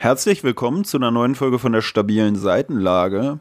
Herzlich willkommen zu einer neuen Folge von der stabilen Seitenlage.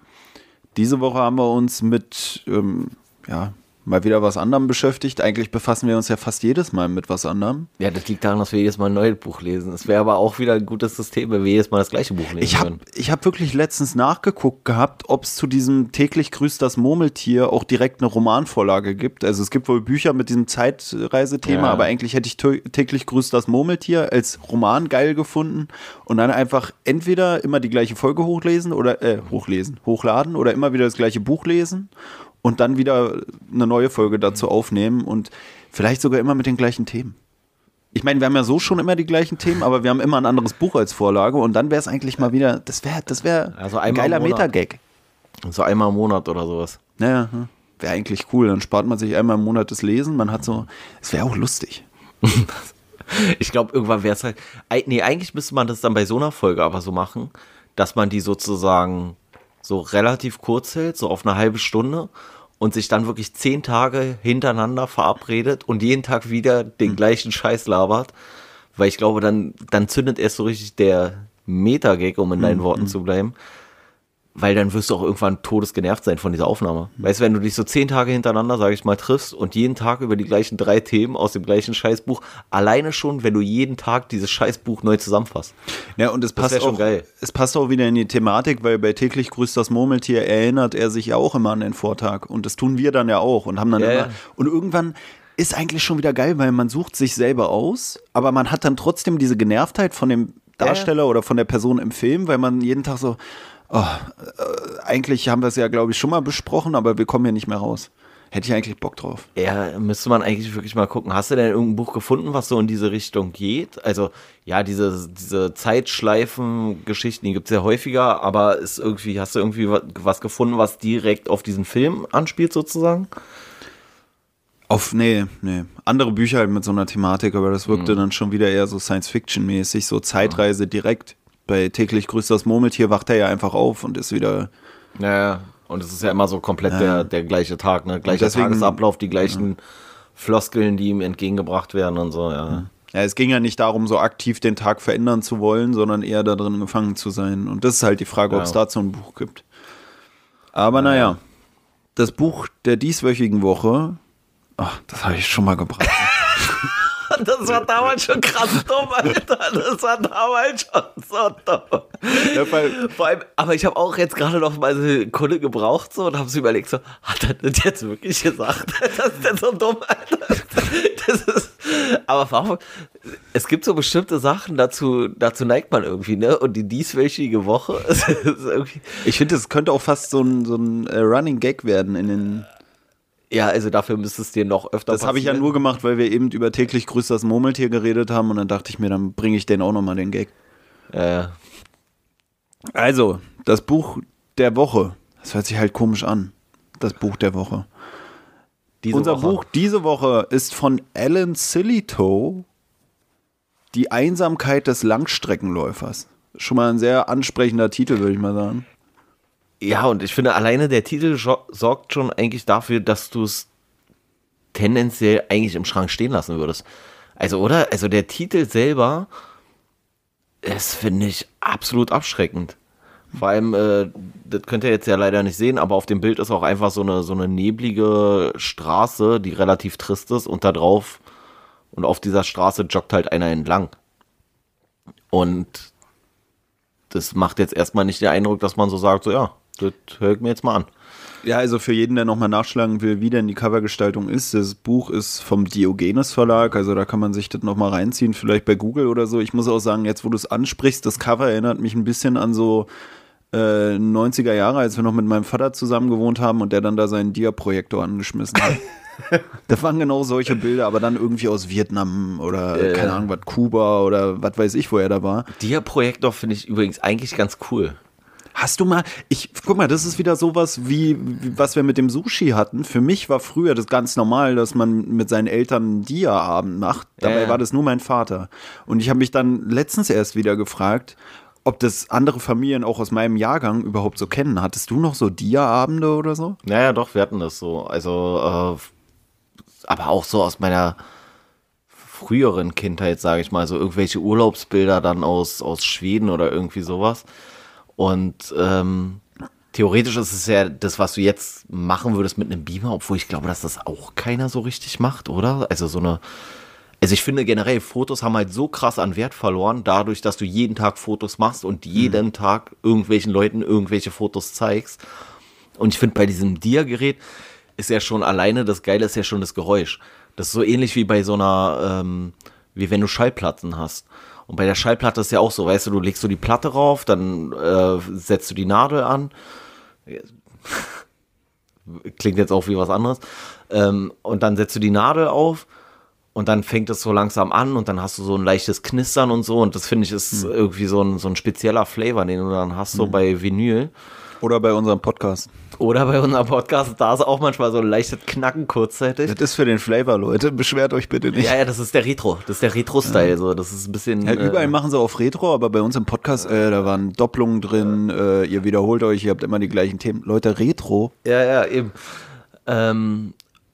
Diese Woche haben wir uns mit ähm, ja, mal wieder was anderem beschäftigt. Eigentlich befassen wir uns ja fast jedes Mal mit was anderem. Ja, das liegt daran, dass wir jedes Mal ein neues Buch lesen. Es wäre aber auch wieder ein gutes System, wenn wir jedes Mal das gleiche Buch lesen Ich habe hab wirklich letztens nachgeguckt gehabt, ob es zu diesem täglich grüßt das Murmeltier auch direkt eine Romanvorlage gibt. Also es gibt wohl Bücher mit diesem Zeitreisethema, Ja. aber eigentlich hätte ich täglich grüßt das Murmeltier als Roman geil gefunden und dann einfach entweder immer die gleiche Folge hochlesen oder äh, hochlesen, hochladen oder immer wieder das gleiche Buch lesen und dann wieder eine neue Folge dazu aufnehmen und vielleicht sogar immer mit den gleichen Themen. Ich meine, wir haben ja so schon immer die gleichen Themen, aber wir haben immer ein anderes Buch als Vorlage und dann wäre es eigentlich mal wieder, das wäre das wär Also ein geiler. Metagag. So einmal im Monat oder sowas. Naja, wäre eigentlich cool. Dann spart man sich einmal im Monat das Lesen. Man hat so, es wäre auch lustig. Ich glaube, irgendwann wäre es halt. Nee, eigentlich müsste man das dann bei so einer Folge aber so machen, dass man die sozusagen so relativ kurz hält, so auf eine halbe Stunde und sich dann wirklich zehn Tage hintereinander verabredet und jeden Tag wieder den gleichen Scheiß labert. Weil ich glaube, dann, dann zündet erst so richtig der Metagag, um in deinen Worten zu bleiben. Weil dann wirst du auch irgendwann todesgenervt sein von dieser Aufnahme. Weißt du, wenn du dich so zehn Tage hintereinander, sage ich mal, triffst und jeden Tag über die gleichen drei Themen aus dem gleichen Scheißbuch, alleine schon, wenn du jeden Tag dieses Scheißbuch neu zusammenfasst. Ja, und es Das passt auch, geil. es passt auch wieder in die Thematik, weil bei täglich grüßt das Murmeltier erinnert er sich ja auch immer an den Vortag. Und das tun wir dann ja auch und haben dann Ja, immer. ja. Und irgendwann ist eigentlich schon wieder geil, weil man sucht sich selber aus, aber man hat dann trotzdem diese Genervtheit von dem Ja, ja. Darsteller oder von der Person im Film, weil man jeden Tag so, oh, äh, eigentlich haben wir es ja, glaube ich, schon mal besprochen, aber wir kommen hier nicht mehr raus. Hätte ich eigentlich Bock drauf. Ja, müsste man eigentlich wirklich mal gucken. Hast du denn irgendein Buch gefunden, was so in diese Richtung geht? Also, ja, diese, diese Zeitschleifen-Geschichten, die gibt es ja häufiger, aber ist irgendwie, hast du irgendwie wa- was gefunden, was direkt auf diesen Film anspielt, sozusagen? Auf, nee, nee. Andere Bücher halt mit so einer Thematik, aber das wirkte dann schon wieder eher so Science-Fiction-mäßig, so Zeitreise direkt. Bei täglich grüßt das Murmeltier wacht er ja einfach auf und ist wieder. Ja, und es ist ja immer so komplett der, der gleiche Tag, ne? Gleicher deswegen- Tagesablauf, die gleichen Floskeln, die ihm entgegengebracht werden und so, ja. Ja, es ging ja nicht darum, so aktiv den Tag verändern zu wollen, sondern eher da drin gefangen zu sein. Und das ist halt die Frage, ob es Ja. dazu ein Buch gibt. Aber naja, das Buch der dieswöchigen Woche, ach, das habe ich schon mal gebracht. Das war damals schon krass dumm, Alter. Das war damals schon so dumm. Ja, Vor allem, aber ich habe auch jetzt gerade noch mal eine Kunde gebraucht so und habe so überlegt, so, hat er das jetzt wirklich gesagt? Das ist denn so dumm, Alter. Das ist, aber warum? Es gibt so bestimmte Sachen, dazu, dazu neigt man irgendwie, ne? Und die dieswöchige Woche ist, ist irgendwie. ich finde, es könnte auch fast so ein, so ein äh, Running Gag werden in den. Ja, also dafür müsste es dir noch öfter Das habe ich ja nur gemacht, weil wir eben über täglich grüßt das Murmeltier geredet haben und dann dachte ich mir, dann bringe ich den auch nochmal den Gag. Äh, Also, das Buch der Woche. Das hört sich halt komisch an. Das Buch der Woche. diese Unser Woche. Buch diese Woche ist von Alan Silito. Die Einsamkeit des Langstreckenläufers. Schon mal ein sehr ansprechender Titel, würde ich mal sagen. Ja, und ich finde, alleine der Titel sorgt schon eigentlich dafür, dass du es tendenziell eigentlich im Schrank stehen lassen würdest. Also, oder? Also der Titel selber ist, finde ich, absolut abschreckend. Vor allem, äh, das könnt ihr jetzt ja leider nicht sehen, aber auf dem Bild ist auch einfach so eine, so eine neblige Straße, die relativ trist ist und da drauf und auf dieser Straße joggt halt einer entlang. Und das macht jetzt erstmal nicht den Eindruck, dass man so sagt, so ja, das höre ich mir jetzt mal an. Ja, also für jeden, der nochmal nachschlagen will, wie denn die Covergestaltung ist, das Buch ist vom Diogenes Verlag, also da kann man sich das nochmal reinziehen, vielleicht bei Google oder so. Ich muss auch sagen, jetzt wo du es ansprichst, das Cover erinnert mich ein bisschen an so äh, 90er Jahre, als wir noch mit meinem Vater zusammen gewohnt haben und der dann da seinen Dia-Projektor angeschmissen hat. das waren genau solche Bilder, aber dann irgendwie aus Vietnam oder Äh. keine Ahnung, was Kuba oder was weiß ich, wo er da war. Dia-Projektor finde ich übrigens eigentlich ganz cool. Hast du mal, ich, guck mal, das ist wieder sowas wie, wie, was wir mit dem Sushi hatten. Für mich war früher das ganz normal, dass man mit seinen Eltern einen Dia-Abend macht. Dabei Ja. war das nur mein Vater. Und ich habe mich dann letztens erst wieder gefragt, ob das andere Familien auch aus meinem Jahrgang überhaupt so kennen. Hattest du noch so Dia-Abende oder so? Naja, doch, wir hatten das so. Also, äh, aber auch so aus meiner früheren Kindheit, sage ich mal, so irgendwelche Urlaubsbilder dann aus, aus Schweden oder irgendwie sowas. Und ähm, theoretisch ist es ja das, was du jetzt machen würdest mit einem Beamer, obwohl ich glaube, dass das auch keiner so richtig macht, oder? Also so eine. Also ich finde generell, Fotos haben halt so krass an Wert verloren, dadurch, dass du jeden Tag Fotos machst und jeden mhm. Tag irgendwelchen Leuten irgendwelche Fotos zeigst. Und ich finde, bei diesem Dia-Gerät ist ja schon alleine, das Geile ist ja schon das Geräusch. Das ist so ähnlich wie bei so einer, ähm, wie wenn du Schallplatten hast. Und bei der Schallplatte ist ja auch so, weißt du, du legst so die Platte rauf, dann äh, setzt du die Nadel an. Klingt jetzt auch wie was anderes. Ähm, und dann setzt du die Nadel auf und dann fängt es so langsam an und dann hast du so ein leichtes Knistern und so. Und das finde ich ist mhm. irgendwie so ein, so ein spezieller Flavor, den du dann hast, so mhm. bei Vinyl. Oder bei unserem Podcast. Oder bei unserem Podcast, da ist auch manchmal so ein leichtes Knacken kurzzeitig. Das ist für den Flavor, Leute. Beschwert euch bitte nicht. Ja, ja, das ist der Retro. Das ist der Retro-Style. Ja. So. Das ist ein bisschen. Ja, überall äh, machen sie auf Retro, aber bei uns im Podcast, äh, da waren Doppelungen drin, äh, ihr wiederholt euch, ihr habt immer die gleichen Themen. Leute, Retro. Ja, ja, eben. Ähm,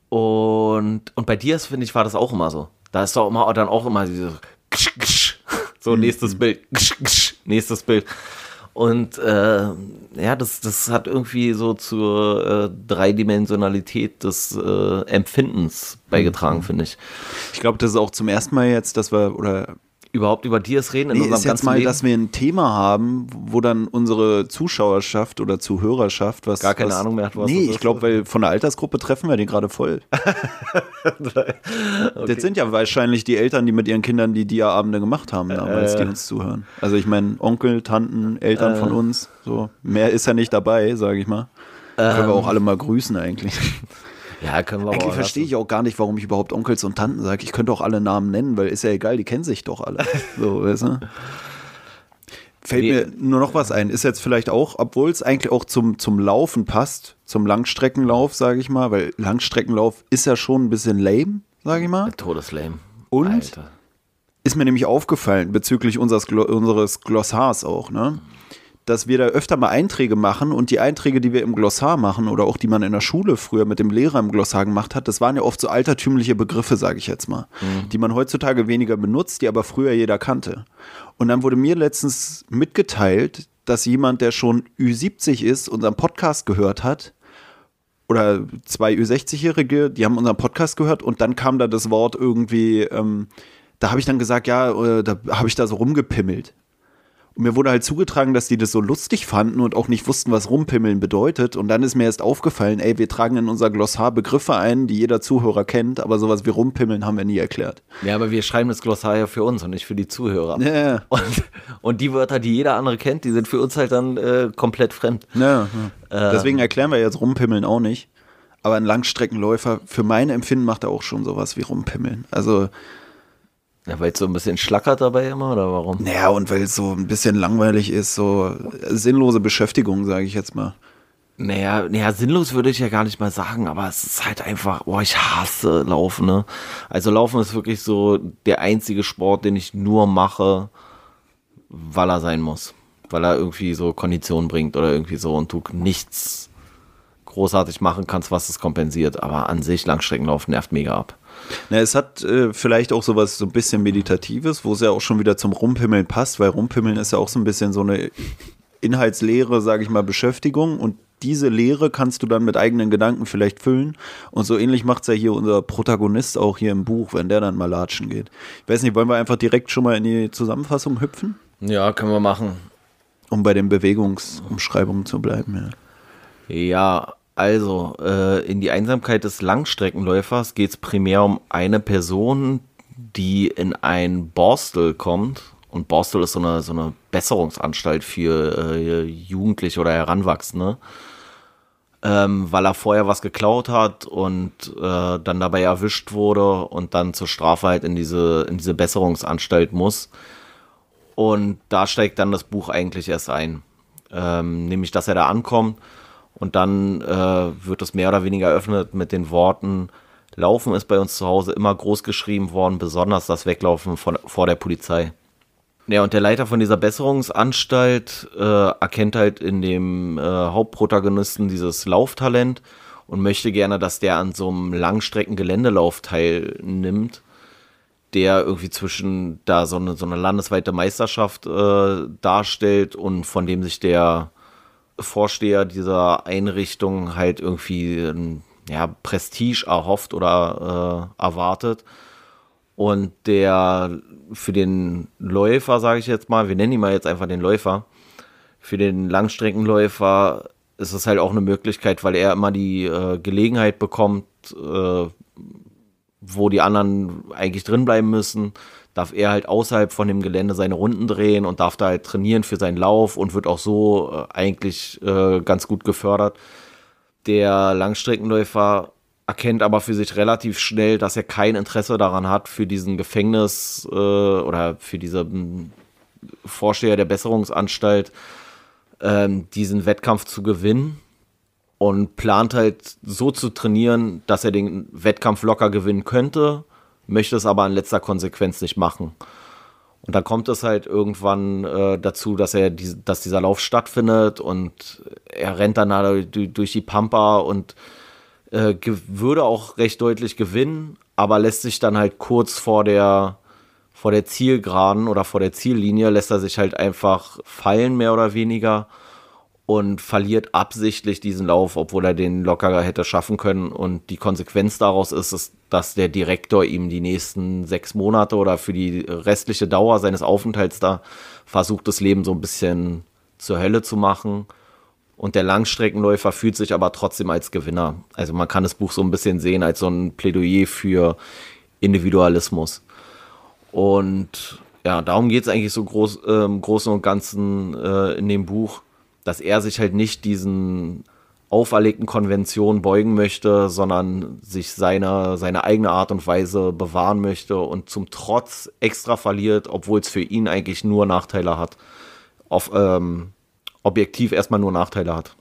und, und bei dir, finde ich, war das auch immer so. Da ist doch immer dann auch immer diese so nächstes mhm. Bild, nächstes Bild. Und äh, ja, das, das hat irgendwie so zur äh, Dreidimensionalität des äh, Empfindens beigetragen, mhm. finde ich. Ich glaube, das ist auch zum ersten Mal jetzt, dass wir, oder überhaupt über Dias reden in nee, unserem ist jetzt mal, Leben? dass wir ein Thema haben, wo dann unsere Zuschauerschaft oder Zuhörerschaft was. Gar keine was, Ahnung mehr hat, was Nee, ich glaube, weil von der Altersgruppe treffen wir den gerade voll. okay. Das sind ja wahrscheinlich die Eltern, die mit ihren Kindern die Dia-Abende gemacht haben, damals, äh, die uns zuhören. Also ich meine, Onkel, Tanten, Eltern äh, von uns, so. Mehr ist ja nicht dabei, sage ich mal. Ähm, Können wir auch alle mal grüßen eigentlich. Ja, können wir Eigentlich verstehe ich auch gar nicht, warum ich überhaupt Onkels und Tanten sage. Ich könnte auch alle Namen nennen, weil ist ja egal, die kennen sich doch alle. so, weißt du? Fällt nee. mir nur noch was ein. Ist jetzt vielleicht auch, obwohl es eigentlich auch zum, zum Laufen passt, zum Langstreckenlauf, sage ich mal, weil Langstreckenlauf ist ja schon ein bisschen lame, sage ich mal. Todeslame. Und Alter. ist mir nämlich aufgefallen bezüglich unseres, unseres Glossars auch, ne? Dass wir da öfter mal Einträge machen und die Einträge, die wir im Glossar machen oder auch die man in der Schule früher mit dem Lehrer im Glossar gemacht hat, das waren ja oft so altertümliche Begriffe, sage ich jetzt mal, mhm. die man heutzutage weniger benutzt, die aber früher jeder kannte. Und dann wurde mir letztens mitgeteilt, dass jemand, der schon Ü70 ist, unseren Podcast gehört hat, oder zwei Ü60-Jährige, die haben unseren Podcast gehört und dann kam da das Wort irgendwie, ähm, da habe ich dann gesagt, ja, äh, da habe ich da so rumgepimmelt. Und mir wurde halt zugetragen, dass die das so lustig fanden und auch nicht wussten, was Rumpimmeln bedeutet. Und dann ist mir erst aufgefallen, ey, wir tragen in unser Glossar Begriffe ein, die jeder Zuhörer kennt, aber sowas wie Rumpimmeln haben wir nie erklärt. Ja, aber wir schreiben das Glossar ja für uns und nicht für die Zuhörer. Ja. Und, und die Wörter, die jeder andere kennt, die sind für uns halt dann äh, komplett fremd. Ja, ja. Deswegen erklären wir jetzt Rumpimmeln auch nicht. Aber ein Langstreckenläufer, für mein Empfinden macht er auch schon sowas wie Rumpimmeln. Also ja, weil es so ein bisschen schlackert dabei immer oder warum? Naja, und weil es so ein bisschen langweilig ist, so sinnlose Beschäftigung, sage ich jetzt mal. Naja, naja, sinnlos würde ich ja gar nicht mal sagen, aber es ist halt einfach, boah, ich hasse Laufen, ne? Also Laufen ist wirklich so der einzige Sport, den ich nur mache, weil er sein muss. Weil er irgendwie so Kondition bringt oder irgendwie so und du nichts großartig machen kannst, was es kompensiert. Aber an sich Langstreckenlauf nervt mega ab. Na, es hat äh, vielleicht auch sowas so ein bisschen Meditatives, wo es ja auch schon wieder zum Rumpimmeln passt, weil Rumpimmeln ist ja auch so ein bisschen so eine inhaltsleere, sage ich mal, Beschäftigung und diese Lehre kannst du dann mit eigenen Gedanken vielleicht füllen. Und so ähnlich macht es ja hier unser Protagonist auch hier im Buch, wenn der dann mal latschen geht. Ich weiß nicht, wollen wir einfach direkt schon mal in die Zusammenfassung hüpfen? Ja, können wir machen. Um bei den Bewegungsumschreibungen zu bleiben, ja. Ja, also, äh, in die Einsamkeit des Langstreckenläufers geht es primär um eine Person, die in ein Borstel kommt. Und Borstel ist so eine, so eine Besserungsanstalt für äh, Jugendliche oder Heranwachsende. Ähm, weil er vorher was geklaut hat und äh, dann dabei erwischt wurde und dann zur Strafe halt in diese, in diese Besserungsanstalt muss. Und da steigt dann das Buch eigentlich erst ein. Ähm, nämlich, dass er da ankommt und dann äh, wird es mehr oder weniger eröffnet mit den Worten, Laufen ist bei uns zu Hause immer groß geschrieben worden, besonders das Weglaufen von, vor der Polizei. Ja, und der Leiter von dieser Besserungsanstalt äh, erkennt halt in dem äh, Hauptprotagonisten dieses Lauftalent und möchte gerne, dass der an so einem Langstreckengeländelauf teilnimmt, der irgendwie zwischen da so eine, so eine landesweite Meisterschaft äh, darstellt und von dem sich der Vorsteher dieser Einrichtung halt irgendwie ein, ja, Prestige erhofft oder äh, erwartet. Und der für den Läufer, sage ich jetzt mal, wir nennen ihn mal jetzt einfach den Läufer, für den Langstreckenläufer ist es halt auch eine Möglichkeit, weil er immer die äh, Gelegenheit bekommt, äh, wo die anderen eigentlich drin bleiben müssen, darf er halt außerhalb von dem Gelände seine Runden drehen und darf da halt trainieren für seinen Lauf und wird auch so äh, eigentlich äh, ganz gut gefördert. Der Langstreckenläufer erkennt aber für sich relativ schnell, dass er kein Interesse daran hat, für diesen Gefängnis äh, oder für diesen Vorsteher der Besserungsanstalt ähm, diesen Wettkampf zu gewinnen und plant halt so zu trainieren, dass er den Wettkampf locker gewinnen könnte, möchte es aber in letzter Konsequenz nicht machen. Und dann kommt es halt irgendwann äh, dazu, dass er die, dass dieser Lauf stattfindet und er rennt dann durch die Pampa und äh, würde auch recht deutlich gewinnen, aber lässt sich dann halt kurz vor der vor der Zielgeraden oder vor der Ziellinie lässt er sich halt einfach fallen mehr oder weniger und verliert absichtlich diesen Lauf, obwohl er den lockerer hätte schaffen können. Und die Konsequenz daraus ist, ist, dass der Direktor ihm die nächsten sechs Monate oder für die restliche Dauer seines Aufenthalts da versucht, das Leben so ein bisschen zur Hölle zu machen. Und der Langstreckenläufer fühlt sich aber trotzdem als Gewinner. Also man kann das Buch so ein bisschen sehen als so ein Plädoyer für Individualismus. Und ja, darum geht es eigentlich so groß, äh, im Großen und Ganzen äh, in dem Buch dass er sich halt nicht diesen auferlegten Konventionen beugen möchte, sondern sich seine, seine eigene Art und Weise bewahren möchte und zum Trotz extra verliert, obwohl es für ihn eigentlich nur Nachteile hat. Auf, ähm, objektiv erstmal nur Nachteile hat.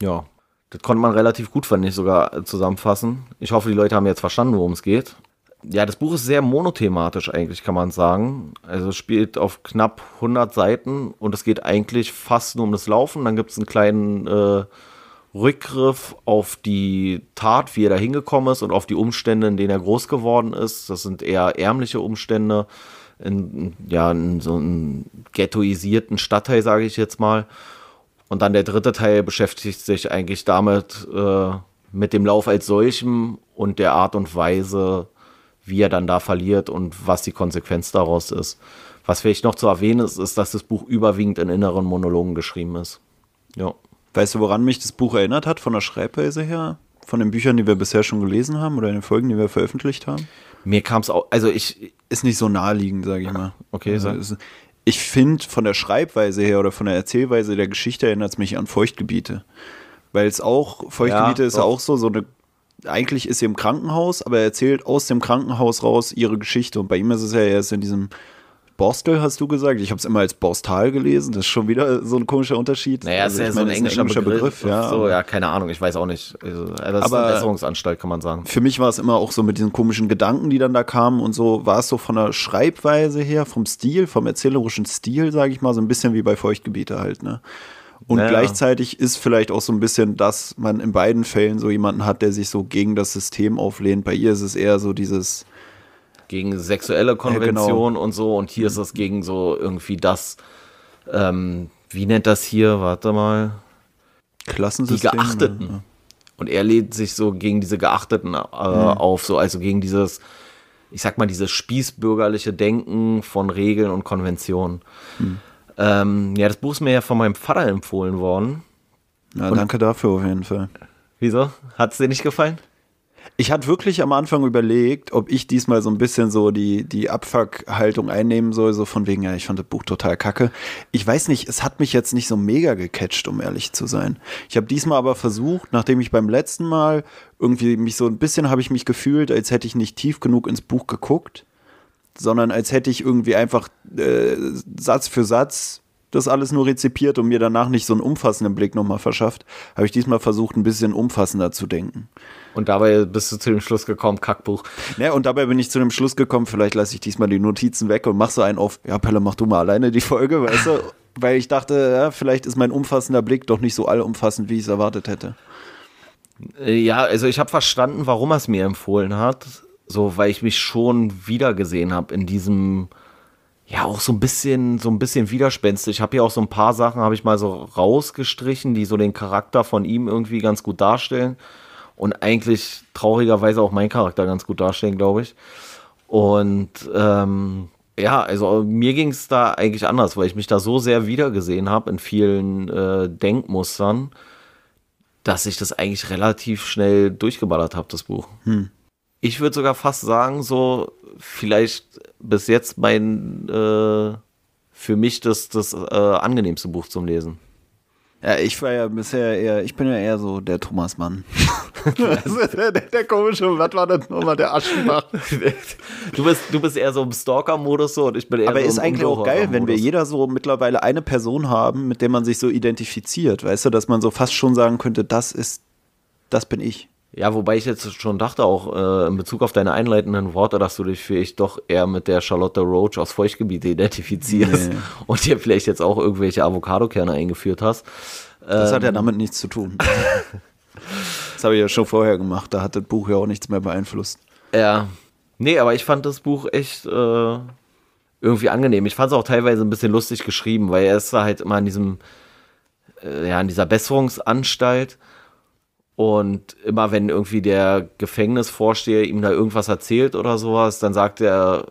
Ja, das konnte man relativ gut, fand ich, sogar zusammenfassen. Ich hoffe, die Leute haben jetzt verstanden, worum es geht ja, das Buch ist sehr monothematisch eigentlich, kann man sagen. Also es spielt auf knapp 100 Seiten und es geht eigentlich fast nur um das Laufen. Dann gibt es einen kleinen äh, Rückgriff auf die Tat, wie er da hingekommen ist und auf die Umstände, in denen er groß geworden ist. Das sind eher ärmliche Umstände, in, ja, in so einem ghettoisierten Stadtteil, sage ich jetzt mal. Und dann der dritte Teil beschäftigt sich eigentlich damit, äh, mit dem Lauf als solchem und der Art und Weise, wie er dann da verliert und was die Konsequenz daraus ist. Was vielleicht noch zu erwähnen ist, ist, dass das Buch überwiegend in inneren Monologen geschrieben ist. Ja. Weißt du, woran mich das Buch erinnert hat, von der Schreibweise her? Von den Büchern, die wir bisher schon gelesen haben oder in den Folgen, die wir veröffentlicht haben? Mir kam es auch, also ich. Ist nicht so naheliegend, sage ich mal. Okay, also ich finde, von der Schreibweise her oder von der Erzählweise der Geschichte erinnert es mich an Feuchtgebiete. Weil es auch, Feuchtgebiete ja, ist ja auch so, so eine eigentlich ist sie im Krankenhaus, aber er erzählt aus dem Krankenhaus raus ihre Geschichte. Und bei ihm ist es ja erst in diesem Borstel, hast du gesagt. Ich habe es immer als Borstal gelesen. Das ist schon wieder so ein komischer Unterschied. Naja, also, ist ja so ein englischer, englischer Begriff. Begriff ja. So, ja, keine Ahnung, ich weiß auch nicht. Also, das aber ist eine Besserungsanstalt, kann man sagen. Für mich war es immer auch so mit diesen komischen Gedanken, die dann da kamen und so, war es so von der Schreibweise her, vom Stil, vom erzählerischen Stil, sage ich mal, so ein bisschen wie bei Feuchtgebiete halt, ne? Und naja. gleichzeitig ist vielleicht auch so ein bisschen, dass man in beiden Fällen so jemanden hat, der sich so gegen das System auflehnt. Bei ihr ist es eher so dieses. Gegen sexuelle Konvention ja, genau. und so. Und hier ist es gegen so irgendwie das, ähm, wie nennt das hier? Warte mal. Klassensystem. Die Geachteten. Ja. Und er lehnt sich so gegen diese Geachteten äh, mhm. auf, so also gegen dieses, ich sag mal, dieses spießbürgerliche Denken von Regeln und Konventionen. Mhm. Ähm, ja, das Buch ist mir ja von meinem Vater empfohlen worden. Ja, Und danke dafür auf jeden Fall. Wieso? Hat es dir nicht gefallen? Ich hatte wirklich am Anfang überlegt, ob ich diesmal so ein bisschen so die, die Abfuck-Haltung einnehmen soll, so von wegen, ja, ich fand das Buch total kacke. Ich weiß nicht, es hat mich jetzt nicht so mega gecatcht, um ehrlich zu sein. Ich habe diesmal aber versucht, nachdem ich beim letzten Mal irgendwie mich so ein bisschen habe ich mich gefühlt, als hätte ich nicht tief genug ins Buch geguckt sondern als hätte ich irgendwie einfach äh, Satz für Satz das alles nur rezipiert und mir danach nicht so einen umfassenden Blick nochmal verschafft, habe ich diesmal versucht, ein bisschen umfassender zu denken. Und dabei bist du zu dem Schluss gekommen, Kackbuch. Ja, und dabei bin ich zu dem Schluss gekommen, vielleicht lasse ich diesmal die Notizen weg und mach so einen auf, ja, Pelle, mach du mal alleine die Folge, weißt du? Weil ich dachte, ja, vielleicht ist mein umfassender Blick doch nicht so allumfassend, wie ich es erwartet hätte. Ja, also ich habe verstanden, warum er es mir empfohlen hat So, weil ich mich schon wiedergesehen habe in diesem, ja, auch so ein bisschen, so ein bisschen widerspenstig. Ich habe hier auch so ein paar Sachen, habe ich mal so rausgestrichen, die so den Charakter von ihm irgendwie ganz gut darstellen. Und eigentlich traurigerweise auch meinen Charakter ganz gut darstellen, glaube ich. Und ähm, ja, also mir ging es da eigentlich anders, weil ich mich da so sehr wiedergesehen habe in vielen äh, Denkmustern, dass ich das eigentlich relativ schnell durchgeballert habe, das Buch. Hm. Ich würde sogar fast sagen, so vielleicht bis jetzt mein äh, für mich das, das äh, angenehmste Buch zum Lesen. Ja, ich war ja bisher eher, ich bin ja eher so der Thomas-Mann. der, der, der, komische, was war das nochmal, der Aschenbach? du, bist, du bist eher so im Stalker-Modus so und ich bin eher Aber so ist eigentlich auch geil, wenn wir jeder so mittlerweile eine Person haben, mit der man sich so identifiziert, weißt du, dass man so fast schon sagen könnte, das ist, das bin ich. Ja, wobei ich jetzt schon dachte, auch äh, in Bezug auf deine einleitenden Worte, dass du dich vielleicht doch eher mit der Charlotte Roach aus Feuchtgebiete identifizierst nee. und dir vielleicht jetzt auch irgendwelche Avocadokerne eingeführt hast. Das ähm, hat ja ähm, damit nichts zu tun. das habe ich ja schon vorher gemacht, da hat das Buch ja auch nichts mehr beeinflusst. Ja. Nee, aber ich fand das Buch echt äh, irgendwie angenehm. Ich fand es auch teilweise ein bisschen lustig geschrieben, weil er ist da halt immer in diesem, äh, ja, in dieser Besserungsanstalt und immer wenn irgendwie der Gefängnisvorsteher ihm da irgendwas erzählt oder sowas, dann sagt er,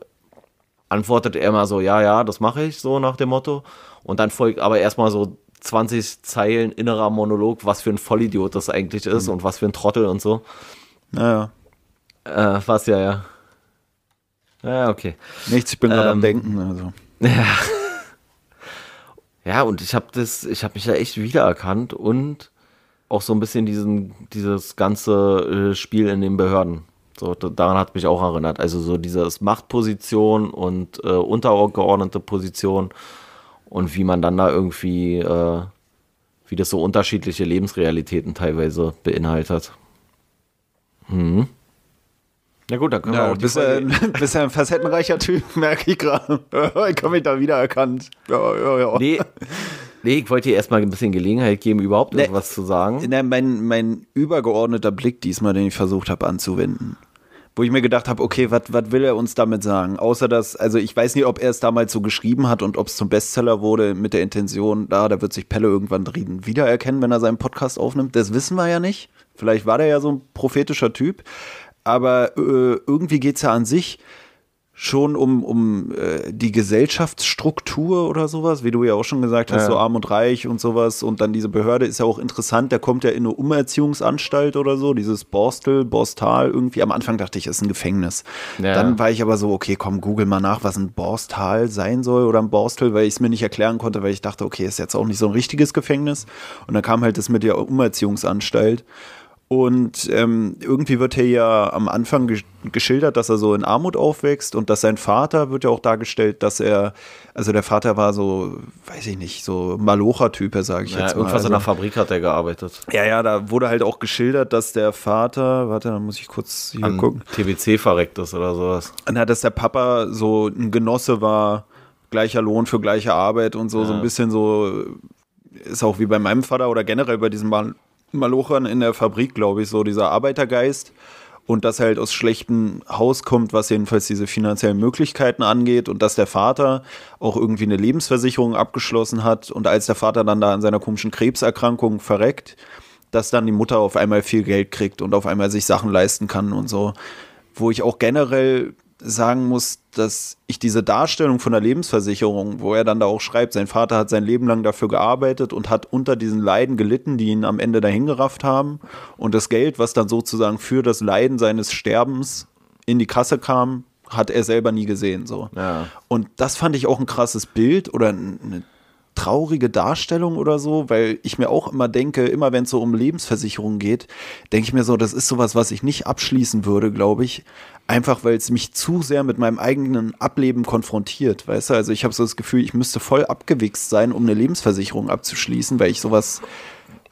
antwortet er immer so, ja, ja, das mache ich, so nach dem Motto. Und dann folgt aber erstmal so 20 Zeilen innerer Monolog, was für ein Vollidiot das eigentlich ist mhm. und was für ein Trottel und so. Naja. Äh, was ja, ja. Ja, okay. Nichts, ich bin gerade ähm, am Denken. Also. Ja. ja, und ich habe das, ich habe mich da echt wiedererkannt und auch so ein bisschen diesen, dieses ganze äh, Spiel in den Behörden. So, daran hat mich auch erinnert. Also so dieses Machtposition und äh, untergeordnete Position und wie man dann da irgendwie, äh, wie das so unterschiedliche Lebensrealitäten teilweise beinhaltet. Hm. Na gut, dann können ja, wir auch bist, ein, bist ja ein facettenreicher Typ, merke ich gerade. ich habe mich da wiedererkannt. Ja, ja, ja. Nee, Nee, ich wollte dir erstmal ein bisschen Gelegenheit geben, überhaupt nee, irgendwas zu sagen. Nee, mein, mein übergeordneter Blick diesmal, den ich versucht habe anzuwenden. Wo ich mir gedacht habe, okay, was will er uns damit sagen? Außer dass, also ich weiß nicht, ob er es damals so geschrieben hat und ob es zum Bestseller wurde mit der Intention, da, da wird sich Pelle irgendwann drin wiedererkennen, wenn er seinen Podcast aufnimmt. Das wissen wir ja nicht. Vielleicht war der ja so ein prophetischer Typ. Aber äh, irgendwie geht es ja an sich schon um, um äh, die Gesellschaftsstruktur oder sowas, wie du ja auch schon gesagt hast, ja. so arm und reich und sowas. Und dann diese Behörde ist ja auch interessant, der kommt ja in eine Umerziehungsanstalt oder so, dieses Borstel, Borstal irgendwie. Am Anfang dachte ich, ist ein Gefängnis. Ja. Dann war ich aber so, okay, komm, google mal nach, was ein Borstal sein soll oder ein Borstel, weil ich es mir nicht erklären konnte, weil ich dachte, okay, ist jetzt auch nicht so ein richtiges Gefängnis. Und dann kam halt das mit der Umerziehungsanstalt. Und ähm, irgendwie wird er ja am Anfang geschildert, dass er so in Armut aufwächst und dass sein Vater wird ja auch dargestellt, dass er, also der Vater war so, weiß ich nicht, so Malocher-Typ, sage ich ja, jetzt mal. Irgendwas also, in der Fabrik hat er gearbeitet. Ja, ja, da wurde halt auch geschildert, dass der Vater, warte, da muss ich kurz hier An gucken. TBC verreckt ist oder sowas. Na, dass der Papa so ein Genosse war, gleicher Lohn für gleiche Arbeit und so, ja. so ein bisschen so, ist auch wie bei meinem Vater oder generell bei diesem Malochern in der Fabrik, glaube ich, so dieser Arbeitergeist. Und dass halt aus schlechtem Haus kommt, was jedenfalls diese finanziellen Möglichkeiten angeht. Und dass der Vater auch irgendwie eine Lebensversicherung abgeschlossen hat. Und als der Vater dann da an seiner komischen Krebserkrankung verreckt, dass dann die Mutter auf einmal viel Geld kriegt und auf einmal sich Sachen leisten kann und so. Wo ich auch generell sagen muss, dass ich diese Darstellung von der Lebensversicherung, wo er dann da auch schreibt, sein Vater hat sein Leben lang dafür gearbeitet und hat unter diesen Leiden gelitten, die ihn am Ende dahin gerafft haben. Und das Geld, was dann sozusagen für das Leiden seines Sterbens in die Kasse kam, hat er selber nie gesehen. So. Ja. Und das fand ich auch ein krasses Bild oder eine traurige Darstellung oder so, weil ich mir auch immer denke, immer wenn es so um Lebensversicherungen geht, denke ich mir so, das ist sowas, was ich nicht abschließen würde, glaube ich. Einfach weil es mich zu sehr mit meinem eigenen Ableben konfrontiert, weißt du? Also ich habe so das Gefühl, ich müsste voll abgewichst sein, um eine Lebensversicherung abzuschließen, weil ich sowas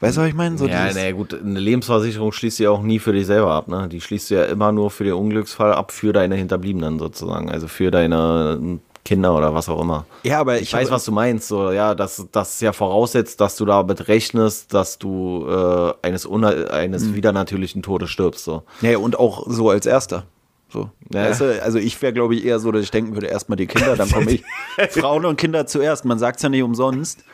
Weißt du, was ich meine? So ja, naja, gut, eine Lebensversicherung schließt du ja auch nie für dich selber ab, ne? Die schließt du ja immer nur für den Unglücksfall ab, für deine Hinterbliebenen sozusagen. Also für deine Kinder oder was auch immer. Ja, aber ich, ich weiß, was du meinst. So, ja, dass das ja voraussetzt, dass du damit rechnest, dass du äh, eines, eines hm. widernatürlichen Todes stirbst. So. Ja, und auch so als Erster. So. Ja. Weißt du, also ich wäre, glaube ich, eher so, dass ich denken würde, erstmal die Kinder, dann komme ich. Frauen und Kinder zuerst. Man sagt es ja nicht umsonst.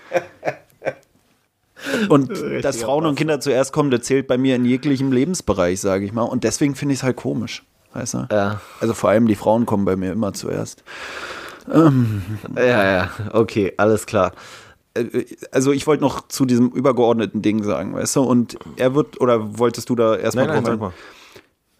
Und dass Frauen und Kinder zuerst kommen, das zählt bei mir in jeglichem Lebensbereich, sage ich mal. Und deswegen finde ich es halt komisch. Weißt du? Ja. Also vor allem die Frauen kommen bei mir immer zuerst. Ähm. Ja, ja, okay, alles klar. Äh, also ich wollte noch zu diesem übergeordneten Ding sagen, weißt du? Und er wird, oder wolltest du da erstmal nein, nein, mal.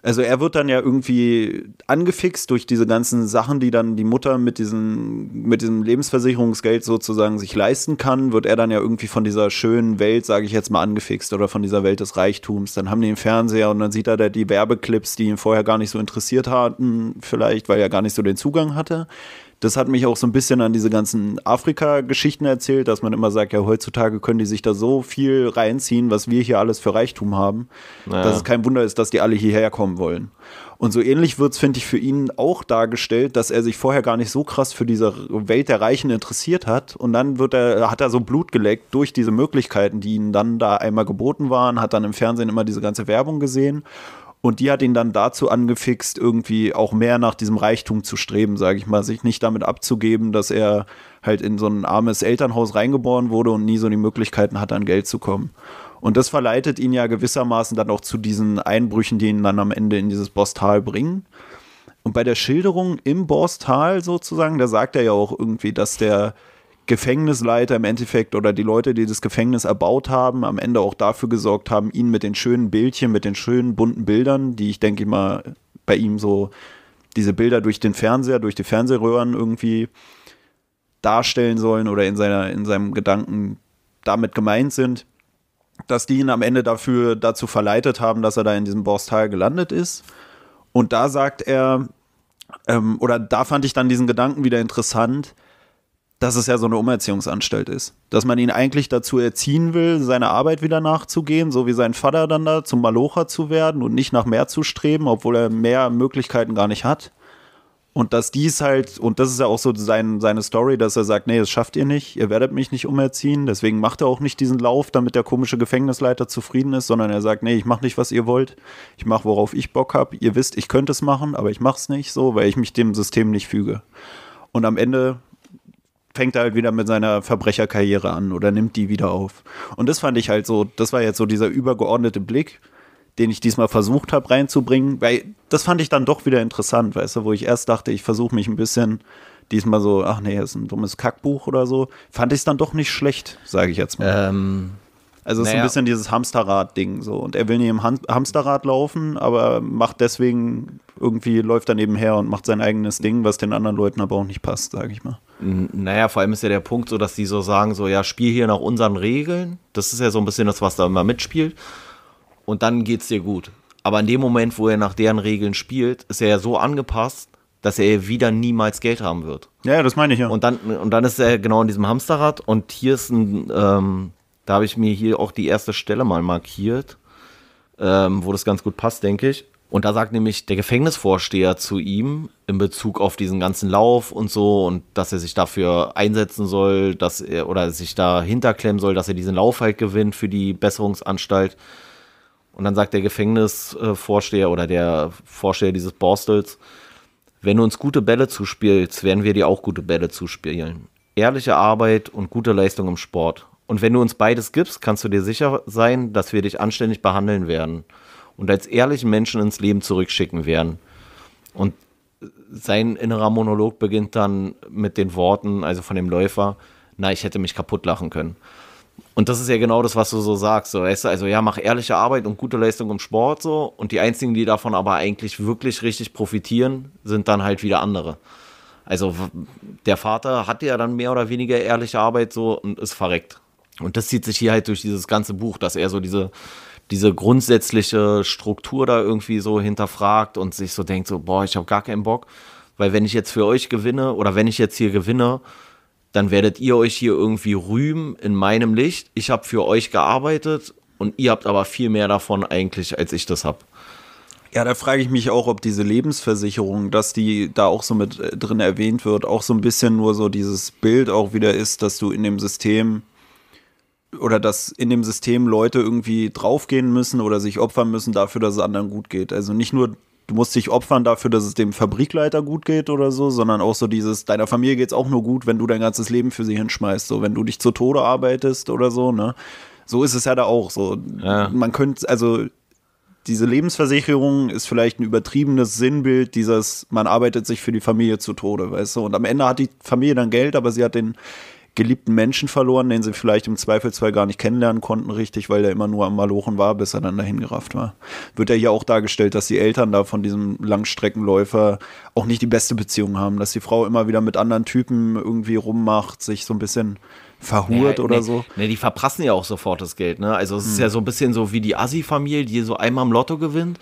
Also er wird dann ja irgendwie angefixt durch diese ganzen Sachen, die dann die Mutter mit, diesen, mit diesem Lebensversicherungsgeld sozusagen sich leisten kann, wird er dann ja irgendwie von dieser schönen Welt, sage ich jetzt mal, angefixt oder von dieser Welt des Reichtums. Dann haben die den Fernseher und dann sieht er da die Werbeclips, die ihn vorher gar nicht so interessiert hatten, vielleicht, weil er gar nicht so den Zugang hatte das hat mich auch so ein bisschen an diese ganzen Afrika-Geschichten erzählt, dass man immer sagt, ja, heutzutage können die sich da so viel reinziehen, was wir hier alles für Reichtum haben, naja. dass es kein Wunder ist, dass die alle hierher kommen wollen. Und so ähnlich wird es, finde ich, für ihn auch dargestellt, dass er sich vorher gar nicht so krass für diese Welt der Reichen interessiert hat. Und dann wird er, hat er so Blut geleckt durch diese Möglichkeiten, die ihm dann da einmal geboten waren, hat dann im Fernsehen immer diese ganze Werbung gesehen und die hat ihn dann dazu angefixt, irgendwie auch mehr nach diesem Reichtum zu streben, sage ich mal, sich nicht damit abzugeben, dass er halt in so ein armes Elternhaus reingeboren wurde und nie so die Möglichkeiten hat, an Geld zu kommen. Und das verleitet ihn ja gewissermaßen dann auch zu diesen Einbrüchen, die ihn dann am Ende in dieses Bosstal bringen. Und bei der Schilderung im Borstal sozusagen, da sagt er ja auch irgendwie, dass der Gefängnisleiter im Endeffekt oder die Leute, die das Gefängnis erbaut haben, am Ende auch dafür gesorgt haben, ihn mit den schönen Bildchen, mit den schönen bunten Bildern, die ich denke mal bei ihm so diese Bilder durch den Fernseher, durch die Fernsehröhren irgendwie darstellen sollen oder in seiner in seinem Gedanken damit gemeint sind, dass die ihn am Ende dafür dazu verleitet haben, dass er da in diesem Borstal gelandet ist. Und da sagt er, ähm, oder da fand ich dann diesen Gedanken wieder interessant, dass es ja so eine Umerziehungsanstalt ist. Dass man ihn eigentlich dazu erziehen will, seine Arbeit wieder nachzugehen, so wie sein Vater dann da zum Malocher zu werden und nicht nach mehr zu streben, obwohl er mehr Möglichkeiten gar nicht hat. Und dass dies halt, und das ist ja auch so sein, seine Story, dass er sagt, nee, das schafft ihr nicht, ihr werdet mich nicht umerziehen, deswegen macht er auch nicht diesen Lauf, damit der komische Gefängnisleiter zufrieden ist, sondern er sagt, nee, ich mach nicht, was ihr wollt, ich mach, worauf ich Bock hab, ihr wisst, ich könnte es machen, aber ich mach's nicht so, weil ich mich dem System nicht füge. Und am Ende fängt er halt wieder mit seiner Verbrecherkarriere an oder nimmt die wieder auf. Und das fand ich halt so, das war jetzt so dieser übergeordnete Blick, den ich diesmal versucht habe reinzubringen, weil das fand ich dann doch wieder interessant, weißt du, wo ich erst dachte, ich versuche mich ein bisschen diesmal so, ach nee, ist ein dummes Kackbuch oder so, fand ich es dann doch nicht schlecht, sage ich jetzt mal. Ähm, also es naja. ist ein bisschen dieses Hamsterrad-Ding so. Und er will nicht im Ham Hamsterrad laufen, aber macht deswegen irgendwie, läuft er nebenher und macht sein eigenes Ding, was den anderen Leuten aber auch nicht passt, sage ich mal. Naja, vor allem ist ja der Punkt so, dass die so sagen, so, ja, spiel hier nach unseren Regeln. Das ist ja so ein bisschen das, was da immer mitspielt. Und dann geht's dir gut. Aber in dem Moment, wo er nach deren Regeln spielt, ist er ja so angepasst, dass er wieder niemals Geld haben wird. Ja, das meine ich ja. Und dann, und dann ist er genau in diesem Hamsterrad und hier ist ein, ähm, da habe ich mir hier auch die erste Stelle mal markiert, ähm, wo das ganz gut passt, denke ich. Und da sagt nämlich der Gefängnisvorsteher zu ihm in Bezug auf diesen ganzen Lauf und so und dass er sich dafür einsetzen soll, dass er oder sich da hinterklemmen soll, dass er diesen Lauf halt gewinnt für die Besserungsanstalt. Und dann sagt der Gefängnisvorsteher oder der Vorsteher dieses Borstels, wenn du uns gute Bälle zuspielst, werden wir dir auch gute Bälle zuspielen. Ehrliche Arbeit und gute Leistung im Sport. Und wenn du uns beides gibst, kannst du dir sicher sein, dass wir dich anständig behandeln werden und als ehrlichen Menschen ins Leben zurückschicken werden. Und sein innerer Monolog beginnt dann mit den Worten, also von dem Läufer, na, ich hätte mich kaputt lachen können. Und das ist ja genau das, was du so sagst. So, weißt du, also ja, mach ehrliche Arbeit und gute Leistung im Sport so. Und die einzigen, die davon aber eigentlich wirklich richtig profitieren, sind dann halt wieder andere. Also der Vater hatte ja dann mehr oder weniger ehrliche Arbeit so und ist verreckt. Und das zieht sich hier halt durch dieses ganze Buch, dass er so diese diese grundsätzliche Struktur da irgendwie so hinterfragt und sich so denkt, so, boah, ich habe gar keinen Bock, weil wenn ich jetzt für euch gewinne oder wenn ich jetzt hier gewinne, dann werdet ihr euch hier irgendwie rühmen in meinem Licht. Ich habe für euch gearbeitet und ihr habt aber viel mehr davon eigentlich, als ich das habe. Ja, da frage ich mich auch, ob diese Lebensversicherung, dass die da auch so mit äh, drin erwähnt wird, auch so ein bisschen nur so dieses Bild auch wieder ist, dass du in dem System oder dass in dem System Leute irgendwie draufgehen müssen oder sich opfern müssen dafür, dass es anderen gut geht. Also nicht nur du musst dich opfern dafür, dass es dem Fabrikleiter gut geht oder so, sondern auch so dieses, deiner Familie geht es auch nur gut, wenn du dein ganzes Leben für sie hinschmeißt, so wenn du dich zu Tode arbeitest oder so, ne? So ist es ja da auch so. Ja. Man könnte, also diese Lebensversicherung ist vielleicht ein übertriebenes Sinnbild dieses, man arbeitet sich für die Familie zu Tode, weißt du? Und am Ende hat die Familie dann Geld, aber sie hat den geliebten Menschen verloren, den sie vielleicht im Zweifelsfall gar nicht kennenlernen konnten, richtig, weil er immer nur am Malochen war, bis er dann dahin gerafft war. Wird ja hier auch dargestellt, dass die Eltern da von diesem Langstreckenläufer auch nicht die beste Beziehung haben, dass die Frau immer wieder mit anderen Typen irgendwie rummacht, sich so ein bisschen verhurt nee, oder nee, so. Nee, die verprassen ja auch sofort das Geld, ne? Also es hm. ist ja so ein bisschen so wie die Assi-Familie, die so einmal im Lotto gewinnt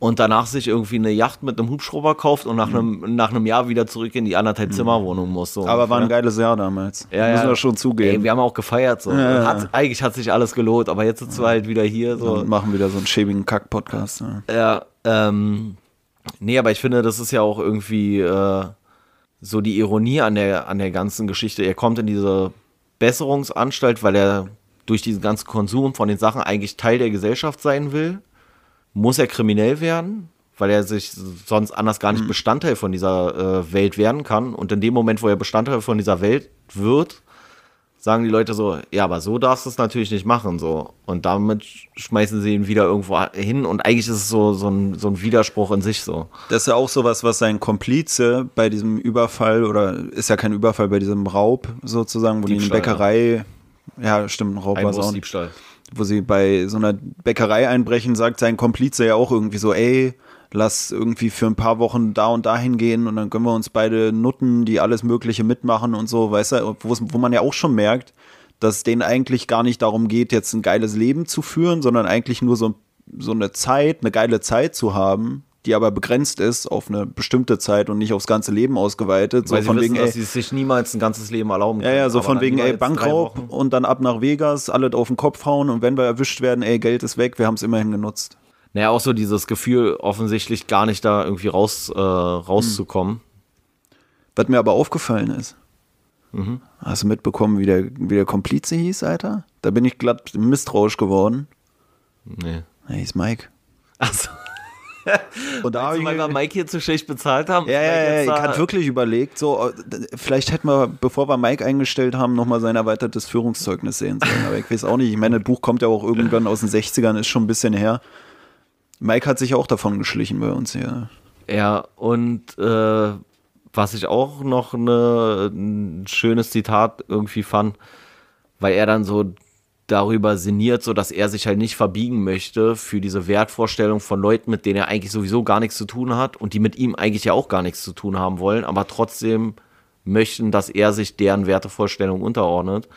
und danach sich irgendwie eine Yacht mit einem Hubschrauber kauft und nach einem, mhm. nach einem Jahr wieder zurück in die anderthalb mhm. Zimmerwohnung muss. So Aber war ein geiles Jahr damals. Ja, Müssen ja. wir schon zugeben. Ey, wir haben auch gefeiert. So. Ja, hat, eigentlich hat sich alles gelohnt, aber jetzt sitzen wir halt wieder hier. So. Und machen wieder so einen schäbigen Kack-Podcast. Ja, ja ähm, nee, aber ich finde, das ist ja auch irgendwie äh, so die Ironie an der, an der ganzen Geschichte. Er kommt in diese Besserungsanstalt, weil er durch diesen ganzen Konsum von den Sachen eigentlich Teil der Gesellschaft sein will muss er kriminell werden, weil er sich sonst anders gar nicht mhm. Bestandteil von dieser äh, Welt werden kann. Und in dem Moment, wo er Bestandteil von dieser Welt wird, sagen die Leute so, ja, aber so darfst du es natürlich nicht machen, so. Und damit schmeißen sie ihn wieder irgendwo hin und eigentlich ist es so, so, ein, so ein Widerspruch in sich so. Das ist ja auch sowas, was sein Komplize bei diesem Überfall oder ist ja kein Überfall, bei diesem Raub sozusagen, wo die in Bäckerei, ja, ja stimmt, ein Raub war es auch. Diebstahl wo sie bei so einer Bäckerei einbrechen, sagt sein Komplize ja auch irgendwie so, ey, lass irgendwie für ein paar Wochen da und dahin gehen und dann können wir uns beide nutten, die alles Mögliche mitmachen und so, weißt du, wo man ja auch schon merkt, dass es denen eigentlich gar nicht darum geht, jetzt ein geiles Leben zu führen, sondern eigentlich nur so, so eine Zeit, eine geile Zeit zu haben, die aber begrenzt ist auf eine bestimmte Zeit und nicht aufs ganze Leben ausgeweitet. Weil so von wissen, wegen, dass ey, sie sich niemals ein ganzes Leben erlauben können. Ja, ja, so von wegen, ey, Bankraub und dann ab nach Vegas, alle auf den Kopf hauen und wenn wir erwischt werden, ey, Geld ist weg, wir haben es immerhin genutzt. Naja, auch so dieses Gefühl, offensichtlich gar nicht da irgendwie raus, äh, rauszukommen. Hm. Was mir aber aufgefallen ist, mhm. hast du mitbekommen, wie der, wie der Komplize hieß, Alter? Da bin ich glatt misstrauisch geworden. Nee. Er hieß Mike. Achso. Und da ich, weil wir Mike hier zu schlecht bezahlt haben. Ja, ja, ja, ich hatte wirklich überlegt, so, vielleicht hätten wir, bevor wir Mike eingestellt haben, nochmal sein erweitertes Führungszeugnis sehen sollen. Aber ich weiß auch nicht. Ich meine, das Buch kommt ja auch irgendwann aus den 60ern, ist schon ein bisschen her. Mike hat sich auch davon geschlichen bei uns hier. Ja, und äh, was ich auch noch eine, ein schönes Zitat irgendwie fand, weil er dann so darüber sinniert, so dass er sich halt nicht verbiegen möchte für diese Wertvorstellung von Leuten, mit denen er eigentlich sowieso gar nichts zu tun hat und die mit ihm eigentlich ja auch gar nichts zu tun haben wollen, aber trotzdem möchten, dass er sich deren Wertevorstellung unterordnet.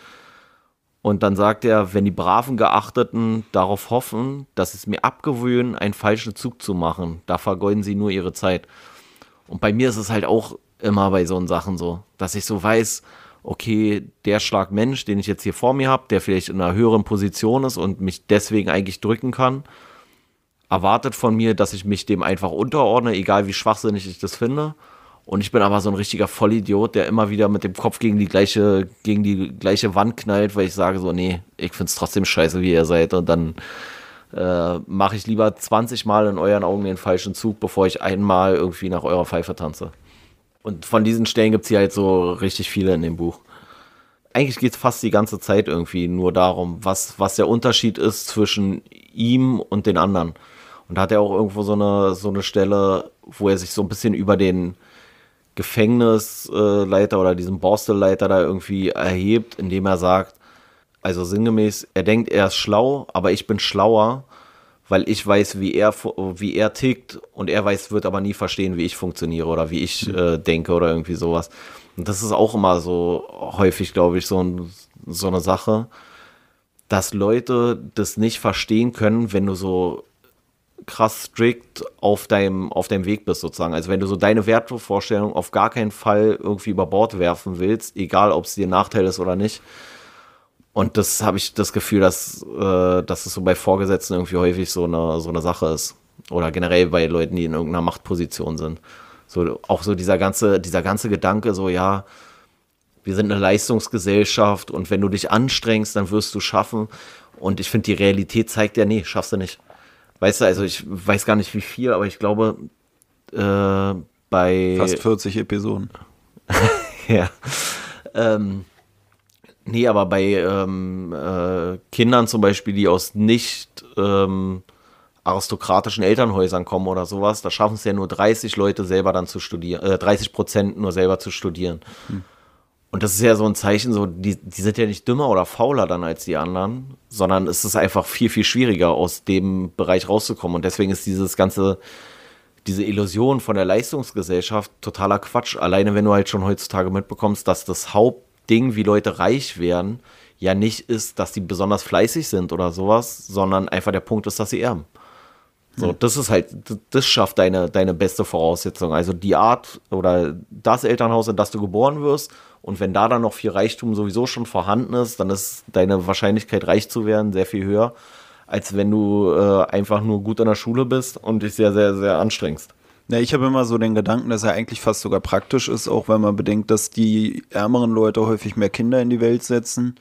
Und dann sagt er, wenn die braven Geachteten darauf hoffen, dass es mir abgewöhnen, einen falschen Zug zu machen, da vergeuden sie nur ihre Zeit. Und bei mir ist es halt auch immer bei so Sachen so, dass ich so weiß, okay, der Schlag Mensch, den ich jetzt hier vor mir habe, der vielleicht in einer höheren Position ist und mich deswegen eigentlich drücken kann, erwartet von mir, dass ich mich dem einfach unterordne, egal wie schwachsinnig ich das finde. Und ich bin aber so ein richtiger Vollidiot, der immer wieder mit dem Kopf gegen die gleiche, gegen die gleiche Wand knallt, weil ich sage so, nee, ich finde es trotzdem scheiße, wie ihr seid. Und dann äh, mache ich lieber 20 Mal in euren Augen den falschen Zug, bevor ich einmal irgendwie nach eurer Pfeife tanze. Und von diesen Stellen gibt es hier halt so richtig viele in dem Buch. Eigentlich geht es fast die ganze Zeit irgendwie nur darum, was, was der Unterschied ist zwischen ihm und den anderen. Und da hat er auch irgendwo so eine, so eine Stelle, wo er sich so ein bisschen über den Gefängnisleiter oder diesen Borstelleiter da irgendwie erhebt, indem er sagt, also sinngemäß, er denkt, er ist schlau, aber ich bin schlauer weil ich weiß, wie er, wie er tickt und er weiß, wird aber nie verstehen, wie ich funktioniere oder wie ich mhm. äh, denke oder irgendwie sowas. Und das ist auch immer so häufig, glaube ich, so, ein, so eine Sache, dass Leute das nicht verstehen können, wenn du so krass strikt auf deinem, auf deinem Weg bist, sozusagen. Also wenn du so deine Wertevorstellung auf gar keinen Fall irgendwie über Bord werfen willst, egal ob es dir ein Nachteil ist oder nicht, und das habe ich das Gefühl, dass, äh, dass es so bei Vorgesetzten irgendwie häufig so eine, so eine Sache ist. Oder generell bei Leuten, die in irgendeiner Machtposition sind. So, auch so dieser ganze, dieser ganze Gedanke, so, ja, wir sind eine Leistungsgesellschaft und wenn du dich anstrengst, dann wirst du schaffen. Und ich finde, die Realität zeigt ja, nee, schaffst du nicht. Weißt du, also ich weiß gar nicht wie viel, aber ich glaube, äh, bei. Fast 40 Episoden. ja. Ähm, nee, aber bei ähm, äh, Kindern zum Beispiel, die aus nicht ähm, aristokratischen Elternhäusern kommen oder sowas, da schaffen es ja nur 30 Leute selber dann zu studieren, äh, 30 Prozent nur selber zu studieren. Hm. Und das ist ja so ein Zeichen, so, die, die sind ja nicht dümmer oder fauler dann als die anderen, sondern es ist einfach viel, viel schwieriger, aus dem Bereich rauszukommen. Und deswegen ist dieses ganze, diese Illusion von der Leistungsgesellschaft totaler Quatsch. Alleine wenn du halt schon heutzutage mitbekommst, dass das Hauptding, wie Leute reich werden, ja nicht ist, dass die besonders fleißig sind oder sowas, sondern einfach der Punkt ist, dass sie erben. So, hm. das ist halt, das schafft deine, deine beste Voraussetzung. Also die Art oder das Elternhaus, in das du geboren wirst. Und wenn da dann noch viel Reichtum sowieso schon vorhanden ist, dann ist deine Wahrscheinlichkeit, reich zu werden, sehr viel höher, als wenn du äh, einfach nur gut in der Schule bist und dich sehr, sehr, sehr anstrengst. Ja, ich habe immer so den Gedanken, dass er eigentlich fast sogar praktisch ist, auch wenn man bedenkt, dass die ärmeren Leute häufig mehr Kinder in die Welt setzen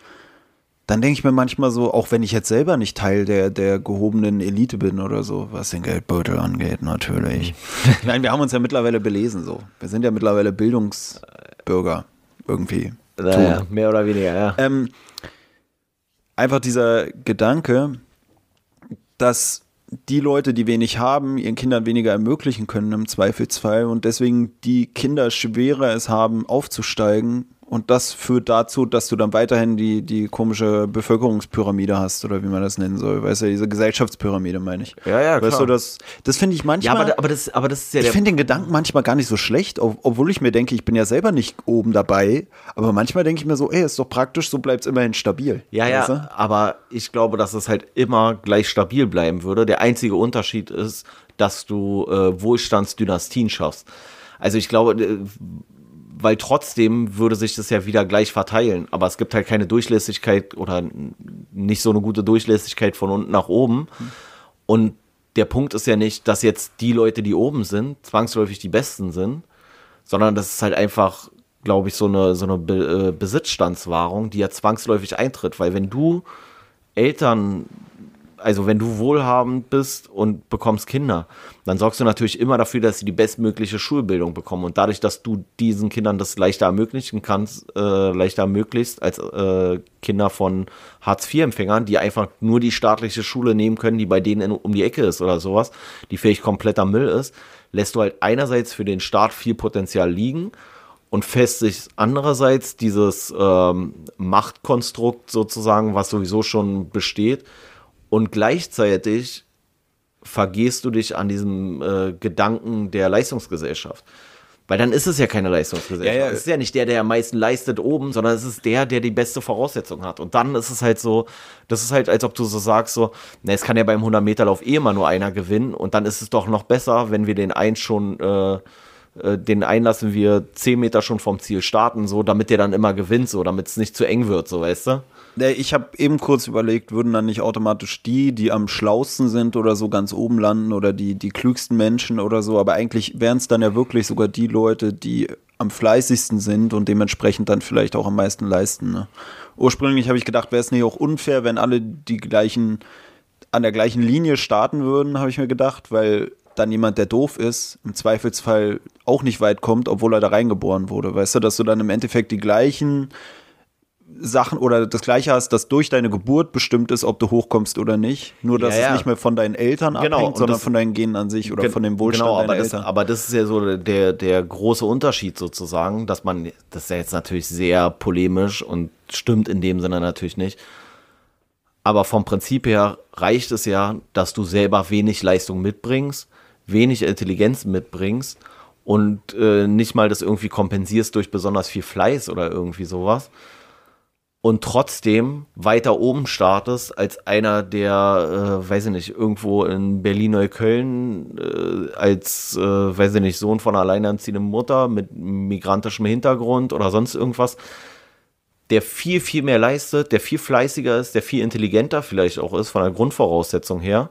dann denke ich mir manchmal so, auch wenn ich jetzt selber nicht Teil der, der gehobenen Elite bin oder so, was den Geldbeutel angeht, natürlich. Nein, wir haben uns ja mittlerweile belesen so. Wir sind ja mittlerweile Bildungsbürger irgendwie. Naja, mehr oder weniger, ja. Ähm, einfach dieser Gedanke, dass die Leute, die wenig haben, ihren Kindern weniger ermöglichen können im Zweifelsfall und deswegen die Kinder schwerer es haben, aufzusteigen und das führt dazu, dass du dann weiterhin die, die komische Bevölkerungspyramide hast oder wie man das nennen soll. Weißt du, diese Gesellschaftspyramide meine ich. Ja, ja, klar. Weißt du, das, das finde ich manchmal. Ja, aber, aber, das, aber das ist ja Ich finde den Gedanken manchmal gar nicht so schlecht, obwohl ich mir denke, ich bin ja selber nicht oben dabei. Aber manchmal denke ich mir so, ey, ist doch praktisch, so bleibt es immerhin stabil. Ja, ja, du? aber ich glaube, dass es halt immer gleich stabil bleiben würde. Der einzige Unterschied ist, dass du äh, Wohlstandsdynastien schaffst. Also ich glaube, äh, weil trotzdem würde sich das ja wieder gleich verteilen. Aber es gibt halt keine Durchlässigkeit oder nicht so eine gute Durchlässigkeit von unten nach oben. Und der Punkt ist ja nicht, dass jetzt die Leute, die oben sind, zwangsläufig die Besten sind, sondern das ist halt einfach, glaube ich, so eine, so eine Be äh, Besitzstandswahrung, die ja zwangsläufig eintritt. Weil wenn du Eltern also wenn du wohlhabend bist und bekommst Kinder, dann sorgst du natürlich immer dafür, dass sie die bestmögliche Schulbildung bekommen. Und dadurch, dass du diesen Kindern das leichter ermöglichen kannst, äh, leichter ermöglicht als äh, Kinder von Hartz-IV-Empfängern, die einfach nur die staatliche Schule nehmen können, die bei denen in, um die Ecke ist oder sowas, die vielleicht kompletter Müll ist, lässt du halt einerseits für den Staat viel Potenzial liegen und festigt andererseits dieses ähm, Machtkonstrukt sozusagen, was sowieso schon besteht, und gleichzeitig vergehst du dich an diesem äh, Gedanken der Leistungsgesellschaft. Weil dann ist es ja keine Leistungsgesellschaft. Ja, ja. Es ist ja nicht der, der am meisten leistet oben, sondern es ist der, der die beste Voraussetzung hat. Und dann ist es halt so, das ist halt, als ob du so sagst, so, na, es kann ja beim 100-Meter-Lauf eh immer nur einer gewinnen. Und dann ist es doch noch besser, wenn wir den einen schon, äh, äh, den einen lassen wir 10 Meter schon vom Ziel starten, so, damit der dann immer gewinnt, so, damit es nicht zu eng wird, so, weißt du? Ich habe eben kurz überlegt, würden dann nicht automatisch die, die am schlausten sind oder so ganz oben landen oder die, die klügsten Menschen oder so, aber eigentlich wären es dann ja wirklich sogar die Leute, die am fleißigsten sind und dementsprechend dann vielleicht auch am meisten leisten. Ne? Ursprünglich habe ich gedacht, wäre es nicht auch unfair, wenn alle die gleichen, an der gleichen Linie starten würden, habe ich mir gedacht, weil dann jemand, der doof ist, im Zweifelsfall auch nicht weit kommt, obwohl er da reingeboren wurde. Weißt du, dass du dann im Endeffekt die gleichen Sachen oder das Gleiche hast, dass durch deine Geburt bestimmt ist, ob du hochkommst oder nicht. Nur, dass ja, ja. es nicht mehr von deinen Eltern genau, abhängt, sondern das, von deinen Genen an sich oder von dem Wohlstand genau, deiner aber Eltern. Das, aber das ist ja so der, der große Unterschied sozusagen, dass man, das ist ja jetzt natürlich sehr polemisch und stimmt in dem Sinne natürlich nicht. Aber vom Prinzip her reicht es ja, dass du selber wenig Leistung mitbringst, wenig Intelligenz mitbringst und äh, nicht mal das irgendwie kompensierst durch besonders viel Fleiß oder irgendwie sowas und trotzdem weiter oben startest als einer, der, äh, weiß ich nicht, irgendwo in Berlin-Neukölln äh, als, äh, weiß ich nicht, Sohn von einer alleinerziehenden Mutter mit migrantischem Hintergrund oder sonst irgendwas, der viel, viel mehr leistet, der viel fleißiger ist, der viel intelligenter vielleicht auch ist von der Grundvoraussetzung her,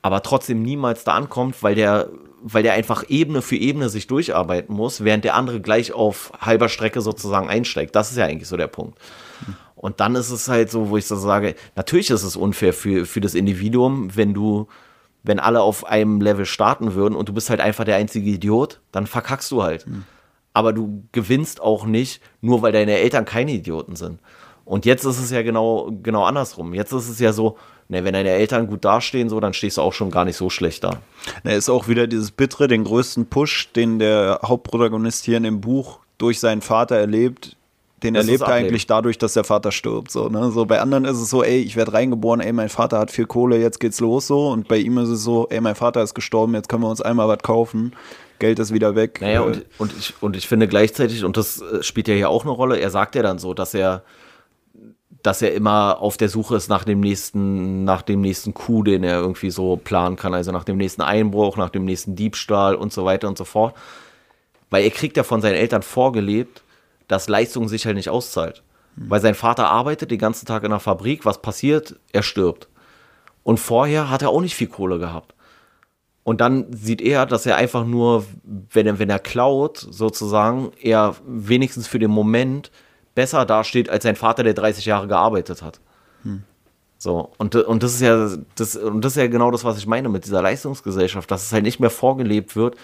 aber trotzdem niemals da ankommt, weil der, weil der einfach Ebene für Ebene sich durcharbeiten muss, während der andere gleich auf halber Strecke sozusagen einsteigt. Das ist ja eigentlich so der Punkt. Und dann ist es halt so, wo ich so sage, natürlich ist es unfair für, für das Individuum, wenn du wenn alle auf einem Level starten würden und du bist halt einfach der einzige Idiot, dann verkackst du halt. Mhm. Aber du gewinnst auch nicht, nur weil deine Eltern keine Idioten sind. Und jetzt ist es ja genau, genau andersrum. Jetzt ist es ja so, ne, wenn deine Eltern gut dastehen, so, dann stehst du auch schon gar nicht so schlecht da. Ne, ist auch wieder dieses Bittere, den größten Push, den der Hauptprotagonist hier in dem Buch durch seinen Vater erlebt, den das erlebt er eigentlich dadurch, dass der Vater stirbt. So, ne? so bei anderen ist es so, ey, ich werde reingeboren, ey, mein Vater hat viel Kohle, jetzt geht's los so. Und bei ihm ist es so, ey, mein Vater ist gestorben, jetzt können wir uns einmal was kaufen. Geld ist wieder weg. Naja, und, und, ich, und ich finde gleichzeitig, und das äh, spielt ja hier auch eine Rolle, er sagt ja dann so, dass er, dass er immer auf der Suche ist nach dem nächsten, nach dem nächsten Coup, den er irgendwie so planen kann, also nach dem nächsten Einbruch, nach dem nächsten Diebstahl und so weiter und so fort. Weil er kriegt ja von seinen Eltern vorgelebt, dass Leistung sich halt nicht auszahlt. Mhm. Weil sein Vater arbeitet den ganzen Tag in der Fabrik, was passiert? Er stirbt. Und vorher hat er auch nicht viel Kohle gehabt. Und dann sieht er, dass er einfach nur, wenn er, wenn er klaut, sozusagen, er wenigstens für den Moment besser dasteht als sein Vater, der 30 Jahre gearbeitet hat. Hm. So, und, und das ist ja, das, und das ist ja genau das, was ich meine mit dieser Leistungsgesellschaft, dass es halt nicht mehr vorgelebt wird,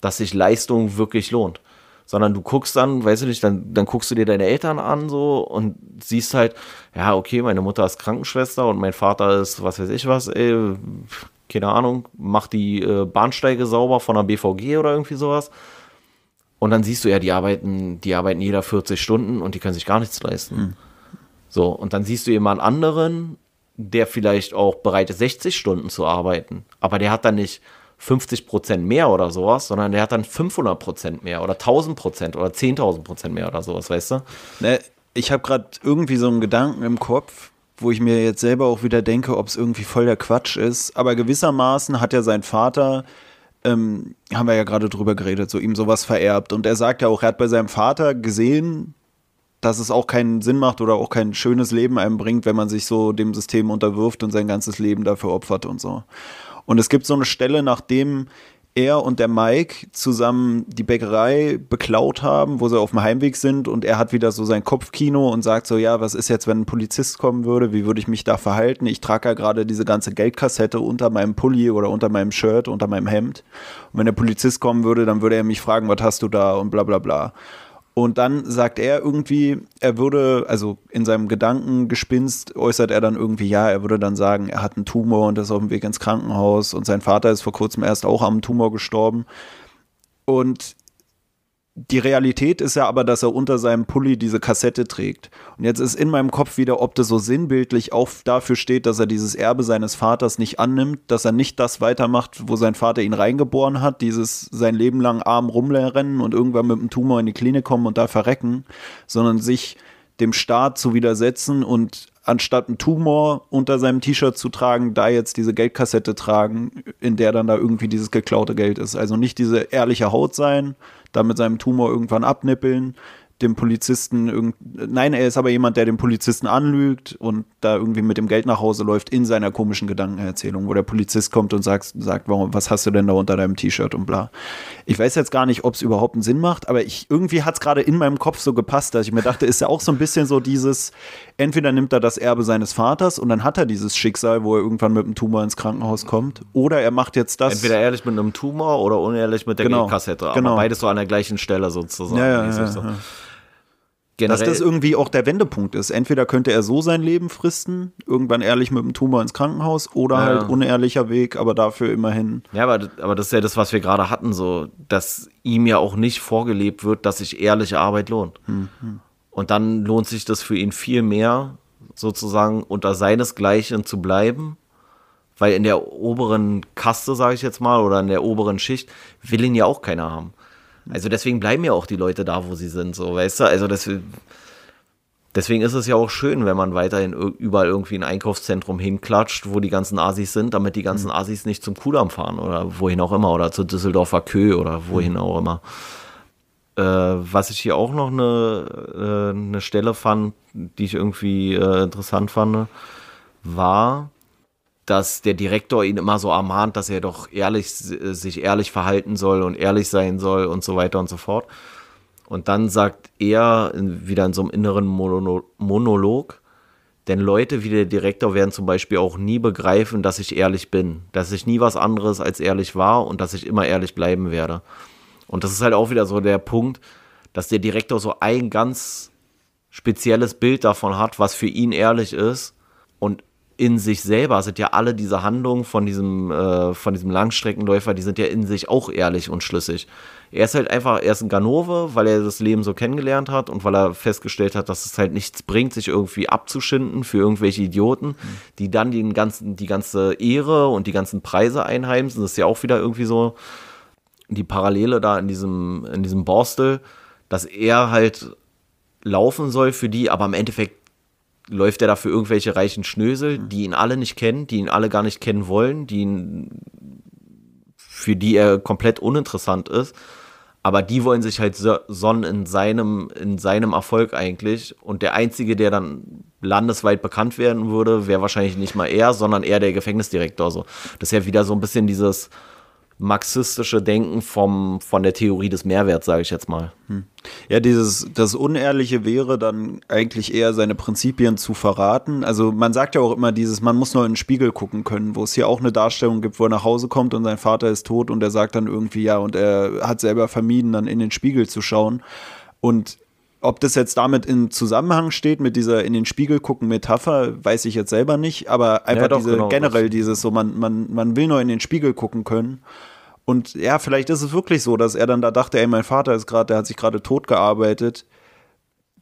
dass sich Leistung wirklich lohnt sondern du guckst dann, weißt du nicht, dann, dann guckst du dir deine Eltern an so und siehst halt, ja, okay, meine Mutter ist Krankenschwester und mein Vater ist, was weiß ich was, ey, keine Ahnung, macht die äh, Bahnsteige sauber von der BVG oder irgendwie sowas. Und dann siehst du ja, die arbeiten, die arbeiten jeder 40 Stunden und die können sich gar nichts leisten. Mhm. So, und dann siehst du jemand anderen, der vielleicht auch bereit ist, 60 Stunden zu arbeiten, aber der hat dann nicht 50 Prozent mehr oder sowas, sondern der hat dann 500 Prozent mehr oder 1000 Prozent oder 10.000 Prozent mehr oder sowas, weißt du? Ne, ich habe gerade irgendwie so einen Gedanken im Kopf, wo ich mir jetzt selber auch wieder denke, ob es irgendwie voll der Quatsch ist. Aber gewissermaßen hat ja sein Vater, ähm, haben wir ja gerade drüber geredet, so ihm sowas vererbt. Und er sagt ja auch, er hat bei seinem Vater gesehen, dass es auch keinen Sinn macht oder auch kein schönes Leben einem bringt, wenn man sich so dem System unterwirft und sein ganzes Leben dafür opfert und so. Und es gibt so eine Stelle, nachdem er und der Mike zusammen die Bäckerei beklaut haben, wo sie auf dem Heimweg sind und er hat wieder so sein Kopfkino und sagt so, ja, was ist jetzt, wenn ein Polizist kommen würde, wie würde ich mich da verhalten? Ich trage ja gerade diese ganze Geldkassette unter meinem Pulli oder unter meinem Shirt, unter meinem Hemd. Und wenn der Polizist kommen würde, dann würde er mich fragen, was hast du da und bla bla bla. Und dann sagt er irgendwie, er würde, also in seinem Gedankengespinst äußert er dann irgendwie, ja, er würde dann sagen, er hat einen Tumor und ist auf dem Weg ins Krankenhaus und sein Vater ist vor kurzem erst auch am Tumor gestorben. Und die Realität ist ja aber, dass er unter seinem Pulli diese Kassette trägt. Und jetzt ist in meinem Kopf wieder, ob das so sinnbildlich auch dafür steht, dass er dieses Erbe seines Vaters nicht annimmt, dass er nicht das weitermacht, wo sein Vater ihn reingeboren hat, dieses sein Leben lang arm rumrennen und irgendwann mit einem Tumor in die Klinik kommen und da verrecken, sondern sich dem Staat zu widersetzen und anstatt einen Tumor unter seinem T-Shirt zu tragen, da jetzt diese Geldkassette tragen, in der dann da irgendwie dieses geklaute Geld ist. Also nicht diese ehrliche Haut sein, da mit seinem Tumor irgendwann abnippeln, dem Polizisten irgend nein, er ist aber jemand, der den Polizisten anlügt und da irgendwie mit dem Geld nach Hause läuft in seiner komischen Gedankenerzählung, wo der Polizist kommt und sagt, sagt, warum, was hast du denn da unter deinem T-Shirt und bla. Ich weiß jetzt gar nicht, ob es überhaupt einen Sinn macht, aber ich irgendwie hat es gerade in meinem Kopf so gepasst, dass ich mir dachte, ist ja auch so ein bisschen so dieses, entweder nimmt er das Erbe seines Vaters und dann hat er dieses Schicksal, wo er irgendwann mit einem Tumor ins Krankenhaus kommt, oder er macht jetzt das. Entweder ehrlich mit einem Tumor oder unehrlich mit der genau, Kassette, aber genau. beides so an der gleichen Stelle sozusagen. Ja, ja, ja, so. ja. Generell, dass das irgendwie auch der Wendepunkt ist. Entweder könnte er so sein Leben fristen, irgendwann ehrlich mit dem Tumor ins Krankenhaus, oder ja. halt unehrlicher Weg, aber dafür immerhin. Ja, aber, aber das ist ja das, was wir gerade hatten, so, dass ihm ja auch nicht vorgelebt wird, dass sich ehrliche Arbeit lohnt. Mhm. Und dann lohnt sich das für ihn viel mehr, sozusagen unter seinesgleichen zu bleiben, weil in der oberen Kaste, sage ich jetzt mal, oder in der oberen Schicht will ihn ja auch keiner haben. Also deswegen bleiben ja auch die Leute da, wo sie sind, so, weißt du? Also das, deswegen ist es ja auch schön, wenn man weiterhin überall irgendwie ein Einkaufszentrum hinklatscht, wo die ganzen Asis sind, damit die ganzen mhm. Asis nicht zum Kudamm fahren oder wohin auch immer oder zur Düsseldorfer Kö oder wohin mhm. auch immer. Äh, was ich hier auch noch eine, äh, eine Stelle fand, die ich irgendwie äh, interessant fand, war, dass der Direktor ihn immer so ermahnt, dass er doch ehrlich, sich ehrlich verhalten soll und ehrlich sein soll und so weiter und so fort. Und dann sagt er wieder in so einem inneren Monolog, Denn Leute wie der Direktor werden zum Beispiel auch nie begreifen, dass ich ehrlich bin, dass ich nie was anderes als ehrlich war und dass ich immer ehrlich bleiben werde. Und das ist halt auch wieder so der Punkt, dass der Direktor so ein ganz spezielles Bild davon hat, was für ihn ehrlich ist. Und in sich selber sind ja alle diese Handlungen von diesem, äh, von diesem Langstreckenläufer, die sind ja in sich auch ehrlich und schlüssig. Er ist halt einfach, er ist ein Ganove, weil er das Leben so kennengelernt hat und weil er festgestellt hat, dass es halt nichts bringt, sich irgendwie abzuschinden für irgendwelche Idioten, die dann den ganzen, die ganze Ehre und die ganzen Preise einheimsen. Das ist ja auch wieder irgendwie so die Parallele da in diesem, in diesem Borstel, dass er halt laufen soll für die, aber im Endeffekt läuft er da für irgendwelche reichen Schnösel, mhm. die ihn alle nicht kennen, die ihn alle gar nicht kennen wollen, die ihn, für die er komplett uninteressant ist. Aber die wollen sich halt sonnen in seinem, in seinem Erfolg eigentlich. Und der Einzige, der dann landesweit bekannt werden würde, wäre wahrscheinlich nicht mal er, sondern eher der Gefängnisdirektor. So. Das ist ja wieder so ein bisschen dieses, marxistische Denken vom, von der Theorie des Mehrwerts, sage ich jetzt mal. Hm. Ja, dieses, das Unehrliche wäre dann eigentlich eher seine Prinzipien zu verraten. Also man sagt ja auch immer dieses, man muss nur in den Spiegel gucken können, wo es hier auch eine Darstellung gibt, wo er nach Hause kommt und sein Vater ist tot und er sagt dann irgendwie, ja, und er hat selber vermieden, dann in den Spiegel zu schauen. Und ob das jetzt damit in Zusammenhang steht mit dieser in den Spiegel gucken Metapher, weiß ich jetzt selber nicht, aber einfach ja, doch, diese, genau, generell dieses so, man, man, man will nur in den Spiegel gucken können. Und ja, vielleicht ist es wirklich so, dass er dann da dachte, ey, mein Vater ist gerade, der hat sich gerade tot gearbeitet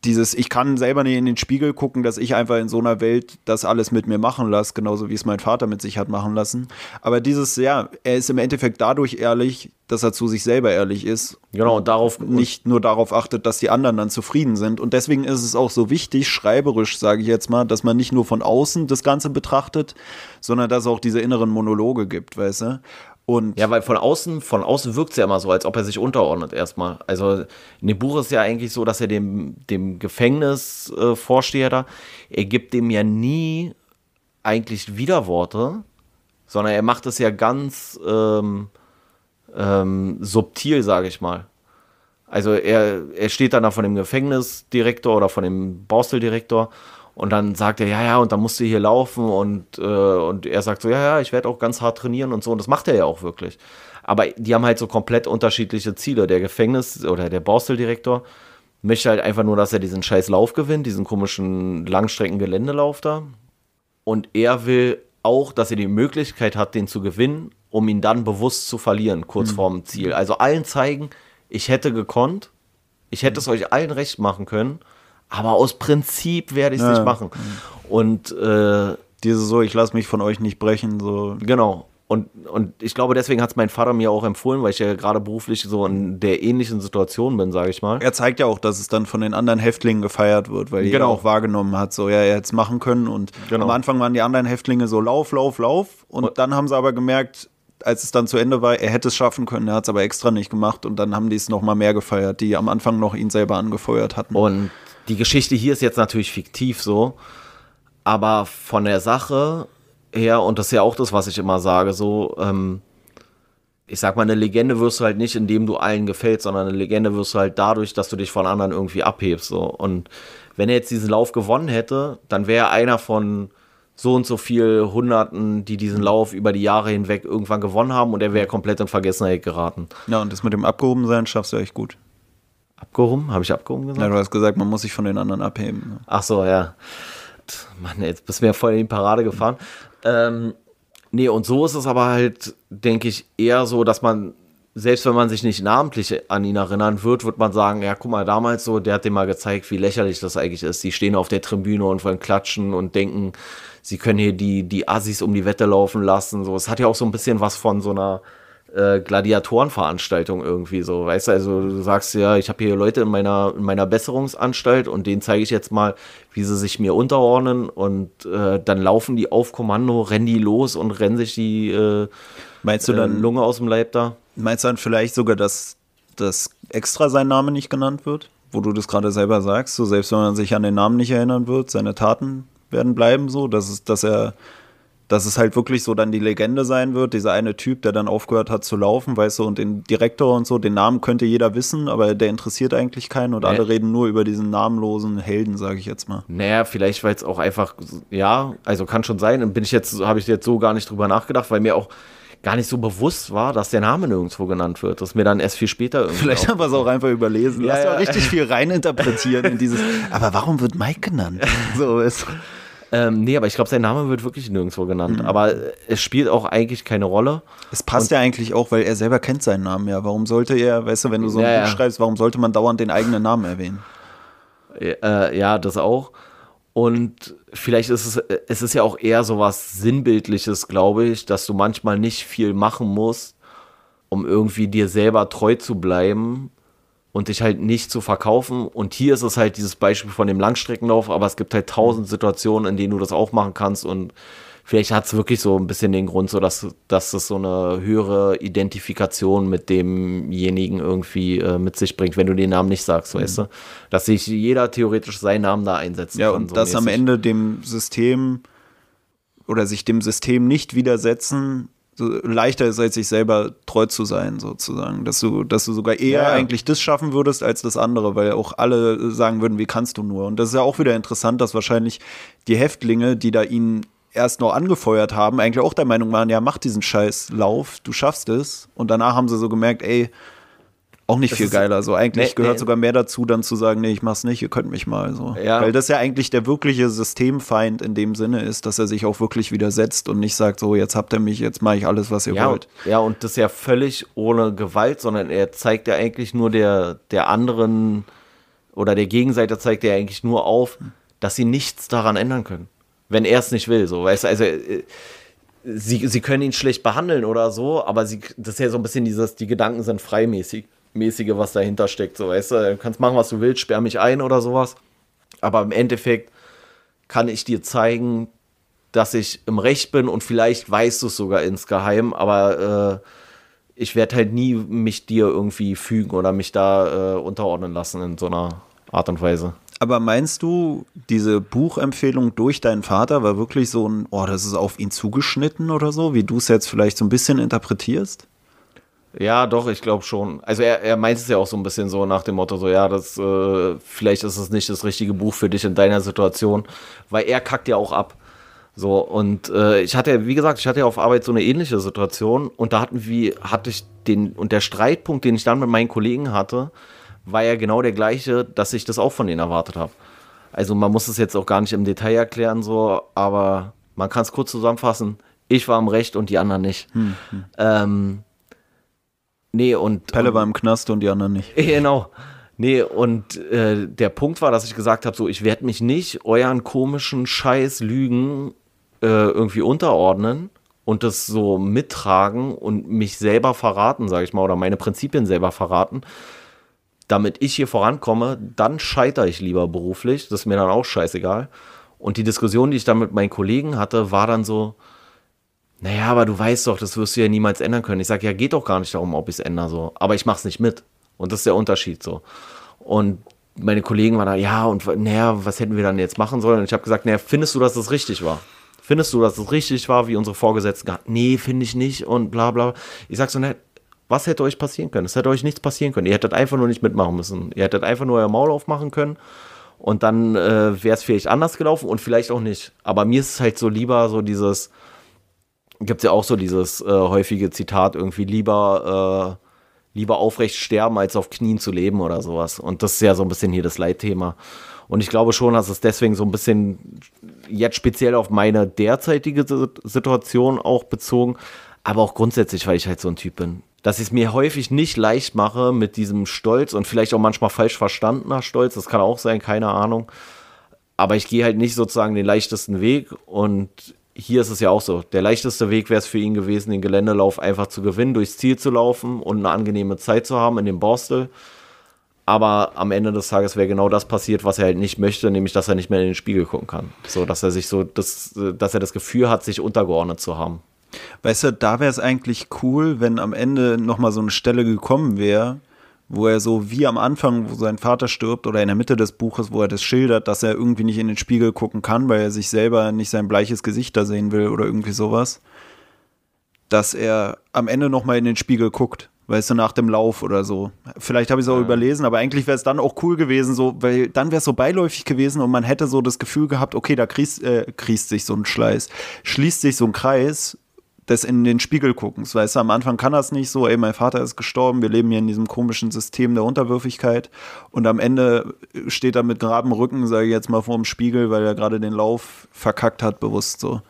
dieses, ich kann selber nicht in den Spiegel gucken, dass ich einfach in so einer Welt das alles mit mir machen lasse, genauso wie es mein Vater mit sich hat machen lassen. Aber dieses, ja, er ist im Endeffekt dadurch ehrlich, dass er zu sich selber ehrlich ist. Genau, und darauf nicht nur darauf achtet, dass die anderen dann zufrieden sind. Und deswegen ist es auch so wichtig, schreiberisch, sage ich jetzt mal, dass man nicht nur von außen das Ganze betrachtet, sondern dass es auch diese inneren Monologe gibt, weißt du? Und ja, weil von außen, von außen wirkt es ja immer so, als ob er sich unterordnet erstmal. Also in dem Buch ist ja eigentlich so, dass er dem, dem Gefängnisvorsteher äh, da, er gibt dem ja nie eigentlich Widerworte, sondern er macht es ja ganz ähm, ähm, subtil, sage ich mal. Also er, er steht dann da von dem Gefängnisdirektor oder von dem Bausteldirektor und dann sagt er, ja, ja, und dann musst du hier laufen und, äh, und er sagt so, ja, ja, ich werde auch ganz hart trainieren und so. Und das macht er ja auch wirklich. Aber die haben halt so komplett unterschiedliche Ziele. Der Gefängnis- oder der Borsteldirektor möchte halt einfach nur, dass er diesen scheiß Lauf gewinnt, diesen komischen Langstrecken-Geländelauf da. Und er will auch, dass er die Möglichkeit hat, den zu gewinnen, um ihn dann bewusst zu verlieren, kurz mhm. vorm Ziel. Also allen zeigen, ich hätte gekonnt, ich hätte es euch allen recht machen können aber aus Prinzip werde ich es ja. nicht machen. Und äh, diese so, ich lasse mich von euch nicht brechen, so. Genau. Und, und ich glaube, deswegen hat es mein Vater mir auch empfohlen, weil ich ja gerade beruflich so in der ähnlichen Situation bin, sage ich mal. Er zeigt ja auch, dass es dann von den anderen Häftlingen gefeiert wird, weil genau. jeder auch wahrgenommen hat, so ja, er hätte es machen können. Und genau. am Anfang waren die anderen Häftlinge so Lauf, Lauf, Lauf. Und, und dann haben sie aber gemerkt, als es dann zu Ende war, er hätte es schaffen können, er hat es aber extra nicht gemacht und dann haben die es nochmal mehr gefeiert, die am Anfang noch ihn selber angefeuert hatten. Und die Geschichte hier ist jetzt natürlich fiktiv so, aber von der Sache her, und das ist ja auch das, was ich immer sage, so, ähm, ich sag mal, eine Legende wirst du halt nicht, indem du allen gefällst, sondern eine Legende wirst du halt dadurch, dass du dich von anderen irgendwie abhebst. So. Und wenn er jetzt diesen Lauf gewonnen hätte, dann wäre er einer von so und so viel Hunderten, die diesen Lauf über die Jahre hinweg irgendwann gewonnen haben und er wäre komplett in Vergessenheit geraten. Ja, und das mit dem Abgehobensein schaffst du echt gut. Abgehoben? Habe ich abgehoben gesagt? Ja, du hast gesagt, man muss sich von den anderen abheben. Ach so, ja. Mann, jetzt bist du mir voll in die Parade gefahren. Ähm, nee, und so ist es aber halt, denke ich, eher so, dass man, selbst wenn man sich nicht namentlich an ihn erinnern wird, wird man sagen, ja, guck mal, damals so, der hat dir mal gezeigt, wie lächerlich das eigentlich ist. Die stehen auf der Tribüne und wollen klatschen und denken, sie können hier die, die Assis um die Wette laufen lassen. So, es hat ja auch so ein bisschen was von so einer äh, Gladiatorenveranstaltung irgendwie so, weißt du, also du sagst ja, ich habe hier Leute in meiner, in meiner Besserungsanstalt und denen zeige ich jetzt mal, wie sie sich mir unterordnen und äh, dann laufen die auf Kommando, rennen die los und rennen sich die äh, meinst du dann, äh, Lunge aus dem Leib da. Meinst du dann vielleicht sogar, dass, dass extra sein Name nicht genannt wird? Wo du das gerade selber sagst, so selbst wenn man sich an den Namen nicht erinnern wird, seine Taten werden bleiben so, dass, es, dass er dass es halt wirklich so dann die Legende sein wird, dieser eine Typ, der dann aufgehört hat zu laufen, weißt du, und den Direktor und so, den Namen könnte jeder wissen, aber der interessiert eigentlich keinen und nee. alle reden nur über diesen namenlosen Helden, sage ich jetzt mal. Naja, vielleicht, weil es auch einfach, ja, also kann schon sein, dann bin ich jetzt, habe ich jetzt so gar nicht drüber nachgedacht, weil mir auch gar nicht so bewusst war, dass der Name nirgendwo genannt wird. Das ist mir dann erst viel später irgendwie. Vielleicht haben wir es auch einfach überlesen. Ja, Lass ja. richtig viel reininterpretieren in dieses. Aber warum wird Mike genannt? so ist. Ähm, nee, aber ich glaube, sein Name wird wirklich nirgendwo genannt. Mhm. Aber es spielt auch eigentlich keine Rolle. Es passt Und ja eigentlich auch, weil er selber kennt seinen Namen ja. Warum sollte er, weißt du, wenn du so ein ja, Buch ja. schreibst, warum sollte man dauernd den eigenen Namen erwähnen? Äh, ja, das auch. Und vielleicht ist es, es ist ja auch eher so was Sinnbildliches, glaube ich, dass du manchmal nicht viel machen musst, um irgendwie dir selber treu zu bleiben, und dich halt nicht zu verkaufen. Und hier ist es halt dieses Beispiel von dem Langstreckenlauf, aber es gibt halt tausend Situationen, in denen du das auch machen kannst und vielleicht hat es wirklich so ein bisschen den Grund, so dass, dass es so eine höhere Identifikation mit demjenigen irgendwie äh, mit sich bringt, wenn du den Namen nicht sagst, mhm. weißt du? Dass sich jeder theoretisch seinen Namen da einsetzen ja, kann. Ja, und so dass am Ende dem System oder sich dem System nicht widersetzen so leichter ist, als sich selber treu zu sein, sozusagen. Dass du, dass du sogar eher ja. eigentlich das schaffen würdest als das andere, weil auch alle sagen würden, wie kannst du nur? Und das ist ja auch wieder interessant, dass wahrscheinlich die Häftlinge, die da ihn erst noch angefeuert haben, eigentlich auch der Meinung waren, ja, mach diesen scheiß Lauf, du schaffst es. Und danach haben sie so gemerkt, ey, auch nicht das viel geiler. So eigentlich nee, gehört nee. sogar mehr dazu, dann zu sagen, nee, ich mach's nicht, ihr könnt mich mal. So. Ja. Weil das ja eigentlich der wirkliche Systemfeind in dem Sinne ist, dass er sich auch wirklich widersetzt und nicht sagt, so jetzt habt ihr mich, jetzt mache ich alles, was ihr ja, wollt. Ja, und das ja völlig ohne Gewalt, sondern er zeigt ja eigentlich nur der, der anderen oder der Gegenseite zeigt er eigentlich nur auf, dass sie nichts daran ändern können. Wenn er es nicht will, so, weißt du, also äh, sie, sie können ihn schlecht behandeln oder so, aber sie, das ist ja so ein bisschen dieses, die Gedanken sind freimäßig mäßige, was dahinter steckt. So, weißt du, du kannst machen, was du willst, sperr mich ein oder sowas. Aber im Endeffekt kann ich dir zeigen, dass ich im Recht bin und vielleicht weißt du es sogar insgeheim, aber äh, ich werde halt nie mich dir irgendwie fügen oder mich da äh, unterordnen lassen in so einer Art und Weise. Aber meinst du, diese Buchempfehlung durch deinen Vater war wirklich so ein, oh, das ist auf ihn zugeschnitten oder so, wie du es jetzt vielleicht so ein bisschen interpretierst? Ja, doch, ich glaube schon. Also er, er meint es ja auch so ein bisschen so nach dem Motto, so ja, das äh, vielleicht ist es nicht das richtige Buch für dich in deiner Situation, weil er kackt ja auch ab. So, und äh, ich hatte ja, wie gesagt, ich hatte ja auf Arbeit so eine ähnliche Situation und da hatten wir, hatte ich den, und der Streitpunkt, den ich dann mit meinen Kollegen hatte, war ja genau der gleiche, dass ich das auch von denen erwartet habe. Also man muss es jetzt auch gar nicht im Detail erklären, so, aber man kann es kurz zusammenfassen. Ich war im Recht und die anderen nicht. Hm, hm. Ähm, Nee, und. Pelle und, war im Knast und die anderen nicht. Genau. Nee, und äh, der Punkt war, dass ich gesagt habe: so, ich werde mich nicht euren komischen Scheiß Lügen äh, irgendwie unterordnen und das so mittragen und mich selber verraten, sage ich mal, oder meine Prinzipien selber verraten, damit ich hier vorankomme, dann scheitere ich lieber beruflich. Das ist mir dann auch scheißegal. Und die Diskussion, die ich dann mit meinen Kollegen hatte, war dann so, naja, aber du weißt doch, das wirst du ja niemals ändern können. Ich sage, ja, geht doch gar nicht darum, ob ich es ändere, so. Aber ich mache es nicht mit. Und das ist der Unterschied so. Und meine Kollegen waren da, ja, und naja, was hätten wir dann jetzt machen sollen? Und ich habe gesagt, naja, findest du, dass es richtig war? Findest du, dass es richtig war, wie unsere Vorgesetzten Nee, finde ich nicht und bla bla. Ich sag so, ne, was hätte euch passieren können? Es hätte euch nichts passieren können. Ihr hättet einfach nur nicht mitmachen müssen. Ihr hättet einfach nur euer Maul aufmachen können und dann äh, wäre es vielleicht anders gelaufen und vielleicht auch nicht. Aber mir ist es halt so lieber so dieses, gibt es ja auch so dieses äh, häufige Zitat, irgendwie lieber, äh, lieber aufrecht sterben, als auf Knien zu leben oder sowas. Und das ist ja so ein bisschen hier das Leitthema. Und ich glaube schon, dass es deswegen so ein bisschen jetzt speziell auf meine derzeitige Situation auch bezogen, aber auch grundsätzlich, weil ich halt so ein Typ bin. Dass ich es mir häufig nicht leicht mache mit diesem Stolz und vielleicht auch manchmal falsch verstandener Stolz, das kann auch sein, keine Ahnung. Aber ich gehe halt nicht sozusagen den leichtesten Weg und hier ist es ja auch so. Der leichteste Weg wäre es für ihn gewesen, den Geländelauf einfach zu gewinnen, durchs Ziel zu laufen und eine angenehme Zeit zu haben in dem Borstel. Aber am Ende des Tages wäre genau das passiert, was er halt nicht möchte, nämlich dass er nicht mehr in den Spiegel gucken kann. So, dass er sich so, das, dass er das Gefühl hat, sich untergeordnet zu haben. Weißt du, da wäre es eigentlich cool, wenn am Ende nochmal so eine Stelle gekommen wäre, wo er so wie am Anfang, wo sein Vater stirbt oder in der Mitte des Buches, wo er das schildert, dass er irgendwie nicht in den Spiegel gucken kann, weil er sich selber nicht sein bleiches Gesicht da sehen will oder irgendwie sowas, dass er am Ende nochmal in den Spiegel guckt. Weißt du, nach dem Lauf oder so. Vielleicht habe ich es auch ja. überlesen, aber eigentlich wäre es dann auch cool gewesen, so, weil dann wäre es so beiläufig gewesen und man hätte so das Gefühl gehabt, okay, da kriest, äh, kriest sich so ein Schleiß, schließt sich so ein Kreis des in den Spiegel guckens. Weißt du, am Anfang kann das nicht so, ey, mein Vater ist gestorben, wir leben hier in diesem komischen System der Unterwürfigkeit und am Ende steht er mit geraden Rücken, sage ich jetzt mal, vor dem Spiegel, weil er gerade den Lauf verkackt hat, bewusst so.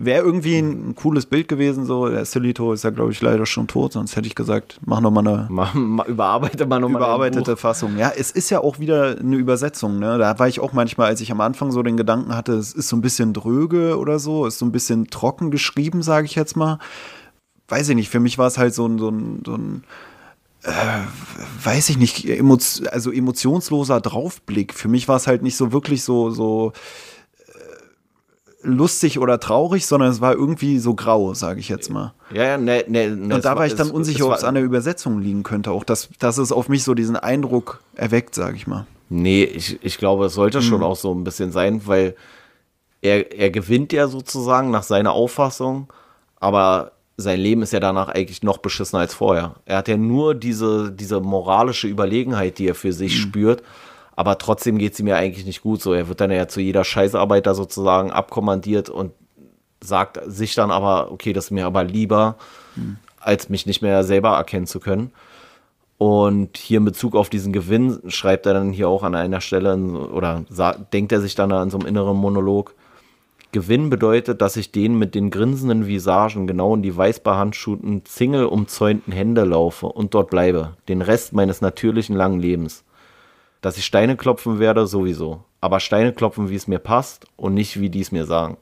Wäre irgendwie ein, cooles Bild gewesen, so. Der Silito ist ja, glaube ich, leider schon tot, sonst hätte ich gesagt, mach nochmal eine. Mal, mal, überarbeite mal nochmal Überarbeitete Fassung. Ja, es ist ja auch wieder eine Übersetzung, ne? Da war ich auch manchmal, als ich am Anfang so den Gedanken hatte, es ist so ein bisschen dröge oder so, ist so ein bisschen trocken geschrieben, sage ich jetzt mal. Weiß ich nicht, für mich war es halt so ein, so ein, so ein äh, weiß ich nicht, also emotionsloser Draufblick. Für mich war es halt nicht so wirklich so, so lustig oder traurig, sondern es war irgendwie so grau, sage ich jetzt mal. Ja, ja, ne, ne, ne Und da war ich dann es, unsicher, ob es an der Übersetzung liegen könnte, auch dass, dass es auf mich so diesen Eindruck erweckt, sage ich mal. Nee, ich, ich glaube, es sollte mhm. schon auch so ein bisschen sein, weil er, er gewinnt ja sozusagen nach seiner Auffassung, aber sein Leben ist ja danach eigentlich noch beschissener als vorher. Er hat ja nur diese, diese moralische Überlegenheit, die er für sich mhm. spürt aber trotzdem geht es ihm ja eigentlich nicht gut so. Er wird dann ja zu jeder Scheißarbeit da sozusagen abkommandiert und sagt sich dann aber, okay, das ist mir aber lieber, hm. als mich nicht mehr selber erkennen zu können. Und hier in Bezug auf diesen Gewinn schreibt er dann hier auch an einer Stelle oder denkt er sich dann an so einem inneren Monolog. Gewinn bedeutet, dass ich den mit den grinsenden Visagen genau in die weißbehandschuhten, Zingle umzäunten Hände laufe und dort bleibe, den Rest meines natürlichen langen Lebens. Dass ich Steine klopfen werde, sowieso. Aber Steine klopfen, wie es mir passt und nicht, wie die es mir sagen.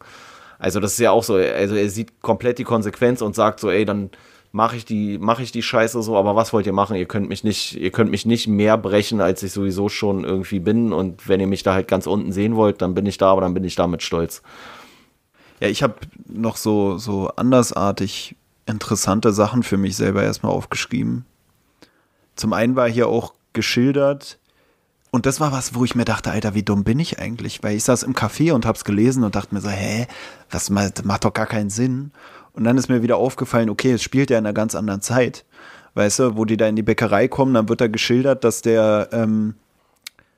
Also das ist ja auch so, also er sieht komplett die Konsequenz und sagt so, ey, dann mache ich die, ich die Scheiße so, aber was wollt ihr machen? Ihr könnt mich nicht, ihr könnt mich nicht mehr brechen, als ich sowieso schon irgendwie bin. Und wenn ihr mich da halt ganz unten sehen wollt, dann bin ich da, aber dann bin ich damit stolz. Ja, ich habe noch so, so andersartig interessante Sachen für mich selber erstmal aufgeschrieben. Zum einen war hier auch geschildert, und das war was, wo ich mir dachte, Alter, wie dumm bin ich eigentlich? Weil ich saß im Café und hab's gelesen und dachte mir so, hä, das macht doch gar keinen Sinn. Und dann ist mir wieder aufgefallen, okay, es spielt ja in einer ganz anderen Zeit. Weißt du, wo die da in die Bäckerei kommen, dann wird da geschildert, dass der ähm,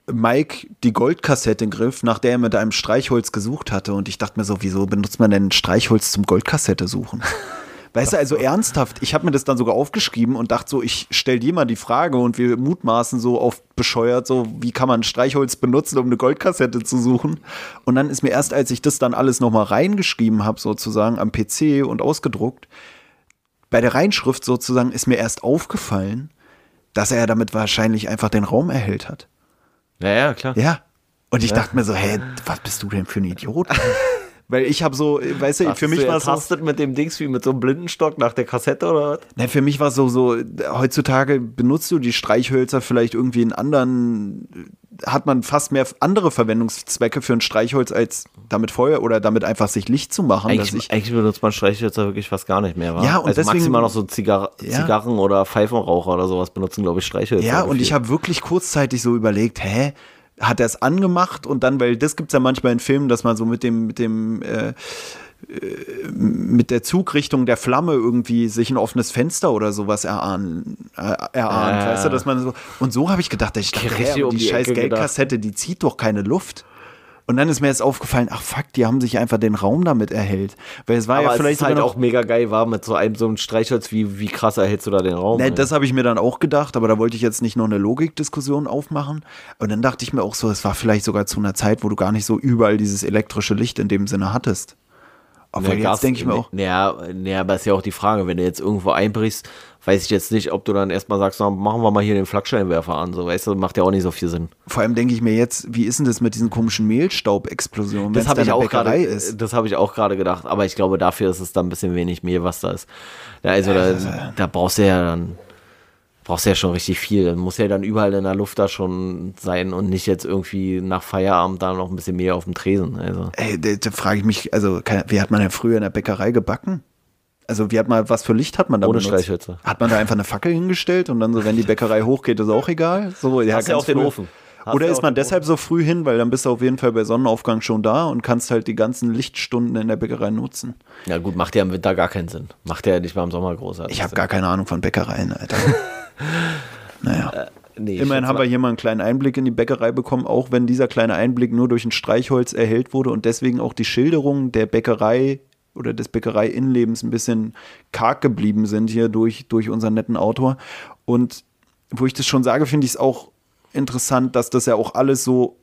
Mike die Goldkassette griff, nach der er mit einem Streichholz gesucht hatte. Und ich dachte mir so, wieso benutzt man denn Streichholz zum Goldkassette suchen? Weißt du, also ernsthaft, ich habe mir das dann sogar aufgeschrieben und dachte so, ich stell dir mal die Frage und wir mutmaßen so auf bescheuert, so wie kann man Streichholz benutzen, um eine Goldkassette zu suchen. Und dann ist mir erst, als ich das dann alles nochmal reingeschrieben habe, sozusagen am PC und ausgedruckt, bei der Reinschrift sozusagen ist mir erst aufgefallen, dass er damit wahrscheinlich einfach den Raum erhellt hat. Ja, ja, klar. Ja. Und ich ja. dachte mir so, hä, was bist du denn für ein Idiot? Weil ich habe so, weißt du, Hast für mich war es so. mit dem Dings wie mit so einem Blindenstock nach der Kassette oder was? Ne, für mich war es so, so, heutzutage benutzt du die Streichhölzer vielleicht irgendwie in anderen, hat man fast mehr andere Verwendungszwecke für ein Streichholz als damit Feuer oder damit einfach sich Licht zu machen. Eigentlich, ich, eigentlich benutzt man Streichhölzer wirklich fast gar nicht mehr, wa? Ja, und also deswegen, maximal noch so Zigar ja. Zigarren oder Pfeifenraucher oder sowas benutzen, glaube ich, Streichhölzer. Ja, und ich habe wirklich kurzzeitig so überlegt, hä, hat er es angemacht und dann, weil das gibt es ja manchmal in Filmen, dass man so mit dem, mit dem äh, äh, mit der Zugrichtung der Flamme irgendwie sich ein offenes Fenster oder sowas erahnen, äh, erahnt, äh, weißt du, dass man so und so habe ich gedacht, ich dachte, hey, um die, die scheiß Geldkassette, die zieht doch keine Luft. Und dann ist mir jetzt aufgefallen, ach fuck, die haben sich einfach den Raum damit erhellt. Weil es war Aber ja vielleicht halt auch mega geil war mit so einem so einem Streichholz, wie, wie krass erhältst du da den Raum? Ne, das habe ich mir dann auch gedacht, aber da wollte ich jetzt nicht noch eine Logikdiskussion aufmachen. Und dann dachte ich mir auch so, es war vielleicht sogar zu einer Zeit, wo du gar nicht so überall dieses elektrische Licht in dem Sinne hattest. Aber nee, jetzt denke ich mir auch. Naja, nee, aber ist ja auch die Frage, wenn du jetzt irgendwo einbrichst, weiß ich jetzt nicht, ob du dann erstmal sagst, na, machen wir mal hier den Flaggscheinwerfer an. So, weißt du, macht ja auch nicht so viel Sinn. Vor allem denke ich mir jetzt, wie ist denn das mit diesen komischen Mehlstaubexplosionen, das habe ich auch gerade Das habe ich auch gerade gedacht, aber ich glaube, dafür ist es dann ein bisschen wenig Mehl, was da ist. Ja, also, ja, da, da brauchst du ja dann brauchst du ja schon richtig viel. Muss ja dann überall in der Luft da schon sein und nicht jetzt irgendwie nach Feierabend da noch ein bisschen mehr auf dem Tresen. Also. Ey, da, da frage ich mich, also wie hat man ja früher in der Bäckerei gebacken? also wie hat man, was für Licht hat man da Ohne benutzt? Streichhölzer. Hat man da einfach eine Fackel hingestellt und dann so, wenn die Bäckerei hochgeht, ist auch egal? So, ja, Hast ja auch den früh. Ofen. Hast Oder ist man den deshalb so früh hin, weil dann bist du auf jeden Fall bei Sonnenaufgang schon da und kannst halt die ganzen Lichtstunden in der Bäckerei nutzen. Ja gut, macht ja im Winter gar keinen Sinn. Macht ja nicht mal im Sommer großartig Ich habe gar keine Ahnung von Bäckereien, Alter. naja. Nee, ich Immerhin haben wir hier mal einen kleinen Einblick in die Bäckerei bekommen, auch wenn dieser kleine Einblick nur durch ein Streichholz erhellt wurde und deswegen auch die Schilderungen der Bäckerei oder des Bäckerei-Innenlebens ein bisschen karg geblieben sind hier durch, durch unseren netten Autor. Und wo ich das schon sage, finde ich es auch interessant, dass das ja auch alles so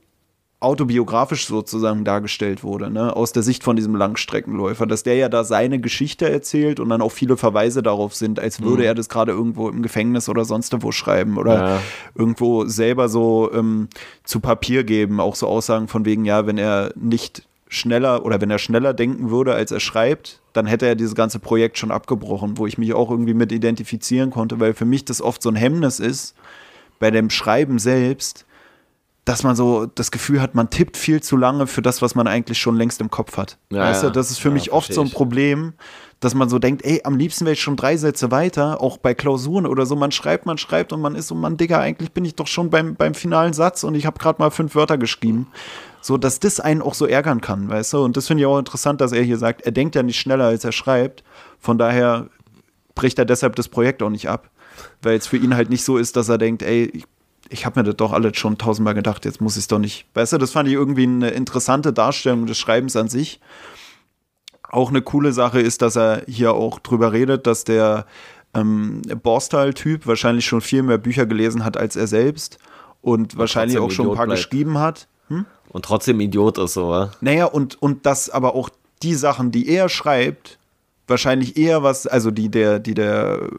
autobiografisch sozusagen dargestellt wurde, ne? aus der Sicht von diesem Langstreckenläufer, dass der ja da seine Geschichte erzählt und dann auch viele Verweise darauf sind, als würde er das gerade irgendwo im Gefängnis oder sonst wo schreiben oder Ja. irgendwo selber so ähm, zu Papier geben, auch so Aussagen von wegen, ja, wenn er nicht schneller oder wenn er schneller denken würde, als er schreibt, dann hätte er dieses ganze Projekt schon abgebrochen, wo ich mich auch irgendwie mit identifizieren konnte, weil für mich das oft so ein Hemmnis ist, bei dem Schreiben selbst, dass man so das Gefühl hat, man tippt viel zu lange für das, was man eigentlich schon längst im Kopf hat. Ja, weißt du, das ist für Ja, mich oft so ein. Problem, dass man so denkt, ey, am liebsten wäre ich schon drei Sätze weiter, auch bei Klausuren oder so. Man schreibt, man schreibt und man ist so, man, Digga, eigentlich bin ich doch schon beim, beim finalen Satz und ich habe gerade mal fünf Wörter geschrieben. So, dass das einen auch so ärgern kann, weißt du? Und das finde ich auch interessant, dass er hier sagt, er denkt ja nicht schneller, als er schreibt. Von daher bricht er deshalb das Projekt auch nicht ab. Weil es für ihn halt nicht so ist, dass er denkt, ey, ich, ich habe mir das doch alles schon tausendmal gedacht, jetzt muss ich es doch nicht. Weißt du, das fand ich irgendwie eine interessante Darstellung des Schreibens an sich. Auch eine coole Sache ist, dass er hier auch drüber redet, dass der ähm, Borstal-Typ wahrscheinlich schon viel mehr Bücher gelesen hat als er selbst und wahrscheinlich trotzdem auch schon ein paar bleibt. geschrieben hat. Und trotzdem Idiot ist so, wa? Naja, und, und dass aber auch die Sachen, die er schreibt, wahrscheinlich eher was, also die der, die der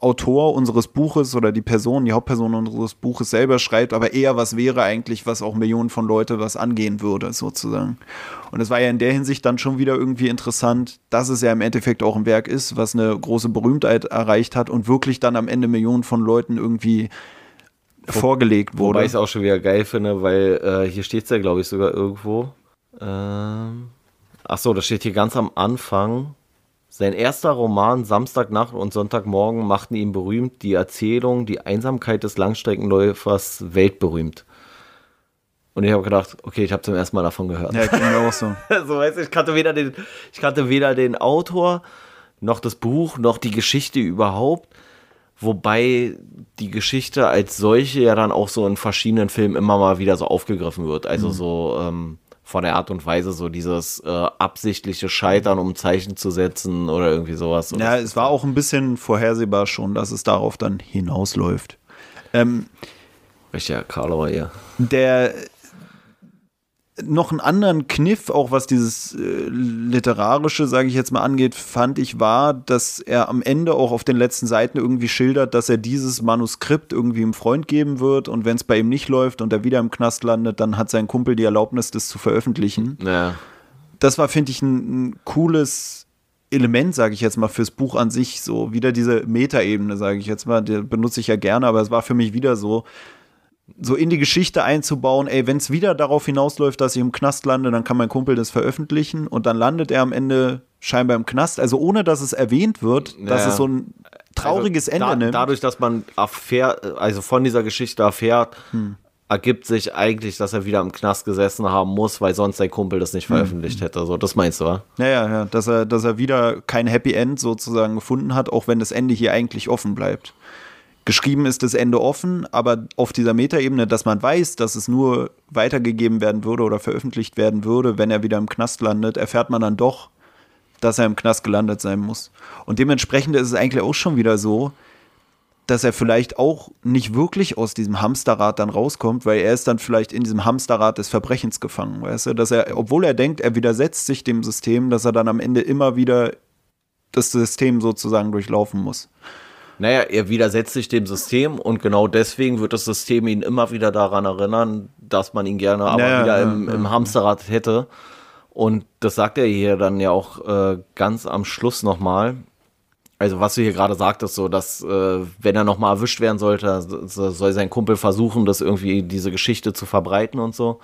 Autor unseres Buches oder die Person, die Hauptperson unseres Buches selber schreibt, aber eher was wäre eigentlich, was auch Millionen von Leute was angehen würde, sozusagen. Und es war ja in der Hinsicht dann schon wieder irgendwie interessant, dass es ja im Endeffekt auch ein Werk ist, was eine große Berühmtheit erreicht hat und wirklich dann am Ende Millionen von Leuten irgendwie vorgelegt wurde. Wobei ich es auch schon wieder geil finde, weil äh, hier steht es ja, glaube ich, sogar irgendwo. Ähm, ach so, das steht hier ganz am Anfang. Sein erster Roman Samstagnacht und Sonntagmorgen machten ihn berühmt. Die Erzählung, die Einsamkeit des Langstreckenläufers weltberühmt. Und ich habe gedacht, okay, ich habe zum ersten Mal davon gehört. ja, ging mir auch so. so weißt du, ich kannte weder den, ich kannte weder den Autor noch das Buch noch die Geschichte überhaupt. Wobei die Geschichte als solche ja dann auch so in verschiedenen Filmen immer mal wieder so aufgegriffen wird. Mhm. Also so ähm, von der Art und Weise so dieses äh, absichtliche Scheitern, um Zeichen zu setzen oder irgendwie sowas. Ja, es war auch ein bisschen vorhersehbar schon, dass es darauf dann hinausläuft. Ähm, Richtiger Karlauer hier. der noch einen anderen Kniff, auch was dieses äh, literarische, sage ich jetzt mal, angeht, fand ich war, dass er am Ende auch auf den letzten Seiten irgendwie schildert, dass er dieses Manuskript irgendwie einem Freund geben wird und wenn es bei ihm nicht läuft und er wieder im Knast landet, dann hat sein Kumpel die Erlaubnis, das zu veröffentlichen. Ja. das war, finde ich, ein, ein cooles Element, sage ich jetzt mal, fürs Buch an sich. So wieder diese Metaebene, sage ich jetzt mal, die benutze ich ja gerne, aber es war für mich wieder so, so in die Geschichte einzubauen, ey, wenn es wieder darauf hinausläuft, dass ich im Knast lande, dann kann mein Kumpel das veröffentlichen und dann landet er am Ende scheinbar im Knast. Also ohne, dass es erwähnt wird, dass Ja. es so ein trauriges also, Ende da, nimmt. Dadurch, dass man erfährt, also von dieser Geschichte erfährt, Hm. ergibt sich eigentlich, dass er wieder im Knast gesessen haben muss, weil sonst sein Kumpel das Hm. nicht veröffentlicht hätte. So, das meinst du, wa? Ja, ja, ja, dass er, dass er wieder kein Happy End sozusagen gefunden hat, auch wenn das Ende hier eigentlich offen bleibt. Geschrieben ist das Ende offen, aber auf dieser Metaebene, dass man weiß, dass es nur weitergegeben werden würde oder veröffentlicht werden würde, wenn er wieder im Knast landet, erfährt man dann doch, dass er im Knast gelandet sein muss. Und dementsprechend ist es eigentlich auch schon wieder so, dass er vielleicht auch nicht wirklich aus diesem Hamsterrad dann rauskommt, weil er ist dann vielleicht in diesem Hamsterrad des Verbrechens gefangen, weißt du, dass er, obwohl er denkt, er widersetzt sich dem System, dass er dann am Ende immer wieder das System sozusagen durchlaufen muss. Naja, er widersetzt sich dem System und genau deswegen wird das System ihn immer wieder daran erinnern, dass man ihn gerne aber Ja, wieder im, im Hamsterrad hätte. Und das sagt er hier dann ja auch äh, ganz am Schluss nochmal. Also was du hier gerade sagtest, so dass äh, wenn er nochmal erwischt werden sollte, so- soll sein Kumpel versuchen, das irgendwie diese Geschichte zu verbreiten und so.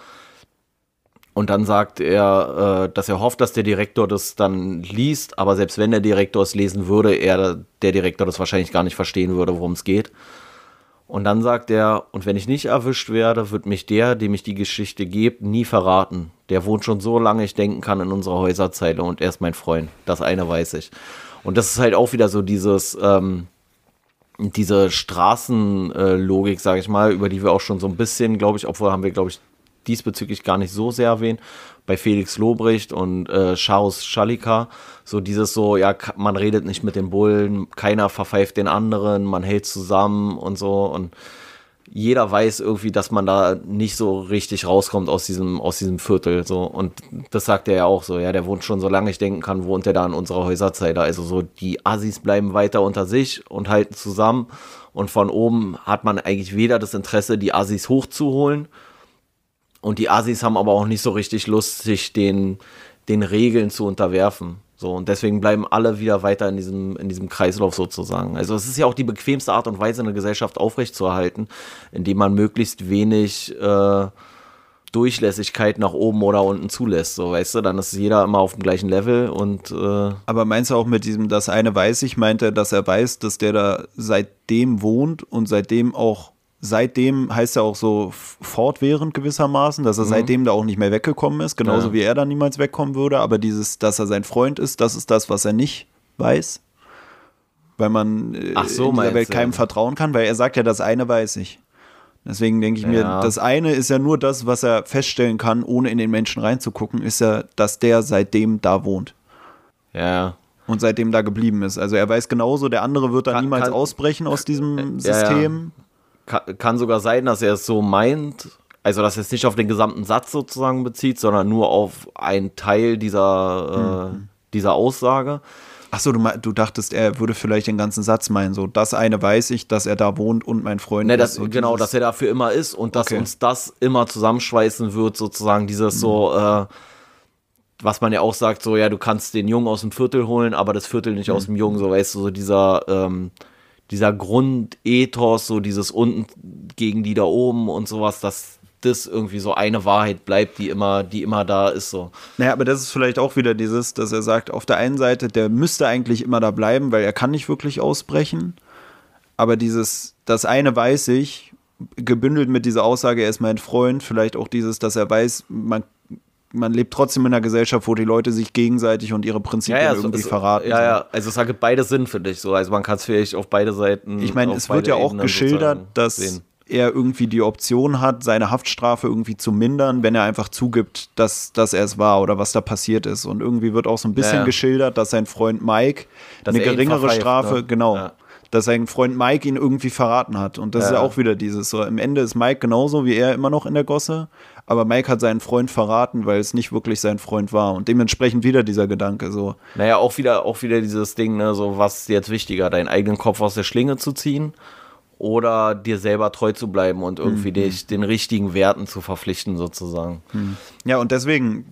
Und dann sagt er, äh, dass er hofft, dass der Direktor das dann liest, aber selbst wenn der Direktor es lesen würde, er, der Direktor das wahrscheinlich gar nicht verstehen würde, worum es geht. Und dann sagt er, und wenn ich nicht erwischt werde, wird mich der, dem ich die Geschichte gebe, nie verraten. Der wohnt schon so lange ich denken kann in unserer Häuserzeile und er ist mein Freund. Das eine weiß ich. Und das ist halt auch wieder so dieses, ähm, diese Straßenlogik, sage ich mal, über die wir auch schon so ein bisschen, glaube ich, obwohl haben wir, glaube ich, diesbezüglich gar nicht so sehr erwähnt, bei Felix Lobrecht und äh, Charles Schalika, so dieses so, ja, man redet nicht mit den Bullen, keiner verpfeift den anderen, man hält zusammen und so und jeder weiß irgendwie, dass man da nicht so richtig rauskommt aus diesem, aus diesem Viertel. So. Und das sagt er ja auch so, ja, der wohnt schon, solange ich denken kann, wohnt er da in unserer Häuserzeile. Also so, die Assis bleiben weiter unter sich und halten zusammen. Und von oben hat man eigentlich weder das Interesse, die Assis hochzuholen. Und die Assis haben aber auch nicht so richtig Lust, sich den, den Regeln zu unterwerfen. So, und deswegen bleiben alle wieder weiter in diesem, in diesem Kreislauf sozusagen. Also es ist ja auch die bequemste Art und Weise, eine Gesellschaft aufrechtzuerhalten, indem man möglichst wenig äh, Durchlässigkeit nach oben oder unten zulässt. So, weißt du, dann ist jeder immer auf dem gleichen Level und äh Aber meinst du auch mit diesem, das eine weiß ich, meint er, dass er weiß, dass der da seitdem wohnt und seitdem auch seitdem heißt er auch so fortwährend gewissermaßen, dass er mhm. seitdem da auch nicht mehr weggekommen ist, genauso ja. wie er da niemals wegkommen würde. Aber dieses, dass er sein Freund ist, das ist das, was er nicht weiß. Weil man äh, Ach so, in dieser Welt keinem vertrauen kann, weil er sagt ja, das eine weiß ich. Deswegen denke ich ja. mir, das eine ist ja nur das, was er feststellen kann, ohne in den Menschen reinzugucken, ist ja, dass der seitdem da wohnt. Ja. Und seitdem da geblieben ist. Also er weiß genauso, der andere wird da niemals kann, ausbrechen aus diesem System. Kann, sogar sein, dass er es so meint, also dass er es nicht auf den gesamten Satz sozusagen bezieht, sondern nur auf einen Teil dieser, äh, mhm. dieser Aussage. Achso, du, du dachtest, er würde vielleicht den ganzen Satz meinen. So, das eine weiß ich, dass er da wohnt und mein Freund ne, das, ist. Genau, dass er dafür immer ist und dass okay. uns das immer zusammenschweißen wird, sozusagen dieses mhm. so, äh, was man ja auch sagt, so, ja, du kannst den Jungen aus dem Viertel holen, aber das Viertel nicht mhm. aus dem Jungen, so weißt du, so dieser, ähm, dieser Grundethos, so dieses unten gegen die da oben und sowas, dass das irgendwie so eine Wahrheit bleibt, die immer, die immer da ist. So. Naja, aber das ist vielleicht auch wieder dieses, dass er sagt, auf der einen Seite, der müsste eigentlich immer da bleiben, weil er kann nicht wirklich ausbrechen. Aber dieses, das eine weiß ich, gebündelt mit dieser Aussage, er ist mein Freund, vielleicht auch dieses, dass er weiß, man man lebt trotzdem in einer Gesellschaft, wo die Leute sich gegenseitig und ihre Prinzipien ja, ja, irgendwie es, verraten. Ja, ja, also es hat beide Sinn für dich. So. Also man kann es vielleicht auf beide Seiten. Ich meine, es wird ja auch Ebenen geschildert, dass sehen. er irgendwie die Option hat, seine Haftstrafe irgendwie zu mindern, wenn er einfach zugibt, dass, dass er es war oder was da passiert ist. Und irgendwie wird auch so ein bisschen ja, geschildert, dass sein Freund Mike dass eine geringere Strafe, ne? genau, dass sein Freund Mike ihn irgendwie verraten hat. Und das ja. ist ja auch wieder dieses so. Im Ende ist Mike genauso wie er immer noch in der Gosse, aber Mike hat seinen Freund verraten, weil es nicht wirklich sein Freund war. Und dementsprechend wieder dieser Gedanke so. Naja, auch wieder, auch wieder dieses Ding, ne, so was ist jetzt wichtiger, deinen eigenen Kopf aus der Schlinge zu ziehen oder dir selber treu zu bleiben und irgendwie mhm. dich den richtigen Werten zu verpflichten, sozusagen. Mhm. Ja, und deswegen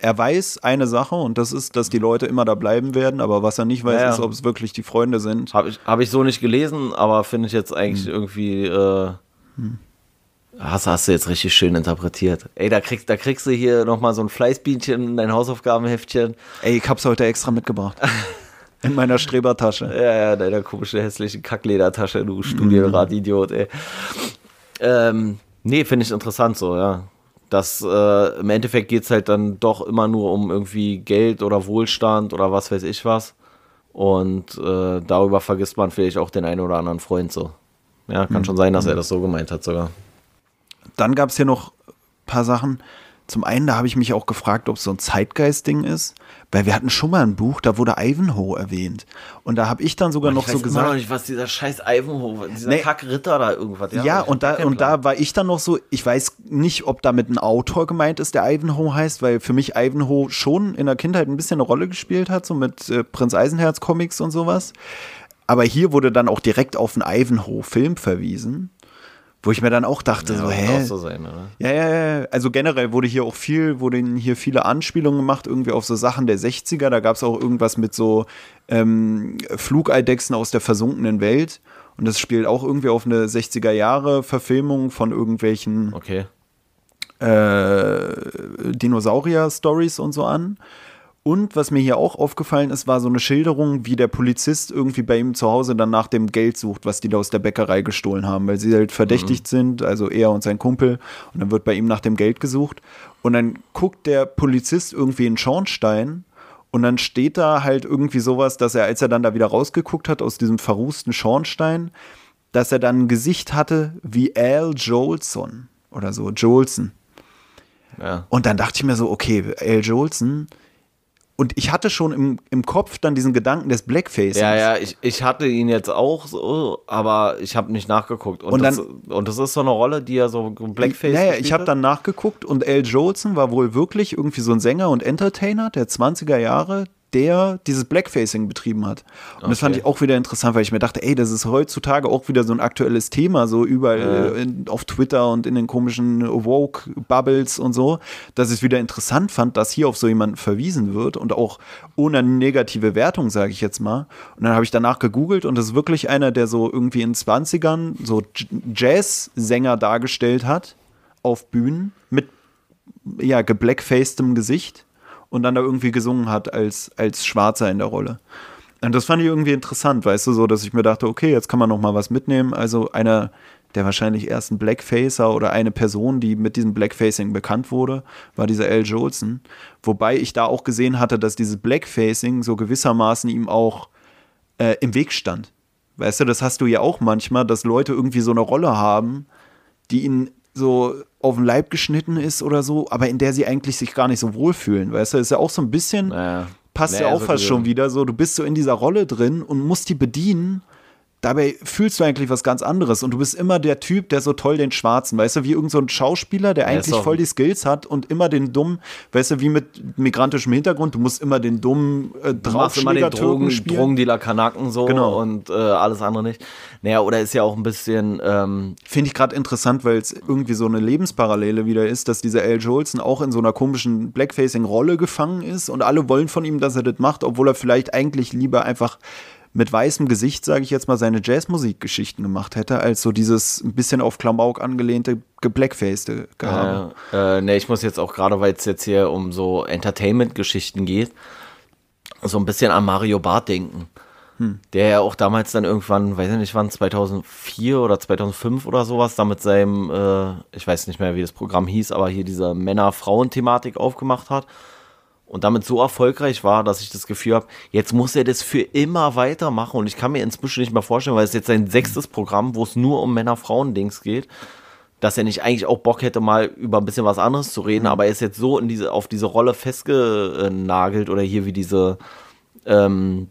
er weiß eine Sache und das ist, dass die Leute immer da bleiben werden, aber was er nicht weiß, ja, ist, ob es wirklich die Freunde sind. Habe ich, hab ich so nicht gelesen, aber finde ich jetzt eigentlich hm. irgendwie. Äh, hm. Hast, hast du jetzt richtig schön interpretiert. Ey, da kriegst, da kriegst du hier nochmal so ein Fleißbienchen in dein Hausaufgabenheftchen. Ey, ich hab's heute extra mitgebracht. in meiner Strebertasche. Ja, ja, deiner komischen, hässlichen Kackledertasche, du Studienradidiot, ey. Ähm, nee, finde ich interessant so, ja dass äh, im Endeffekt geht es halt dann doch immer nur um irgendwie Geld oder Wohlstand oder was weiß ich was. Und äh, darüber vergisst man vielleicht auch den einen oder anderen Freund so. Ja, kann mhm. schon sein, dass er hm. das so gemeint hat sogar. Dann gab es hier noch ein paar Sachen. Zum einen, da habe ich mich auch gefragt, ob es so ein Zeitgeist-Ding ist, weil wir hatten schon mal ein Buch, da wurde Ivanhoe erwähnt. Und da habe ich dann sogar noch so gesagt. Ich weiß noch nicht, was dieser scheiß Ivanhoe, dieser nee, Kackritter da irgendwas. Ja, ja und, da, und da war ich dann noch so, ich weiß nicht, ob damit ein Autor gemeint ist, der Ivanhoe heißt, weil für mich Ivanhoe schon in der Kindheit ein bisschen eine Rolle gespielt hat, so mit äh, Prinz Eisenherz Comics und sowas. Aber hier wurde dann auch direkt auf einen Ivanhoe-Film verwiesen. Wo ich mir dann auch dachte, ja, so, hä? So sein, ja, ja, ja. Also generell wurde hier auch viel, wurden hier viele Anspielungen gemacht, irgendwie auf so Sachen der 60er. Da gab es auch irgendwas mit so ähm, Flugeidechsen aus der versunkenen Welt. Und das spielt auch irgendwie auf eine 60er Jahre Verfilmung von irgendwelchen okay. äh, Dinosaurier-Stories und so an. Und was mir hier auch aufgefallen ist, war so eine Schilderung, wie der Polizist irgendwie bei ihm zu Hause dann nach dem Geld sucht, was die da aus der Bäckerei gestohlen haben, weil sie halt verdächtigt mhm. sind, also er und sein Kumpel. Und dann wird bei ihm nach dem Geld gesucht. Und dann guckt der Polizist irgendwie in Schornstein und dann steht da halt irgendwie sowas, dass er, als er dann da wieder rausgeguckt hat aus diesem verrußten Schornstein, dass er dann ein Gesicht hatte wie Al Jolson oder so, Jolson. Ja. Und dann dachte ich mir so, okay, Al Jolson, und ich hatte schon im, im Kopf dann diesen Gedanken des Blackface. Ja, ja, ich, ich hatte ihn jetzt auch so, aber ich habe nicht nachgeguckt. Und, und, das, und das ist so eine Rolle, die ja so Blackface. Naja, ich habe dann nachgeguckt und Al Jolson war wohl wirklich irgendwie so ein Sänger und Entertainer der 20er Jahre, der dieses Blackfacing betrieben hat. Und okay. das fand ich auch wieder interessant, weil ich mir dachte, ey, das ist heutzutage auch wieder so ein aktuelles Thema, so überall ja. in, auf Twitter und in den komischen Woke-Bubbles und so, dass ich es wieder interessant fand, dass hier auf so jemanden verwiesen wird und auch ohne negative Wertung, sage ich jetzt mal. Und dann habe ich danach gegoogelt und das ist wirklich einer, der so irgendwie in 20ern so Jazz-Sänger dargestellt hat auf Bühnen mit ja, geblackfacedem Gesicht und dann da irgendwie gesungen hat als, als Schwarzer in der Rolle. Und das fand ich irgendwie interessant, weißt du, so, dass ich mir dachte, okay, jetzt kann man noch mal was mitnehmen. Also einer der wahrscheinlich ersten Blackfacer oder eine Person, die mit diesem Blackfacing bekannt wurde, war dieser Al Jolson. Wobei ich da auch gesehen hatte, dass dieses Blackfacing so gewissermaßen ihm auch äh, im Weg stand. Weißt du, das hast du ja auch manchmal, dass Leute irgendwie so eine Rolle haben, die ihnen so auf den Leib geschnitten ist oder so, aber in der sie eigentlich sich gar nicht so wohlfühlen. Weißt du, ist ja auch so ein bisschen, naja. passt naja, ja auch fast schon wieder so, du bist so in dieser Rolle drin und musst die bedienen Dabei fühlst du eigentlich was ganz anderes und du bist immer der Typ, der so toll den Schwarzen, weißt du, wie irgendein so Schauspieler, der eigentlich voll die Skills hat und immer den dummen, weißt du, wie mit migrantischem Hintergrund, du musst immer den dummen äh, Draufschläger den Drogen, spielen. Drogendealer Kanaken so genau. und äh, alles andere nicht. Naja, oder ist ja auch ein bisschen ähm finde ich gerade interessant, weil es irgendwie so eine Lebensparallele wieder ist, dass dieser Al Jolson auch in so einer komischen Blackfacing-Rolle gefangen ist und alle wollen von ihm, dass er das macht, obwohl er vielleicht eigentlich lieber einfach mit weißem Gesicht, sage ich jetzt mal, seine Jazzmusikgeschichten gemacht hätte, als so dieses ein bisschen auf Klamauk angelehnte, geblackfaced Gehabe. Äh, äh, ne, ich muss jetzt auch gerade, weil es jetzt hier um so Entertainment-Geschichten geht, so ein bisschen an Mario Barth denken. Hm. Der ja auch damals dann irgendwann, weiß ich nicht wann, 2004 oder 2005 oder sowas, da mit seinem, äh, ich weiß nicht mehr, wie das Programm hieß, aber hier diese Männer-Frauen-Thematik aufgemacht hat und damit so erfolgreich war, dass ich das Gefühl habe, jetzt muss er das für immer weitermachen und ich kann mir inzwischen nicht mehr vorstellen, weil es jetzt sein sechstes Programm, wo es nur um Männer-Frauen-Dings geht, dass er nicht eigentlich auch Bock hätte, mal über ein bisschen was anderes zu reden, mhm. aber er ist jetzt so in diese, auf diese Rolle festgenagelt oder hier wie diese ähm,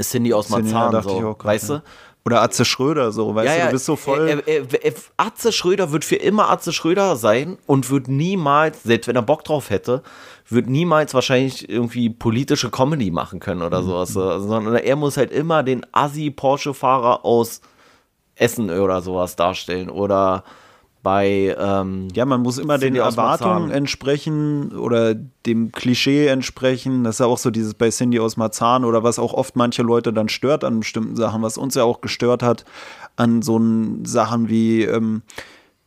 Cindy aus Marzahn, ja, so, weißt ja. du? Oder Atze Schröder, so, weißt ja, du, du bist so voll. Er, er, er, Atze Schröder wird für immer Atze Schröder sein und wird niemals, selbst wenn er Bock drauf hätte, wird niemals wahrscheinlich irgendwie politische Comedy machen können oder mhm. sowas. Also, sondern er muss halt immer den Assi-Porsche-Fahrer aus Essen oder sowas darstellen. Oder bei. Ähm, ja, man muss immer den Erwartungen entsprechen oder dem Klischee entsprechen. Das ist ja auch so dieses bei Cindy aus Marzahn oder was auch oft manche Leute dann stört an bestimmten Sachen, was uns ja auch gestört hat an so Sachen wie. Ähm,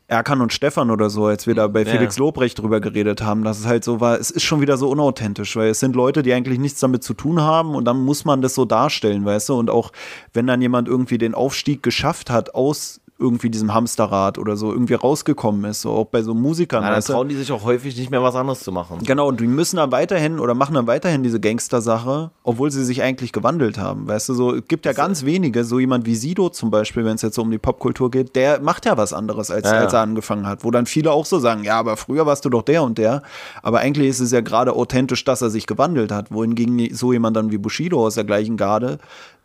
Erkan und Stefan oder so, als wir da bei Felix Lobrecht drüber geredet haben, dass es halt so war, es ist schon wieder so unauthentisch, weil es sind Leute, die eigentlich nichts damit zu tun haben und dann muss man das so darstellen, weißt du? Und auch wenn dann jemand irgendwie den Aufstieg geschafft hat aus irgendwie diesem Hamsterrad oder so irgendwie rausgekommen ist, so auch bei so Musikern. Ja, dann trauen die sich auch häufig nicht mehr was anderes zu machen. Genau, und die müssen dann weiterhin oder machen dann weiterhin diese Gangster-Sache, obwohl sie sich eigentlich gewandelt haben. Weißt du, so, es gibt ja das ganz wenige, so jemand wie Sido zum Beispiel, wenn es jetzt so um die Popkultur geht, der macht ja was anderes, als, ja, als er angefangen hat, wo dann viele auch so sagen, ja, aber früher warst du doch der und der. Aber eigentlich ist es ja gerade authentisch, dass er sich gewandelt hat, wohingegen so jemand dann wie Bushido aus der gleichen Garde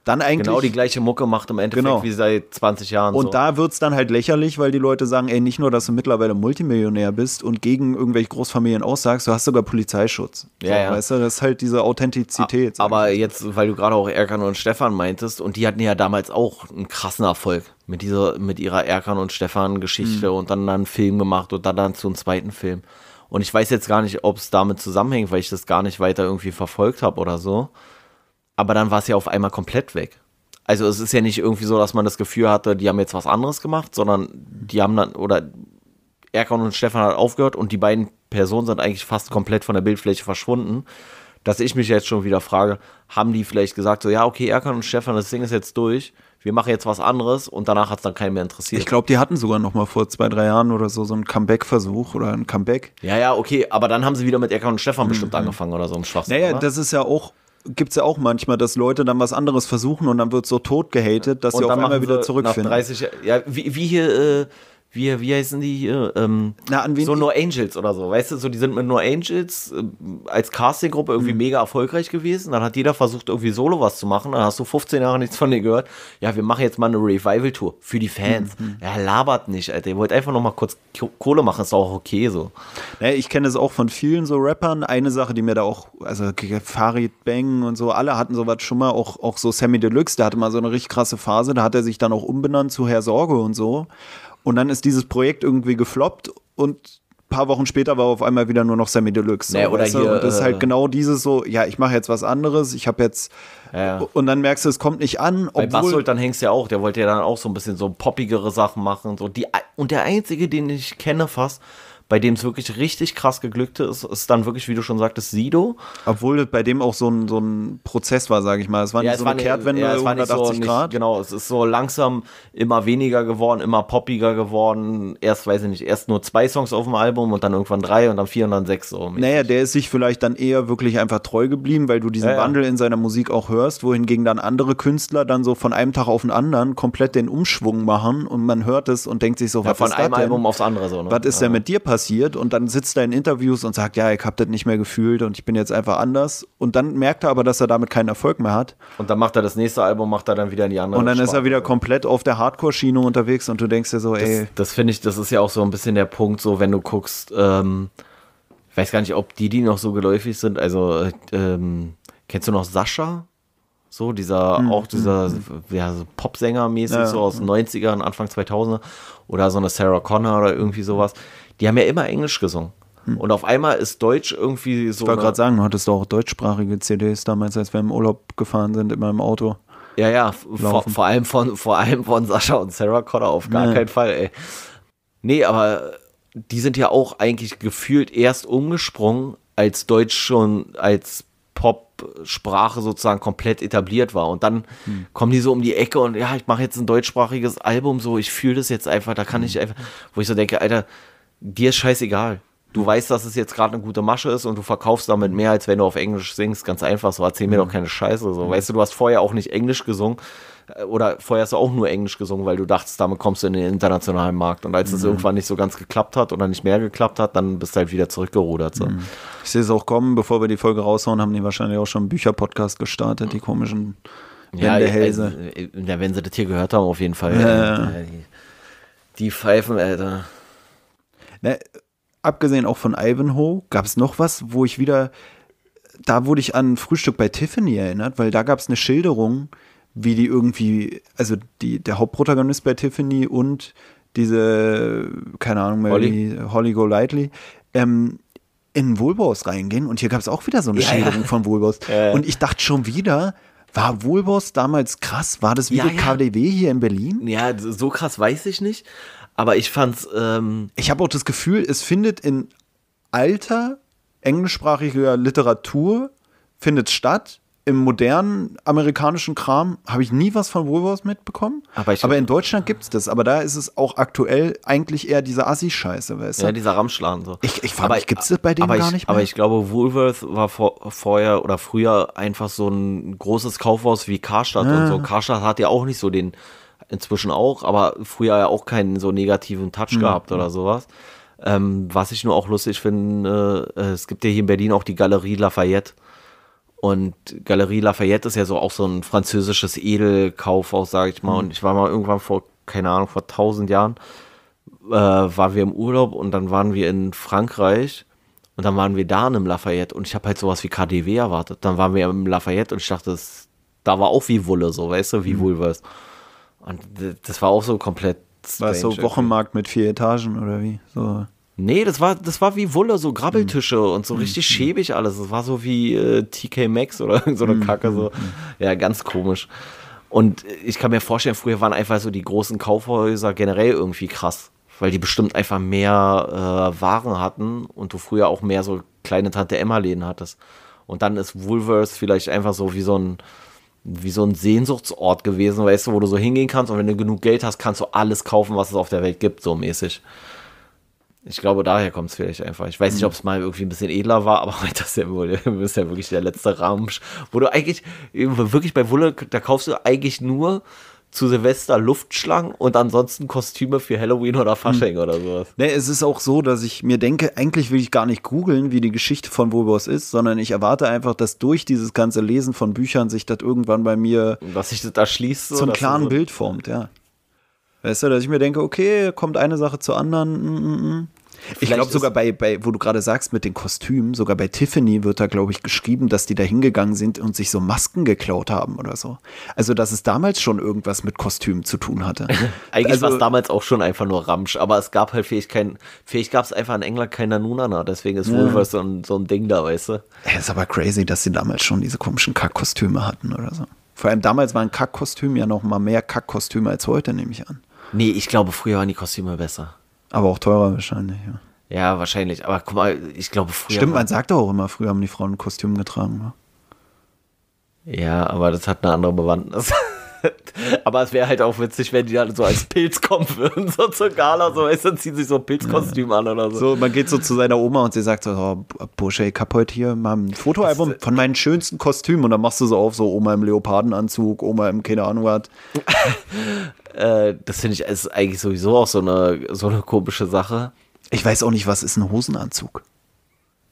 dann eigentlich. Genau die gleiche Mucke macht im Endeffekt genau. wie seit 20 Jahren. Und so. da wird es dann halt lächerlich, weil die Leute sagen, ey, nicht nur, dass du mittlerweile Multimillionär bist und gegen irgendwelche Großfamilien aussagst, du hast sogar Polizeischutz. Ja, so, ja. Weißt du, das ist halt diese Authentizität. Aber jetzt, weil du gerade auch Erkan und Stefan meintest, und die hatten ja damals auch einen krassen Erfolg mit dieser, mit ihrer Erkan und Stefan Geschichte mhm. und dann einen Film gemacht und dann, dann zu einem zweiten Film. Und ich weiß jetzt gar nicht, ob es damit zusammenhängt, weil ich das gar nicht weiter irgendwie verfolgt habe oder so aber dann war es ja auf einmal komplett weg. Also es ist ja nicht irgendwie so, dass man das Gefühl hatte, die haben jetzt was anderes gemacht, sondern die haben dann, oder Erkan und Stefan hat aufgehört und die beiden Personen sind eigentlich fast komplett von der Bildfläche verschwunden, dass ich mich jetzt schon wieder frage, haben die vielleicht gesagt, so ja, okay, Erkan und Stefan, das Ding ist jetzt durch, wir machen jetzt was anderes und danach hat es dann keinen mehr interessiert. Ich glaube, die hatten sogar noch mal vor zwei, drei Jahren oder so so einen Comeback-Versuch oder ein Comeback. ja, ja, okay, aber dann haben sie wieder mit Erkan und Stefan bestimmt angefangen oder so im Schwachsinn. Naja, oder? das ist ja auch, gibt's ja auch manchmal, dass Leute dann was anderes versuchen und dann wird so tot gehatet, dass sie auf einmal wieder zurückfinden. Nach 30, Jahr- ja, wie, wie hier, äh, wie, wie heißen die hier? Ähm, Na, an wen so nur Angels oder so, weißt du, so die sind mit nur Angels äh, als Castinggruppe Mhm. irgendwie mega erfolgreich gewesen. Dann hat jeder versucht, irgendwie solo was zu machen. Dann hast du 15 Jahre nichts von denen gehört. Ja, wir machen jetzt mal eine Revival-Tour für die Fans. Mhm. Er labert nicht, Alter. Ihr wollt einfach noch mal kurz Ko- Kohle machen, ist auch okay so. Ja, ich kenne es auch von vielen so Rappern. Eine Sache, die mir da auch, also Farid Bang und so, alle hatten sowas schon mal, auch, auch so Sammy Deluxe, der hatte mal so eine richtig krasse Phase, da hat er sich dann auch umbenannt zu Herr Sorge und so. Und dann ist dieses Projekt irgendwie gefloppt und ein paar Wochen später war auf einmal wieder nur noch Sammy Deluxe. So, Nee, oder weißt du? hier, und das ist äh, halt genau dieses so, ja, ich mache jetzt was anderes, ich habe jetzt, Ja. und dann merkst du, es kommt nicht an, Bei Basselt dann hängst ja auch, der wollte ja dann auch so ein bisschen so poppigere Sachen machen. So die, und der einzige, den ich kenne fast, bei dem es wirklich richtig krass geglückt ist, ist dann wirklich, wie du schon sagtest, Sido. obwohl das bei dem auch so ein, so ein Prozess war, sage ich mal. Es war nicht so eine Kehrtwende, ja, es war nicht 180 so, Grad. Nicht, genau, es ist so langsam immer weniger geworden, immer poppiger geworden. Erst, weiß ich nicht, erst nur zwei Songs auf dem Album und dann irgendwann drei und dann vier und dann sechs so. Naja, der ist sich vielleicht dann eher wirklich einfach treu geblieben, weil du diesen Ja, ja. Wandel in seiner Musik auch hörst, wohingegen dann andere Künstler dann so von einem Tag auf den anderen komplett den Umschwung machen und man hört es und denkt sich so, Ja, was von ist einem das denn? Album aufs andere so. Ne? Was ist denn mit dir passiert? Und dann sitzt er in Interviews und sagt, ja, ich hab das nicht mehr gefühlt und ich bin jetzt einfach anders. Und dann merkt er aber, dass er damit keinen Erfolg mehr hat. Und dann macht er das nächste Album, macht er dann wieder in die andere Und dann ist er Sparte. wieder komplett auf der Hardcore-Schiene unterwegs und du denkst dir so, ey, Das, finde ich, das ist ja auch so ein bisschen der Punkt, so wenn du guckst, ähm, ich weiß gar nicht, ob die, die noch so geläufig sind, also äh, ähm, kennst du noch Sascha? So, dieser, auch dieser ja, so Popsänger-mäßig, Ja. so aus den 90ern, Anfang 2000er oder so eine Sarah Connor oder irgendwie sowas. Die haben ja immer Englisch gesungen. Und auf einmal ist Deutsch irgendwie so. ich wollte gerade sagen, du hattest doch auch deutschsprachige CDs damals, als wir im Urlaub gefahren sind, immer im Auto. Ja, ja, vor, vor, allem von, vor allem von Sascha und Sarah Connor auf gar Ja. keinen Fall, ey. Nee, aber die sind ja auch eigentlich gefühlt erst umgesprungen, als Deutsch schon als Pop-Sprache sozusagen komplett etabliert war. Und dann Hm. kommen die so um die Ecke und ja, ich mache jetzt ein deutschsprachiges Album, so, ich fühle das jetzt einfach, da kann ich Hm. einfach, wo ich so denke, Alter, dir ist scheißegal. Du weißt, dass es jetzt gerade eine gute Masche ist und du verkaufst damit mehr, als wenn du auf Englisch singst. Ganz einfach, so erzähl mir Hm. doch keine Scheiße. So, weißt du, du hast vorher auch nicht Englisch gesungen äh, oder vorher hast du auch nur Englisch gesungen, weil du dachtest, damit kommst du in den internationalen Markt. Und als es irgendwann nicht so ganz geklappt hat oder nicht mehr geklappt hat, dann bist du halt wieder zurückgerudert. So. Ich sehe es auch kommen, bevor wir die Folge raushauen, haben die wahrscheinlich auch schon einen Bücherpodcast gestartet, die komischen Ja, Wendehälse. äh, äh, ja, wenn sie das hier gehört haben, auf jeden Fall. Ja. Äh, die, die Pfeifen, Alter. Ne, abgesehen auch von Ivanhoe, gab es noch was, wo ich wieder, da wurde ich an Frühstück bei Tiffany erinnert, weil da gab es eine Schilderung, wie die irgendwie, also die, der Hauptprotagonist bei Tiffany und diese, keine Ahnung mehr, Holly. die Holly Golightly, ähm, in Wohlbaus reingehen und hier gab es auch wieder so eine Ja, Schilderung ja. von Wohlbaus. Ja. Und ich dachte schon wieder, war Wohlbaus damals krass? War das wie ja. KDW hier in Berlin? Ja, so krass weiß ich nicht. Aber ich fand's, ähm, Ich habe auch das Gefühl, es findet in alter englischsprachiger Literatur findet statt. Im modernen amerikanischen Kram habe ich nie was von Woolworths mitbekommen. Aber ich- in Deutschland gibt es das. Aber da ist es auch aktuell eigentlich eher diese Assi-Scheiße, weißt du? ja, dieser Ramschladen so. Ich- ich frag mich, gibt's das bei denen aber gar ich, nicht mehr? Aber ich glaube, Woolworth war vor, vorher oder früher einfach so ein großes Kaufhaus wie Karstadt und so. Karstadt hat ja auch nicht so den, inzwischen auch, aber früher ja auch keinen so negativen Touch Hm. gehabt oder sowas. Ähm, was ich nur auch lustig finde, äh, es gibt ja hier in Berlin auch die Galerie Lafayette. Und Galerie Lafayette ist ja so auch so ein französisches Edelkaufhaus, sage ich mal. Und ich war mal irgendwann vor, keine Ahnung, vor tausend Jahren, äh, waren wir im Urlaub und dann waren wir in Frankreich und dann waren wir da in einem Lafayette und ich habe halt sowas wie KDW erwartet. Dann waren wir im Lafayette und ich dachte, das, da war auch wie Wulle, so, weißt du, wie Woolworth. Und das war auch so komplett. War es so Wochenmarkt mit vier Etagen oder wie? So. Nee, das war, das war wie Wulle, so Grabbeltische und so richtig schäbig alles. Das war so wie äh, TK Maxx oder so eine Kacke. So. Ja, ganz komisch. Und ich kann mir vorstellen, früher waren einfach so die großen Kaufhäuser generell irgendwie krass. weil die bestimmt einfach mehr äh, Waren hatten und du früher auch mehr so kleine Tante Emma-Läden hattest. Und dann ist Woolworths vielleicht einfach so wie so ein wie so ein Sehnsuchtsort gewesen, weißt du, wo du so hingehen kannst und wenn du genug Geld hast, kannst du alles kaufen, was es auf der Welt gibt, so mäßig. Ich glaube, daher kommt es vielleicht einfach. Ich weiß nicht, ob es mal irgendwie ein bisschen edler war, aber das ist ja, wohl, ist ja wirklich der letzte Ramsch, wo du eigentlich, wirklich bei Wulle, da kaufst du eigentlich nur zu Silvester Luftschlangen und ansonsten Kostüme für Halloween oder Fasching hm. oder sowas. Nee, es ist auch so, dass ich mir denke, eigentlich will ich gar nicht googeln, wie die Geschichte von Woolworths ist, sondern ich erwarte einfach, dass durch dieses ganze Lesen von Büchern sich das irgendwann bei mir dass sich das erschließt, so, zum klaren so Bild formt, ja. Weißt du, dass ich mir denke, okay, kommt eine Sache zur anderen. Mm, mm, mm. Ich glaube sogar bei, bei, wo du gerade sagst mit den Kostümen, sogar bei Tiffany wird da, glaube ich, geschrieben, dass die da hingegangen sind und sich so Masken geklaut haben oder so. Also, dass es damals schon irgendwas mit Kostümen zu tun hatte. Eigentlich also, war es damals auch schon einfach nur Ramsch, aber es gab halt vielleicht kein, vielleicht gab es einfach in England kein Nanunana, deswegen ist ja. Woolworth so ein, so ein Ding da, weißt du? Ja, ist aber crazy, dass sie damals schon diese komischen Kackkostüme hatten oder so. Vor allem damals waren Kackkostüme ja noch mal mehr Kackkostüme als heute, nehme ich an. Nee, ich glaube, früher waren die Kostüme besser. Aber auch teurer wahrscheinlich, ja. Ja, wahrscheinlich. Aber guck mal, ich glaube früher. Stimmt, man sagt doch auch immer, früher haben die Frauen ein Kostüm getragen. Ne? Ja, aber das hat eine andere Bewandtnis. aber es wäre halt auch witzig, wenn die dann so als Pilz kommen würden, so zur Gala, so, weißt, dann ziehen sich so ein Pilzkostüm ja. an oder so. So, man geht so zu seiner Oma und sie sagt so, oh, Bursche, ich hab heute hier mal ein Fotoalbum von meinen schönsten Kostümen und dann machst du so auf, so Oma im Leopardenanzug, Oma im keine Ahnung was. äh, das finde ich ist eigentlich sowieso auch so eine, so eine komische Sache. Ich weiß auch nicht, was ist ein Hosenanzug?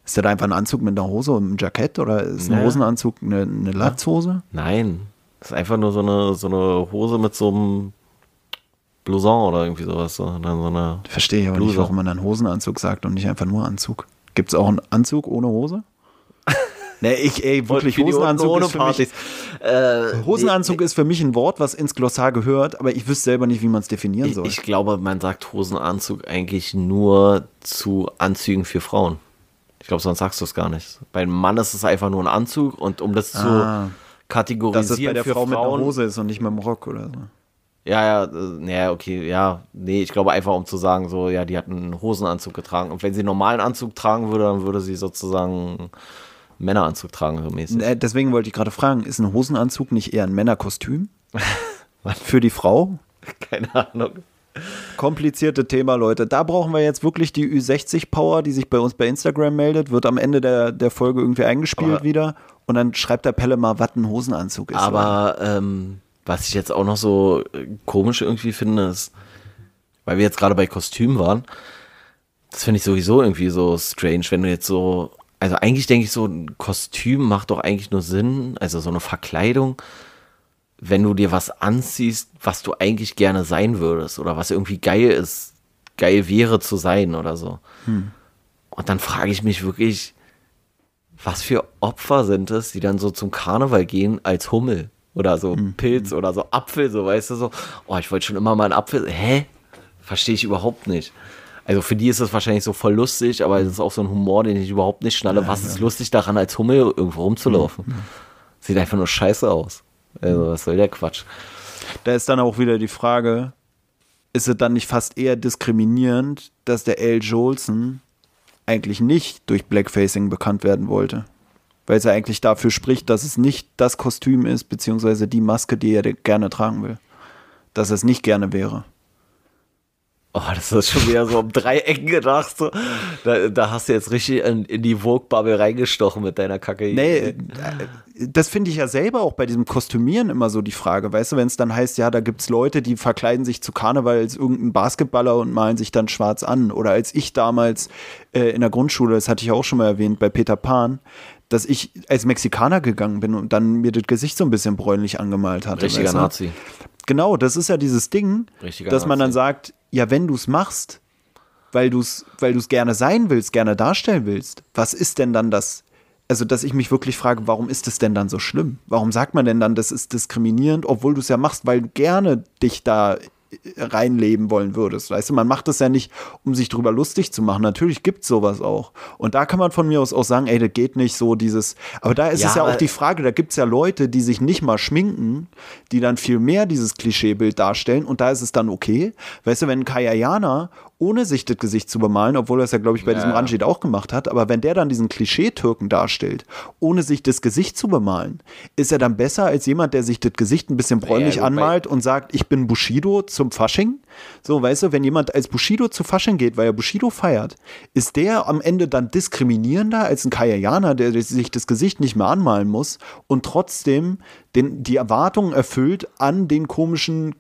Ist das einfach ein Anzug mit einer Hose und einem Jackett oder ist ein naja. Hosenanzug eine, eine Latzhose? Nein, das ist einfach nur so eine, so eine Hose mit so einem Blouson oder irgendwie sowas. So, dann so eine Verstehe ich aber Bluse. nicht, warum man dann Hosenanzug sagt und nicht einfach nur Anzug. Gibt es auch einen Anzug ohne Hose? Nee, ich, ey, wirklich, Hosenanzug ist für mich, äh, Hosenanzug nee, ist für mich ein Wort, was ins Glossar gehört, aber ich wüsste selber nicht, wie man es definieren soll. Ich, ich glaube, man sagt Hosenanzug eigentlich nur zu Anzügen für Frauen. Ich glaube, sonst sagst du es gar nicht. Bei einem Mann ist es einfach nur ein Anzug und um das ah, zu kategorisieren dass es bei der Frau Frauen, mit einer Hose ist und nicht mit einem Rock oder so. Ja, ja, äh, ja, okay, ja, nee, ich glaube einfach, um zu sagen, so, ja, die hat einen Hosenanzug getragen. Und wenn sie einen normalen Anzug tragen würde, dann würde sie sozusagen Männeranzug tragen, so mäßig. Äh, deswegen wollte ich gerade fragen, ist ein Hosenanzug nicht eher ein Männerkostüm? Für die Frau? Keine Ahnung. Komplizierte Thema, Leute. Da brauchen wir jetzt wirklich die Ü60-Power, die sich bei uns bei Instagram meldet, wird am Ende der, der Folge irgendwie eingespielt aber, wieder. Und dann schreibt der Pelle mal, was ein Hosenanzug ist. Aber ähm, was ich jetzt auch noch so äh, komisch irgendwie finde, ist, weil wir jetzt gerade bei Kostümen waren, das finde ich sowieso irgendwie so strange, wenn du jetzt so also eigentlich denke ich so, ein Kostüm macht doch eigentlich nur Sinn, also so eine Verkleidung, wenn du dir was anziehst, was du eigentlich gerne sein würdest oder was irgendwie geil ist, geil wäre zu sein oder so. Hm. Und dann frage ich mich wirklich, was für Opfer sind es, die dann so zum Karneval gehen als Hummel oder so hm. Pilz oder so Apfel, so weißt du so, oh, ich wollte schon immer mal einen Apfel, hä? Verstehe ich überhaupt nicht. Also für die ist das wahrscheinlich so voll lustig, aber es ist auch so ein Humor, den ich überhaupt nicht schnalle. Was ist lustig daran, als Hummel irgendwo rumzulaufen? Ja, Sieht einfach nur scheiße aus. Also was soll der Quatsch? Da ist dann auch wieder die Frage, ist es dann nicht fast eher diskriminierend, dass der L. Jolson eigentlich nicht durch Blackfacing bekannt werden wollte? Weil es ja eigentlich dafür spricht, dass es nicht das Kostüm ist, beziehungsweise die Maske, die er gerne tragen will. Dass es nicht gerne wäre. Oh, das ist schon wieder so um drei Ecken gedacht. So. Da, da hast du jetzt richtig in, in die Vogue-Bubble reingestochen mit deiner Kacke. Nee, äh, das finde ich ja selber auch bei diesem Kostümieren immer so die Frage. Weißt du, wenn es dann heißt, ja, da gibt es Leute, die verkleiden sich zu Karneval als irgendein Basketballer und malen sich dann schwarz an. Oder als ich damals äh, in der Grundschule, das hatte ich auch schon mal erwähnt, bei Peter Pan, dass ich als Mexikaner gegangen bin und dann mir das Gesicht so ein bisschen bräunlich angemalt hatte. Richtiger weißt du? Nazi. Genau, das ist ja dieses Ding, Richtiger dass man dann sagt, ja, wenn du es machst, weil du es weil du's gerne sein willst, gerne darstellen willst, was ist denn dann das? Also, dass ich mich wirklich frage, warum ist es denn dann so schlimm? Warum sagt man denn dann, das ist diskriminierend, obwohl du es ja machst, weil du gerne dich da reinleben wollen würdest. Weißt du, man macht das ja nicht, um sich drüber lustig zu machen. Natürlich gibt es sowas auch. Und da kann man von mir aus auch sagen, ey, das geht nicht so dieses. Aber da ist ja, es ja auch die Frage, da gibt es ja Leute, die sich nicht mal schminken, die dann viel mehr dieses Klischeebild darstellen und da ist es dann okay. Weißt du, wenn Kayayana ohne sich das Gesicht zu bemalen, obwohl er es ja, glaube ich, bei Ja. diesem Ranjit auch gemacht hat. Aber wenn der dann diesen Klischee-Türken darstellt, ohne sich das Gesicht zu bemalen, ist er dann besser als jemand, der sich das Gesicht ein bisschen bräunlich Ja, wobei- anmalt und sagt, ich bin Bushido zum Fasching? So, weißt du, wenn jemand als Bushido zu Fasching geht, weil er Bushido feiert, ist der am Ende dann diskriminierender als ein Kayayana, der sich das Gesicht nicht mehr anmalen muss und trotzdem den, die Erwartungen erfüllt an den komischen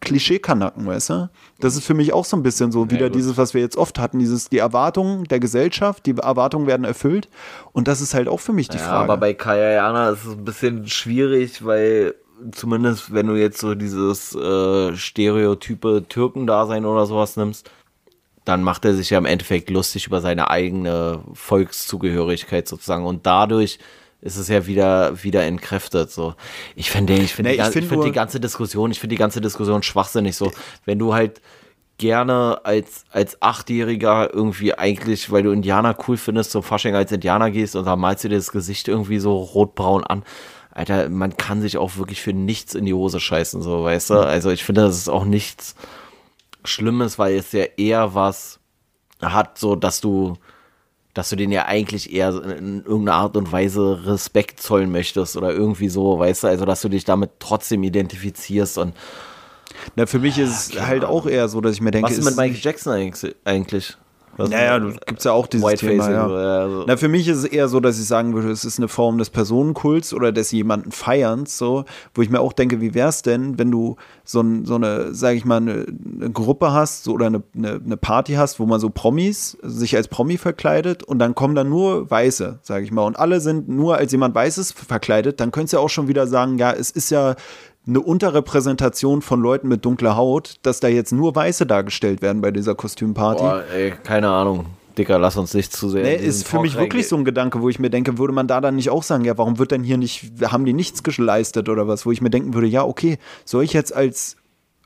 Klischeekanacken, weißt du? Das ist für mich auch so ein bisschen so wieder gut. dieses, was wir jetzt oft hatten, dieses, die Erwartungen der Gesellschaft, die Erwartungen werden erfüllt und das ist halt auch für mich die Ja, Frage. aber bei Kayayana ist es ein bisschen schwierig, weil zumindest wenn du jetzt so dieses äh, stereotype Türkendasein oder sowas nimmst, dann macht er sich ja im Endeffekt lustig über seine eigene Volkszugehörigkeit sozusagen und dadurch ist es ja wieder wieder entkräftet so. Ich finde ich finde Nee, die, ich find ich finde die ganze Diskussion, ich finde die ganze Diskussion schwachsinnig so, wenn du halt gerne als, als Achtjähriger irgendwie eigentlich, weil du Indianer cool findest, zum Fasching als Indianer gehst und dann malst du dir das Gesicht irgendwie so rotbraun an. Alter, man kann sich auch wirklich für nichts in die Hose scheißen, so, weißt du? Also ich finde, das ist auch nichts Schlimmes, weil es ja eher was hat, so dass du, dass du den ja eigentlich eher in irgendeiner Art und Weise Respekt zollen möchtest oder irgendwie so, weißt du? Also, dass du dich damit trotzdem identifizierst und Na, für mich ist es halt auch eher so, dass ich mir denke, was ist mit Michael Jackson eigentlich? Was Naja, du gibt's ja auch dieses Whiteface Thema. Ja. ja, so. Na, für mich ist es eher so, dass ich sagen würde, es ist eine Form des Personenkults oder des jemanden Feierns, so, wo ich mir auch denke, wie wär's denn, wenn du so, ein, so eine, sag ich mal, eine, eine Gruppe hast so, oder eine, eine, eine Party hast, wo man so Promis sich als Promi verkleidet und dann kommen dann nur Weiße, sag ich mal, und alle sind nur als jemand Weißes verkleidet, dann könntest du ja auch schon wieder sagen, ja, es ist ja eine Unterrepräsentation von Leuten mit dunkler Haut, dass da jetzt nur Weiße dargestellt werden bei dieser Kostümparty. Boah, ey, keine Ahnung. Dicker, lass uns nicht zu sehr. Nee, ist für mich wirklich so ein Gedanke, wo ich mir denke, würde man da dann nicht auch sagen, ja, warum wird denn hier nicht, haben die nichts geleistet oder was, wo ich mir denken würde, ja, okay, soll ich jetzt als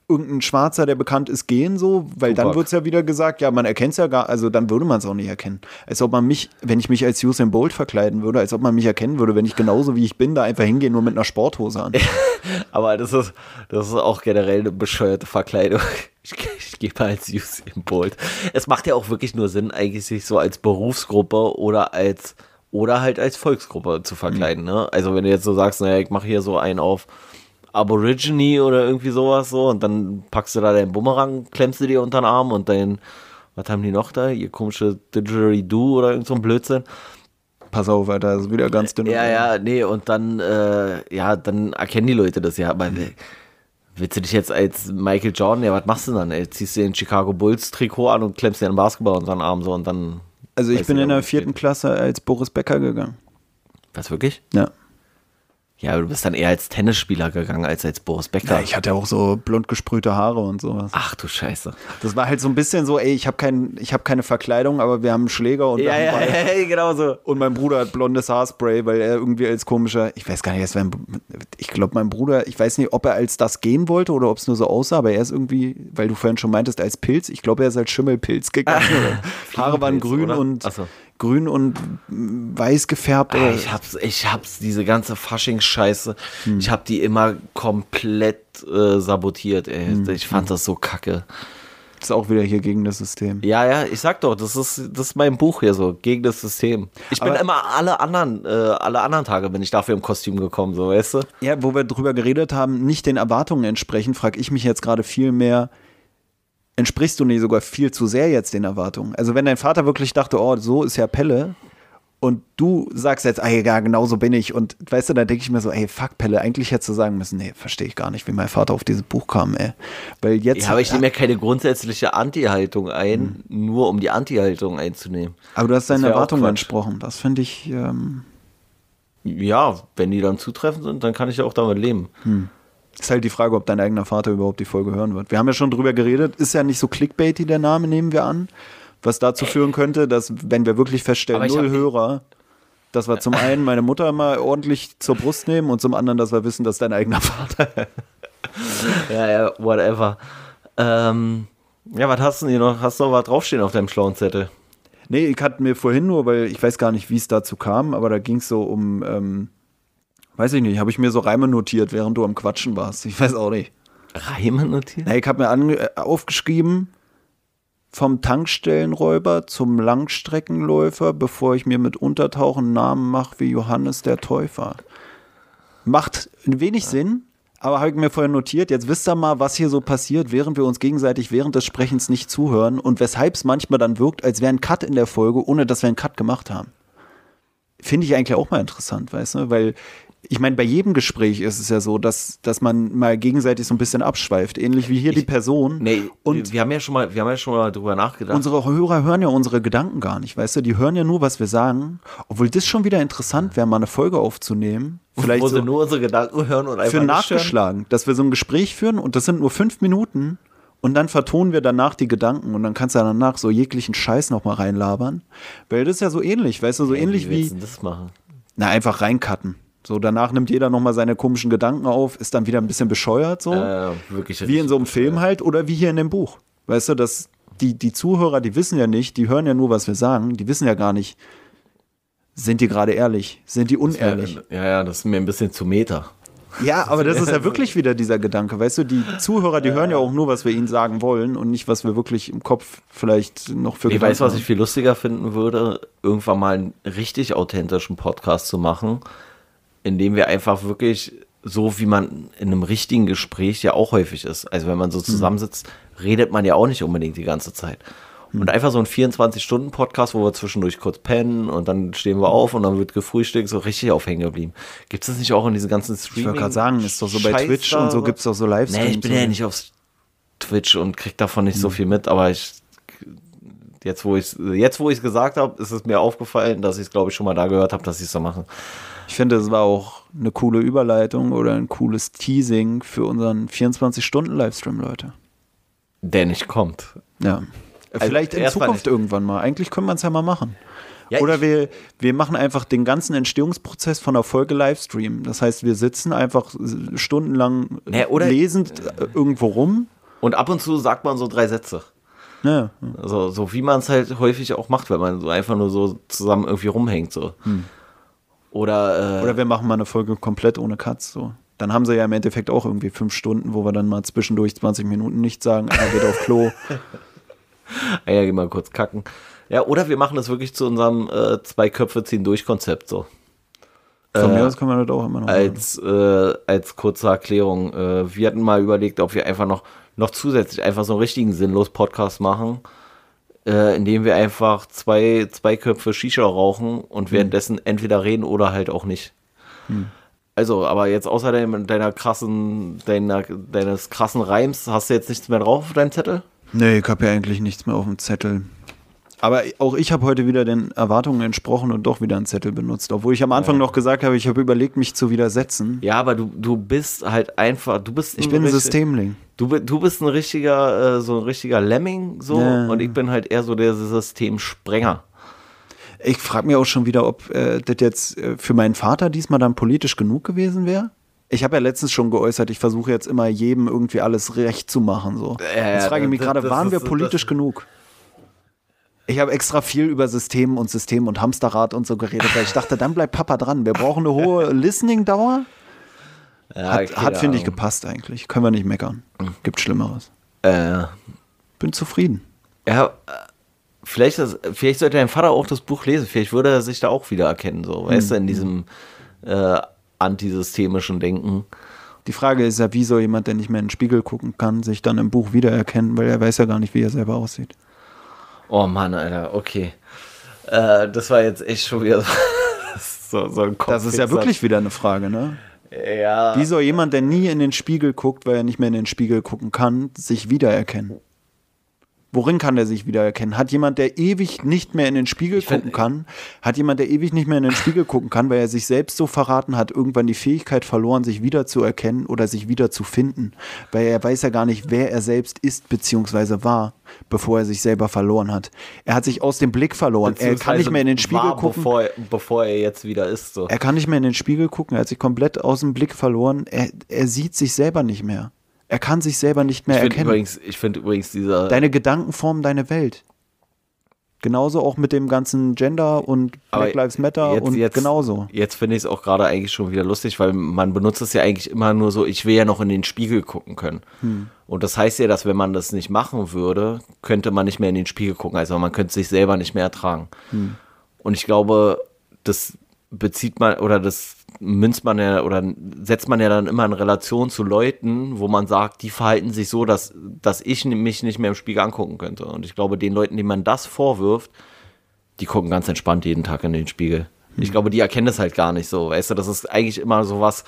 irgendein Schwarzer, der bekannt ist, gehen so? Weil dann Tupac. wird es ja wieder gesagt, ja, man erkennt es ja gar, also dann würde man es auch nicht erkennen. Als ob man mich, wenn ich mich als Usain Bolt verkleiden würde, als ob man mich erkennen würde, wenn ich genauso wie ich bin, da einfach hingehe, nur mit einer Sporthose an. Aber das ist, das ist auch generell eine bescheuerte Verkleidung. Ich, ich gebe als Usain Bolt. Es macht ja auch wirklich nur Sinn, eigentlich sich so als Berufsgruppe oder als oder halt als Volksgruppe zu verkleiden. Ne? Also wenn du jetzt so sagst, naja, ich mache hier so einen auf Aborigine oder irgendwie sowas so und dann packst du da deinen Bumerang, klemmst du dir unter den Arm und dein, was haben die noch da? Ihr komische Didgeridoo oder irgend so ein Blödsinn. Pass auf, Alter, das ist wieder ganz dünn. Ja, ja, nee, und dann, äh, ja, dann erkennen die Leute das ja. Aber willst du dich jetzt als Michael Jordan, ja, was machst du dann? Ey? Ziehst du den Chicago Bulls Trikot an und klemmst dir einen Basketball unter den Arm so und dann. Also ich bin in der vierten geht. Klasse als Boris Becker gegangen. Was wirklich? Ja. Ja, aber du bist dann eher als Tennisspieler gegangen als als Boris Becker. ja ich hatte auch so blond gesprühte Haare und sowas. Ach du Scheiße. Das war halt so ein bisschen so, ey, ich habe kein, ich hab keine Verkleidung, aber wir haben einen Schläger und, wir Ja, haben ja, Ball. ja, genau so. und mein Bruder hat blondes Haarspray, weil er irgendwie als komischer, ich weiß gar nicht, ein, ich glaube, mein Bruder, ich weiß nicht, ob er als das gehen wollte oder ob es nur so aussah, aber er ist irgendwie, weil du vorhin schon meintest, als Pilz, ich glaube, er ist als Schimmelpilz gegangen. Haare waren grün oder? und so. Grün und weiß gefärbt. Ah, Oder, Ich hab's, ich hab's, diese ganze Faschings-Scheiße, Hm. ich hab die immer komplett äh, sabotiert, ey. Hm. Ich fand das so kacke. ist auch wieder hier gegen das System. Ja, ja, ich sag doch, das ist, das ist mein Buch hier so, gegen das System. Ich bin Aber- immer alle anderen, äh, alle anderen Tage bin ich dafür im Kostüm gekommen, so, weißt du? Ja, wo wir drüber geredet haben, nicht den Erwartungen entsprechen, frage ich mich jetzt gerade viel mehr, entsprichst du nicht sogar viel zu sehr jetzt den Erwartungen? Also wenn dein Vater wirklich dachte, oh, so ist ja Pelle und du sagst jetzt, ey, ja, genau so bin ich und weißt du, da denke ich mir so, ey, fuck Pelle, eigentlich hättest du sagen müssen, nee, verstehe ich gar nicht, wie mein Vater auf dieses Buch kam, ey. Weil jetzt, Ja, aber ich nehme ja keine grundsätzliche Anti-Haltung ein, nur um die Anti-Haltung einzunehmen. aber du hast auch Erwartungen entsprochen, das finde ich, ähm, Ja, wenn die dann zutreffend sind, dann kann ich auch damit leben. Ist halt die Frage, ob dein eigener Vater überhaupt die Folge hören wird. Wir haben ja schon drüber geredet, ist ja nicht so clickbaity der Name, nehmen wir an. Was dazu führen könnte, dass, wenn wir wirklich feststellen, null Hörer, dass wir zum einen meine Mutter mal ordentlich zur Brust nehmen und zum anderen, dass wir wissen, dass dein eigener Vater. Ja, ja, whatever. Ähm, ja, was hast du denn hier noch? Hast du noch was draufstehen auf deinem schlauen Zettel? Nee, ich hatte mir vorhin nur, weil ich weiß gar nicht, wie es dazu kam, aber da ging es so um, ähm, weiß ich nicht, habe ich mir so Reime notiert, während du am Quatschen warst. Ich weiß auch nicht. Reime notiert? Nee, ich habe mir ange äh, aufgeschrieben, vom Tankstellenräuber zum Langstreckenläufer, bevor ich mir mit Untertauchen Namen mache wie Johannes der Täufer. Macht ein wenig Sinn, aber habe ich mir vorher notiert. Jetzt wisst ihr mal, was hier so passiert, während wir uns gegenseitig während des Sprechens nicht zuhören und weshalb es manchmal dann wirkt, als wäre ein Cut in der Folge, ohne dass wir einen Cut gemacht haben. Finde ich eigentlich auch mal interessant, weißt du? Weil ich meine, bei jedem Gespräch ist es ja so, dass, dass man mal gegenseitig so ein bisschen abschweift, ähnlich wie hier die Person. Nee, und wir haben ja schon mal, wir haben ja schon mal drüber nachgedacht. unsere Hörer hören ja unsere Gedanken gar nicht, weißt du? Die hören ja nur, was wir sagen. Obwohl das schon wieder interessant wäre, mal eine Folge aufzunehmen. Vielleicht wo so sie nur unsere Gedanken hören und einfach für nicht hören. nachgeschlagen, dass wir so ein Gespräch führen und das sind nur fünf Minuten und dann vertonen wir danach die Gedanken und dann kannst du danach so jeglichen Scheiß nochmal reinlabern. Weil das ist ja so ähnlich, weißt du, so ähnlich wie. wie, das machen? na, einfach reincutten. So, danach nimmt jeder nochmal seine komischen Gedanken auf, ist dann wieder ein bisschen bescheuert, so. Äh, wirklich. wie in so einem Film halt oder wie hier in dem Buch. Weißt du, dass die, die Zuhörer, die wissen ja nicht, die hören ja nur, was wir sagen, die wissen ja gar nicht, sind die gerade ehrlich, sind die unehrlich. Ja, ja, das ist mir ein bisschen zu Meter. Ja, aber das ist ja wirklich wieder dieser Gedanke. Weißt du, die Zuhörer, die hören ja auch nur, was wir ihnen sagen wollen und nicht, was wir wirklich im Kopf vielleicht noch für Ich Gedanken weiß, was ich viel lustiger finden würde, irgendwann mal einen richtig authentischen Podcast zu machen, in dem wir einfach wirklich so, wie man in einem richtigen Gespräch ja auch häufig ist. Also wenn man so zusammensitzt, redet man ja auch nicht unbedingt die ganze Zeit. Und einfach so ein 24-Stunden-Podcast, wo wir zwischendurch kurz pennen und dann stehen wir auf und dann wird gefrühstückt, so richtig aufhängen geblieben. Gibt es das nicht auch in diesen ganzen Streaming? Ich wollte gerade sagen, ist doch so bei Scheiß Twitch und so gibt es doch so Livestreams. Nee, ich bin ja nicht auf Twitch und krieg davon nicht so Hm. viel mit, aber ich jetzt wo ich jetzt wo ich es gesagt habe, ist es mir aufgefallen, dass ich es glaube ich schon mal da gehört habe, dass sie es so machen. Ich finde, es war auch eine coole Überleitung oder ein cooles Teasing für unseren 24-Stunden-Livestream, Leute. Der nicht kommt. Ja. Vielleicht in erstmal Zukunft nicht. irgendwann mal. Eigentlich können wir es ja mal machen. Ja, Oder wir, wir machen einfach den ganzen Entstehungsprozess von der Folge Livestream. Das heißt, wir sitzen einfach stundenlang oder- lesend äh, irgendwo rum. Und ab und zu sagt man so drei Sätze. Ja, Also so wie man es halt häufig auch macht, wenn man so einfach nur so zusammen irgendwie rumhängt so. Oder, äh, Oder wir machen mal eine Folge komplett ohne Cuts. So. Dann haben sie ja im Endeffekt auch irgendwie fünf Stunden, wo wir dann mal zwischendurch 20 Minuten nichts sagen. Einer geht auf Klo. ah ja, geh mal kurz kacken. Ja, oder wir machen das wirklich zu unserem äh, zwei Köpfe ziehen durch Konzept so. Von Äh, mir aus können wir das auch immer noch machen. als, äh, als kurze Erklärung. Äh, wir hatten mal überlegt, ob wir einfach noch, noch zusätzlich einfach so einen richtigen sinnlos Podcast machen, äh, indem wir einfach zwei, zwei Köpfe Shisha rauchen und währenddessen entweder reden oder halt auch nicht. Also, aber jetzt außerdem deiner krassen, deiner, deines krassen Reims, hast du jetzt nichts mehr drauf auf deinem Zettel? Nee, ich habe ja eigentlich nichts mehr auf dem Zettel. Aber auch ich habe heute wieder den Erwartungen entsprochen und doch wieder einen Zettel benutzt. Obwohl ich am Anfang noch gesagt habe, ich habe überlegt, mich zu widersetzen. Ja, aber du, du bist halt einfach, du bist Ich bin ein Systemling. Du, du bist ein richtiger, äh, so ein richtiger Lemming, so, Ja. und ich bin halt eher so der Systemsprenger. Ich frage mich auch schon wieder, ob äh, das jetzt äh, für meinen Vater diesmal dann politisch genug gewesen wäre. Ich habe ja letztens schon geäußert, ich versuche jetzt immer jedem irgendwie alles recht zu machen. So. Ja, ja, jetzt frage ich mich gerade, waren wir politisch genug? Ich habe extra viel über System und System und Hamsterrad und so geredet, weil ich dachte, dann bleibt Papa dran. Wir brauchen eine hohe Listening-Dauer. Ja, Hat, hat finde ich, Ahnung. gepasst eigentlich. Können wir nicht meckern. Gibt Schlimmeres. Äh, Bin zufrieden. ja, äh, vielleicht, das, vielleicht sollte dein Vater auch das Buch lesen. Vielleicht würde er sich da auch wiedererkennen, so, weißt du, in diesem äh, antisystemischen Denken. Die Frage ist ja, wie soll jemand, der nicht mehr in den Spiegel gucken kann, sich dann im Buch wiedererkennen, weil er weiß ja gar nicht, wie er selber aussieht. Oh Mann, Alter, okay. Äh, das war jetzt echt schon wieder so, so ein Kopf. Das ist ja wirklich wieder eine Frage, ne? Ja. Wie soll jemand, der nie in den Spiegel guckt, weil er nicht mehr in den Spiegel gucken kann, sich wiedererkennen? Worin kann er sich wiedererkennen? Hat jemand, der ewig nicht mehr in den Spiegel find- gucken kann, hat jemand, der ewig nicht mehr in den Spiegel gucken kann, weil er sich selbst so verraten hat, irgendwann die Fähigkeit verloren, sich wiederzuerkennen oder sich wiederzufinden, weil er weiß ja gar nicht, wer er selbst ist bzw. war, bevor er sich selber verloren hat. Er hat sich aus dem Blick verloren. Er kann nicht mehr in den Spiegel war, gucken. Bevor, er- bevor er jetzt wieder ist. So. Er kann nicht mehr in den Spiegel gucken, er hat sich komplett aus dem Blick verloren. Er, er sieht sich selber nicht mehr. Er kann sich selber nicht mehr Ich finde erkennen. übrigens, ich find übrigens dieser. Deine Gedanken formen deine Welt. Genauso auch mit dem ganzen Gender und Black Lives Matter jetzt- und jetzt- genauso. Jetzt finde ich es auch gerade eigentlich schon wieder lustig, weil man benutzt es ja eigentlich immer nur so, ich will ja noch in den Spiegel gucken können. Hm. Und das heißt ja, dass wenn man das nicht machen würde, könnte man nicht mehr in den Spiegel gucken. Also man könnte sich selber nicht mehr ertragen. Hm. Und ich glaube, das bezieht man oder das münzt man ja oder setzt man ja dann immer in Relation zu Leuten, wo man sagt, die verhalten sich so, dass, dass ich mich nicht mehr im Spiegel angucken könnte. Und ich glaube, den Leuten, denen man das vorwirft, die gucken ganz entspannt jeden Tag in den Spiegel. Ich glaube, die erkennen das halt gar nicht so. Weißt du, das ist eigentlich immer so was,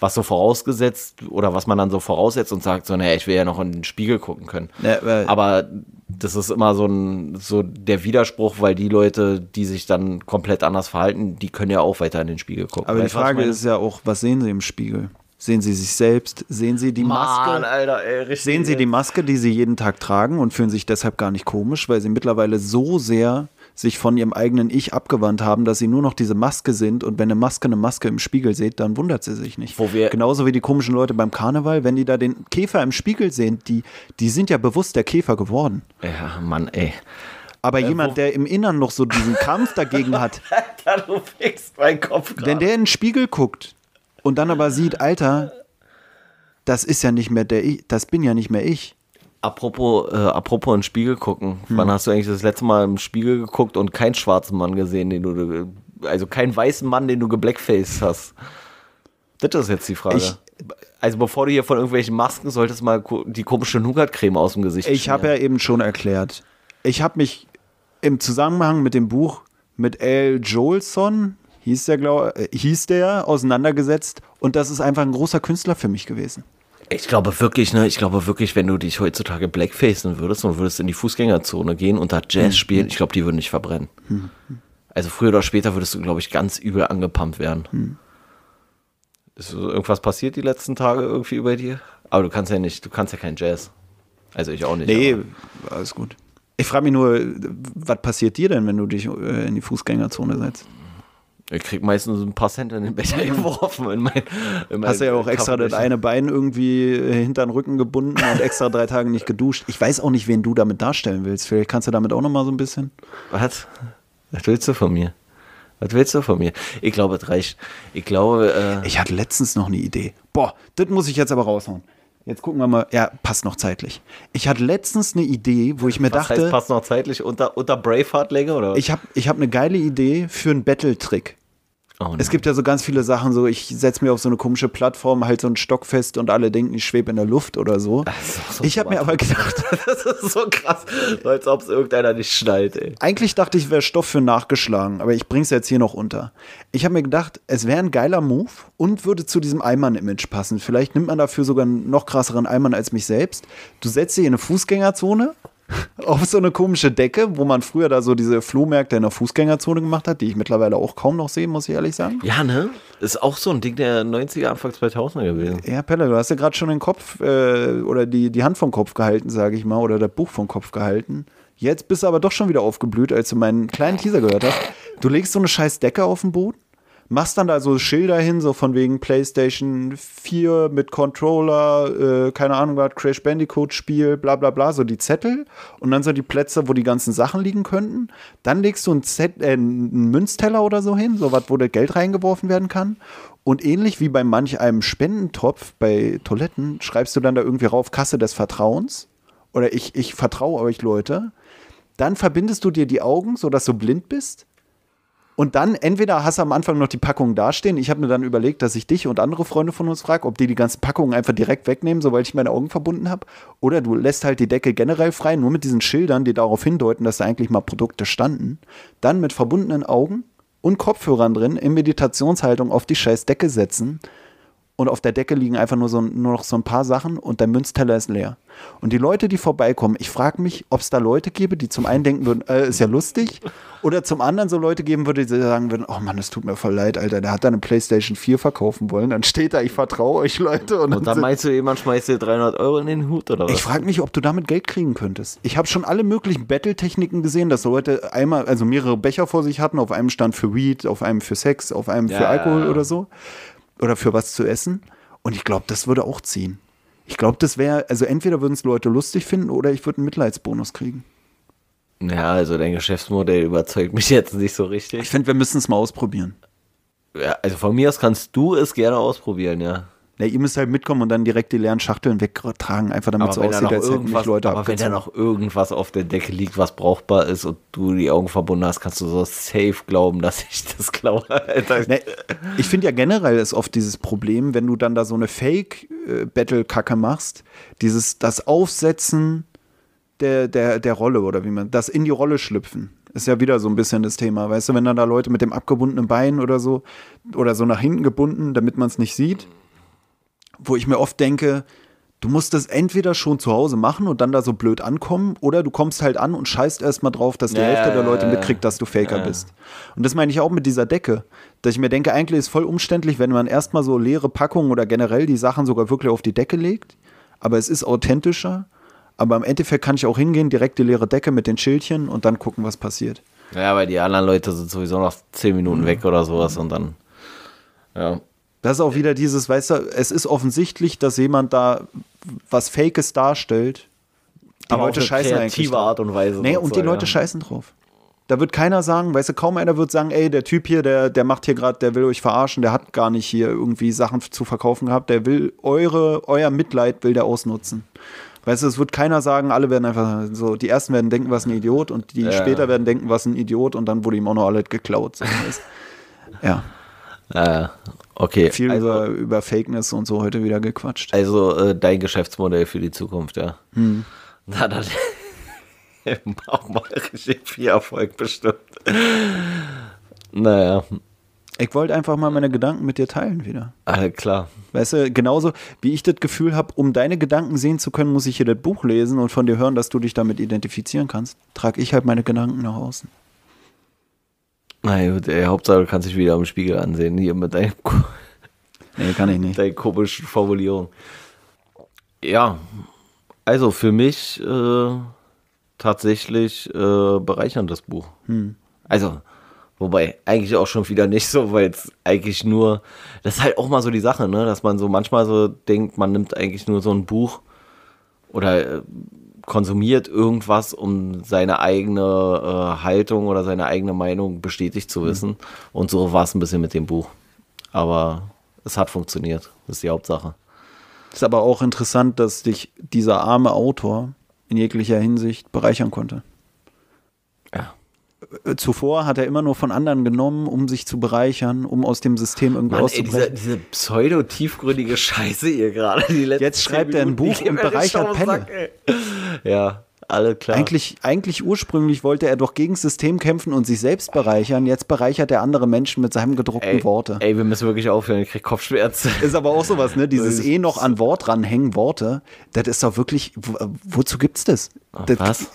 was so vorausgesetzt oder was man dann so voraussetzt und sagt so, naja, ich will ja noch in den Spiegel gucken können. Ja, Aber das ist immer so ein, so der Widerspruch, weil die Leute, die sich dann komplett anders verhalten, die können ja auch weiter in den Spiegel gucken. Aber die Weißt ich Frage ist ja auch, was sehen Sie im Spiegel? Sehen Sie sich selbst? Sehen Sie die Maske? Mann, Alter, ey. Sehen Sie die Maske, die Sie jeden Tag tragen und fühlen sich deshalb gar nicht komisch, weil Sie mittlerweile so sehr sich von Ihrem eigenen Ich abgewandt haben, dass Sie nur noch diese Maske sind und wenn eine Maske eine Maske im Spiegel sieht, dann wundert sie sich nicht. Wo wir- Genauso wie die komischen Leute beim Karneval, wenn die da den Käfer im Spiegel sehen, die, die sind ja bewusst der Käfer geworden. Ja, Mann, ey. Aber jemand, der im Innern noch so diesen Kampf dagegen hat, Alter, du fickst meinen Kopf Wenn der in den Spiegel guckt und dann aber sieht, Alter, das ist ja nicht mehr der ich, das bin ja nicht mehr ich. Apropos, äh, apropos in den Spiegel gucken. Hm. Wann hast du eigentlich das letzte Mal im Spiegel geguckt und keinen schwarzen Mann gesehen, den du, also keinen weißen Mann, den du geblackfaced hast? Das ist jetzt die Frage. Ich- also bevor du hier von irgendwelchen Masken solltest mal die komische Nougat-Creme aus dem Gesicht Ich habe ja eben schon erklärt. Ich habe mich im Zusammenhang mit dem Buch mit Al Jolson, hieß der, glaub, äh, hieß der, auseinandergesetzt und das ist einfach ein großer Künstler für mich gewesen. Ich glaube wirklich, ne, ich glaube wirklich, wenn du dich heutzutage blackfacen würdest und würdest in die Fußgängerzone gehen und da Jazz spielen, ich glaube, die würden dich verbrennen. Also früher oder später würdest du, glaube ich, ganz übel angepumpt werden. Ist so irgendwas passiert die letzten Tage irgendwie über dir? Aber du kannst ja nicht, du kannst ja kein Jazz. Also ich auch nicht. Nee, alles gut. Ich frage mich nur, was passiert dir denn, wenn du dich äh, in die Fußgängerzone setzt? Ich krieg meistens ein paar Cent in den Becher geworfen. In mein, in Hast du ja auch extra das eine Bein irgendwie äh, hinter den Rücken gebunden und extra drei Tage nicht geduscht. Ich weiß auch nicht, wen du damit darstellen willst. Vielleicht kannst du damit auch noch mal so ein bisschen. Was? Was willst du von mir? Was willst du von mir? Ich glaube, es reicht. Ich glaube, äh, Ich hatte letztens noch eine Idee. Boah, das muss ich jetzt aber raushauen. Jetzt gucken wir mal. Ja, passt noch zeitlich. Ich hatte letztens eine Idee, wo ich mir was dachte, heißt, passt noch zeitlich unter, unter Braveheart-Länge oder was? ich habe ich hab eine geile Idee für einen Battle-Trick. Oh, Es gibt ja so ganz viele Sachen, so ich setze mir auf so eine komische Plattform, halt so einen Stock fest und alle denken, ich schwebe in der Luft oder so. so ich habe mir aber gedacht, das ist so krass, als ob es irgendeiner nicht schnallt, ey. Eigentlich dachte ich, wäre Stoff für nachgeschlagen, aber ich bring's jetzt hier noch unter. Ich habe mir gedacht, es wäre ein geiler Move und würde zu diesem Eimann-Image passen. Vielleicht nimmt man dafür sogar einen noch krasseren Eimann als mich selbst. Du setzt dich in eine Fußgängerzone auf so eine komische Decke, wo man früher da so diese Flohmärkte in der Fußgängerzone gemacht hat, die ich mittlerweile auch kaum noch sehe, muss ich ehrlich sagen. Ja, ne? Ist auch so ein Ding der 90er, Anfang 2000er gewesen. Ja, Pelle, du hast ja gerade schon den Kopf äh, oder die, die Hand vom Kopf gehalten, sage ich mal, oder das Buch vom Kopf gehalten. Jetzt bist du aber doch schon wieder aufgeblüht, als du meinen kleinen Teaser gehört hast. Du legst so eine scheiß Decke auf den Boden, machst dann da so Schilder hin, so von wegen PlayStation 4 mit Controller, äh, keine Ahnung was, Crash Bandicoot Spiel, bla bla bla, so die Zettel und dann so die Plätze, wo die ganzen Sachen liegen könnten. Dann legst du einen, Zett, äh, einen Münzteller oder so hin, so was, wo das Geld reingeworfen werden kann. Und ähnlich wie bei manch einem Spendentopf bei Toiletten, schreibst du dann da irgendwie rauf Kasse des Vertrauens. Oder ich, ich vertraue euch, Leute. Dann verbindest du dir die Augen, sodass du blind bist. Und dann entweder hast du am Anfang noch die Packungen dastehen. Ich habe mir dann überlegt, dass ich dich und andere Freunde von uns frage, ob die die ganzen Packungen einfach direkt wegnehmen, sobald ich meine Augen verbunden habe. Oder du lässt halt die Decke generell frei, nur mit diesen Schildern, die darauf hindeuten, dass da eigentlich mal Produkte standen. Dann mit verbundenen Augen und Kopfhörern drin in Meditationshaltung auf die scheiß Decke setzen. Und auf der Decke liegen einfach nur, so, nur noch so ein paar Sachen und der Münzteller ist leer. Und die Leute, die vorbeikommen, ich frage mich, ob es da Leute gäbe, die zum einen denken würden, äh, ist ja lustig, oder zum anderen so Leute geben würde, die sagen würden, oh Mann, es tut mir voll leid, Alter, der hat da eine Playstation 4 verkaufen wollen, dann steht da, ich vertraue euch, Leute. Und, Und dann sind- meinst du, jemand schmeißt dir 300 Euro in den Hut oder was? ich frage mich, ob du damit Geld kriegen könntest. Ich habe schon alle möglichen Battle-Techniken gesehen, dass Leute einmal, also mehrere Becher vor sich hatten. Auf einem stand für Weed, auf einem für Sex, auf einem für Ja, Alkohol ja, ja. oder so. Oder für was zu essen. Und ich glaube, das würde auch ziehen. Ich glaube, das wäre, also entweder würden es Leute lustig finden oder ich würde einen Mitleidsbonus kriegen. Ja, also dein Geschäftsmodell überzeugt mich jetzt nicht so richtig. Ich finde, wir müssen es mal ausprobieren. Ja, also von mir aus kannst du es gerne ausprobieren, ja. Ja, ihr müsst halt mitkommen und dann direkt die leeren Schachteln wegtragen, einfach damit es so aussieht, als hätten mich Leute aber wenn da abgezogen. noch irgendwas auf der Decke liegt, was brauchbar ist und du die Augen verbunden hast, kannst du so safe glauben, dass ich das glaube. Ne, ich finde ja generell ist oft dieses Problem, wenn du dann da so eine Fake-Battle-Kacke machst, dieses, das Aufsetzen der, der, der Rolle oder wie man, das in die Rolle schlüpfen. Ist ja wieder so ein bisschen das Thema. Weißt du, wenn dann da Leute mit dem abgebundenen Bein oder so oder so nach hinten gebunden, damit man es nicht sieht, wo ich mir oft denke, du musst das entweder schon zu Hause machen und dann da so blöd ankommen oder du kommst halt an und scheißt erstmal drauf, dass die Ja, Hälfte der Leute mitkriegt, dass du Faker Ja. bist. Und das meine ich auch mit dieser Decke, dass ich mir denke, eigentlich ist voll umständlich, wenn man erstmal so leere Packungen oder generell die Sachen sogar wirklich auf die Decke legt, aber es ist authentischer. Aber im Endeffekt kann ich auch hingehen, direkt die leere Decke mit den Schildchen und dann gucken, was passiert. Ja, weil die anderen Leute sind sowieso noch zehn Minuten weg oder sowas und dann. Ja. Das ist auch wieder dieses, weißt du, es ist offensichtlich, dass jemand da was Fakes darstellt. Die Aber Leute auf eine scheißen eigentlich. Art und Weise. Nee, und die sozusagen, Leute ja. scheißen drauf. Da wird keiner sagen, weißt du, kaum einer wird sagen, ey, der Typ hier, der, der macht hier gerade, der will euch verarschen, der hat gar nicht hier irgendwie Sachen zu verkaufen gehabt, der will eure, euer Mitleid will der ausnutzen. Weißt du, es wird keiner sagen, alle werden einfach so, die ersten werden denken, was ein Idiot und die Ja. später werden denken, was ein Idiot und dann wurde ihm auch noch alles geklaut. So? Ja, Äh, okay. viel also, über, über Fakeness und so heute wieder gequatscht. also äh, dein Geschäftsmodell für die Zukunft, ja. Hm. Na, dann auch mal richtig viel Erfolg bestimmt. Naja, Ich wollte einfach mal meine Gedanken mit dir teilen wieder. alles klar. Weißt du, genauso wie ich das Gefühl habe, um deine Gedanken sehen zu können, muss ich hier das Buch lesen und von dir hören, dass du dich damit identifizieren kannst. Trage ich halt meine Gedanken nach außen. Na gut, ey, Hauptsache du kannst dich wieder im Spiegel ansehen, hier mit deinem Nee, kann ich nicht. deine komischen Formulierung. Ja, also für mich äh, tatsächlich äh, bereicherndes Buch. Also, wobei eigentlich auch schon wieder nicht so, weil es eigentlich nur, das ist halt auch mal so die Sache, ne, dass man so manchmal so denkt, man nimmt eigentlich nur so ein Buch oder äh, konsumiert irgendwas, um seine eigene äh, Haltung oder seine eigene Meinung bestätigt zu wissen. Und so war es ein bisschen mit dem Buch. Aber es hat funktioniert. Das ist die Hauptsache. Ist aber auch interessant, dass dich dieser arme Autor in jeglicher Hinsicht bereichern konnte. Ja. Äh, Zuvor hat er immer nur von anderen genommen, um sich zu bereichern, um aus dem System irgendwie Mann, ey, diese, auszubrechen. diese pseudo-tiefgründige Scheiße hier gerade. Jetzt schreibt er ein Buch und bereichert Pelle. Ja, alle klar. Eigentlich, eigentlich ursprünglich wollte er doch gegen das System kämpfen und sich selbst bereichern. Jetzt bereichert er andere Menschen mit seinem gedruckten ey, Worte. Ey, wir müssen wirklich aufhören. Ich krieg Kopfschmerzen. Ist aber auch sowas, ne? Dieses eh noch an Wort ranhängen, Worte. Das ist doch wirklich, wo, wozu gibt's das? das? was?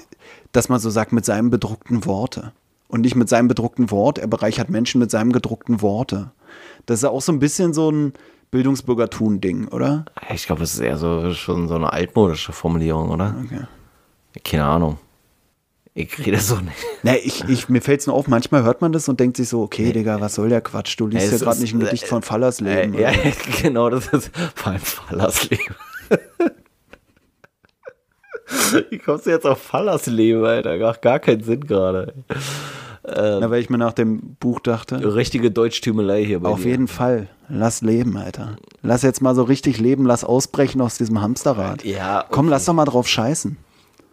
Dass man so sagt, mit seinem bedruckten Worte. Und nicht mit seinem bedruckten Wort, er bereichert Menschen mit seinem gedruckten Worte. Das ist ja auch so ein bisschen so ein Bildungsbürgertun-Ding, oder? Ich glaube, es ist eher so schon so eine altmodische Formulierung, oder? Okay. Keine Ahnung. Ich rede so nicht. Nee, ich, ich, mir fällt's nur auf, manchmal hört man das und denkt sich so, okay, Digga, was soll der Quatsch? Du liest Es ja gerade nicht ein Gedicht äh, von Fallersleben. Äh, ja, genau, das ist vor allem Fallersleben. Wie kommst du jetzt auf Fallersleben, Alter? Macht gar keinen Sinn gerade. Na, weil ich mir nach dem Buch dachte, Richtige Deutschtümelei hier bei auf dir. jeden Fall, lass leben, Alter. Lass jetzt mal so richtig leben, lass ausbrechen aus diesem Hamsterrad. Ja, Komm, okay. lass doch mal drauf scheißen.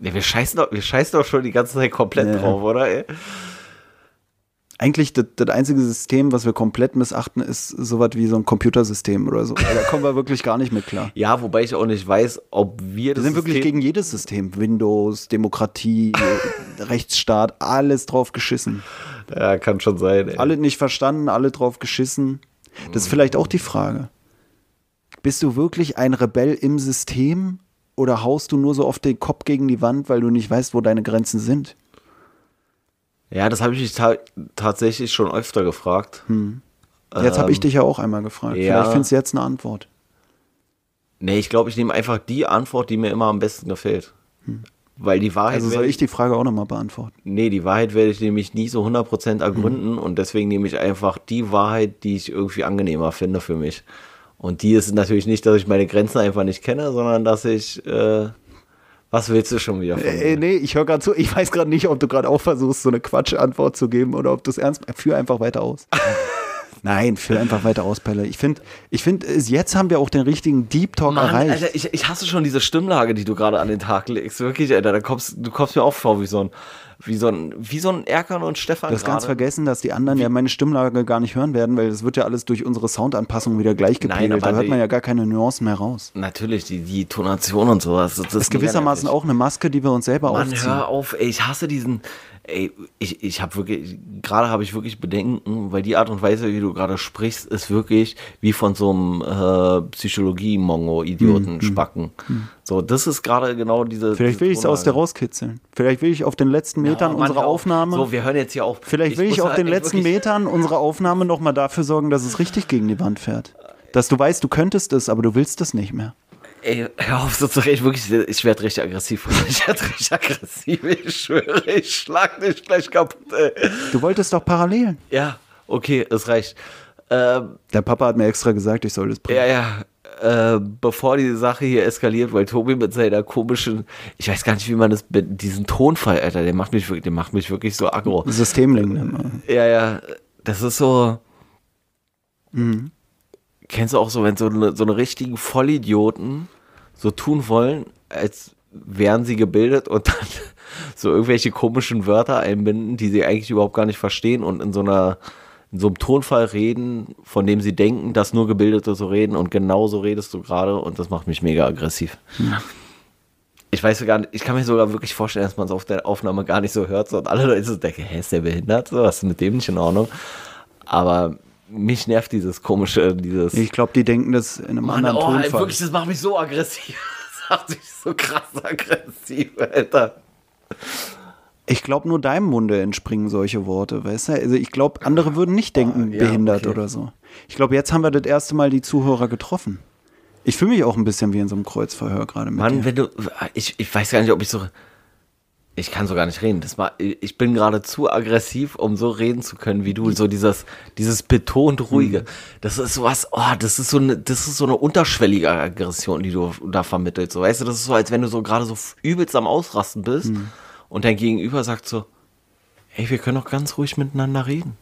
Ja, wir, scheißen doch, wir scheißen doch schon die ganze Zeit komplett Ja. drauf, oder? ey? Eigentlich das, das einzige System, was wir komplett missachten, ist sowas wie so ein Computersystem oder so. Da kommen wir wirklich gar nicht mit klar. Ja, wobei ich auch nicht weiß, ob wir Wir das sind wirklich System- gegen jedes System. Windows, Demokratie, Rechtsstaat, alles drauf geschissen. Ja, kann schon sein. Ey. Alle nicht verstanden, alle drauf geschissen. Das ist vielleicht auch die Frage. Bist du wirklich ein Rebell im System oder haust du nur so oft den Kopf gegen die Wand, weil du nicht weißt, wo deine Grenzen sind? Ja, das habe ich mich ta tatsächlich schon öfter gefragt. Jetzt habe ich Ähm, dich ja auch einmal gefragt. ja. Vielleicht findest du jetzt eine Antwort. Nee, ich glaube, ich nehme einfach die Antwort, die mir immer am besten gefällt. Weil die Wahrheit. Also soll ich die Frage auch nochmal beantworten? Nee, die Wahrheit werde ich nämlich nie so 100% Mhm. ergründen und deswegen nehme ich einfach die Wahrheit, die ich irgendwie angenehmer finde für mich. Und die ist natürlich nicht, dass ich meine Grenzen einfach nicht kenne, sondern dass ich äh, Was willst du schon wieder von Äh, mir? nee, ich höre gerade zu. Ich weiß gerade nicht, ob du gerade auch versuchst, so eine Quatschantwort zu geben oder ob du es ernst Führ einfach weiter aus. Nein, führ einfach weiter aus, Pelle. Ich finde, ich find, jetzt haben wir auch den richtigen Deep Talk Mann, erreicht. Alter, ich, ich hasse schon diese Stimmlage, die du gerade an den Tag legst. Wirklich, Alter, da kommst, du kommst mir auch vor wie so ein, wie so ein, wie so ein Erkan und Stefan Du hast ganz vergessen, dass die anderen ja meine Stimmlage gar nicht hören werden, weil das wird ja alles durch unsere Soundanpassung wieder gleich gepegelt. Da hört man ja gar keine Nuancen mehr raus. Natürlich, die, die Tonation und sowas. Das, Das ist gewissermaßen auch eine Maske, die wir uns selber Mann, aufziehen. hör auf, ey, ich hasse diesen, ey, ich, ich habe wirklich, gerade habe ich wirklich Bedenken, weil die Art und Weise, wie du gerade sprichst, ist wirklich wie von so einem äh, Psychologie-Mongo-Idioten-Spacken. So, das ist gerade genau diese. Hm, Vielleicht will ich es aus der rauskitzeln. Vielleicht will ich auf den letzten Metern Ja, unserer. Aufnahme. So, wir hören jetzt hier auf. Vielleicht will ich, auf halt den echt letzten Metern unserer Aufnahme nochmal dafür sorgen, dass es richtig gegen die Wand fährt. Dass du weißt, du könntest es, aber du willst es nicht mehr. Ey, hör auf, so zu reden, wirklich, ich werde richtig aggressiv. Ich werde richtig aggressiv, ich schwöre, ich schlag dich gleich kaputt, ey. Du wolltest doch parallel. Ja, okay, es reicht. Ähm, Der Papa hat mir extra gesagt, ich soll das bringen. ja, ja, äh, bevor die Sache hier eskaliert, weil Tobi mit seiner komischen, ich weiß gar nicht, wie man das, diesen Tonfall, Alter, der macht mich wirklich, der macht mich wirklich so aggro. Systemling. dann. Ja, ja, das ist so. Kennst du auch so, wenn so eine, so eine richtigen Vollidioten so tun wollen, als wären sie gebildet und dann so irgendwelche komischen Wörter einbinden, die sie eigentlich überhaupt gar nicht verstehen und in so einer in so einem Tonfall reden, von dem sie denken, dass nur Gebildete so reden und genau so redest du gerade und das macht mich mega aggressiv. Ich weiß gar nicht, ich kann mir sogar wirklich vorstellen, dass man es auf der Aufnahme gar nicht so hört so, und alle Leute so denken, hä, ist der behindert? So, was ist mit dem nicht in Ordnung? Aber mich nervt dieses komische, dieses. Ich glaube, die denken das in einem Mann, anderen oh, ey, Tonfall. wirklich, das macht mich so aggressiv. Das macht mich so krass aggressiv, Alter. Ich glaube, nur deinem Munde entspringen solche Worte, weißt du? Also ich glaube, andere würden nicht denken, Oh, ja, behindert okay. oder so. Ich glaube, jetzt haben wir das erste Mal die Zuhörer getroffen. Ich fühle mich auch ein bisschen wie in so einem Kreuzverhör gerade mit Mann, dir. wenn du. Ich, ich weiß gar nicht, ob ich so. Ich kann so gar nicht reden. Das war, ich bin gerade zu aggressiv, um so reden zu können wie du. So dieses, dieses betont ruhige. Das ist sowas, oh, das ist so eine, das ist so eine unterschwellige Aggression, die du da vermittelst. So, weißt du, das ist so, als wenn du so gerade so übelst am Ausrasten bist und dein Gegenüber sagt so, ey, wir können doch ganz ruhig miteinander reden.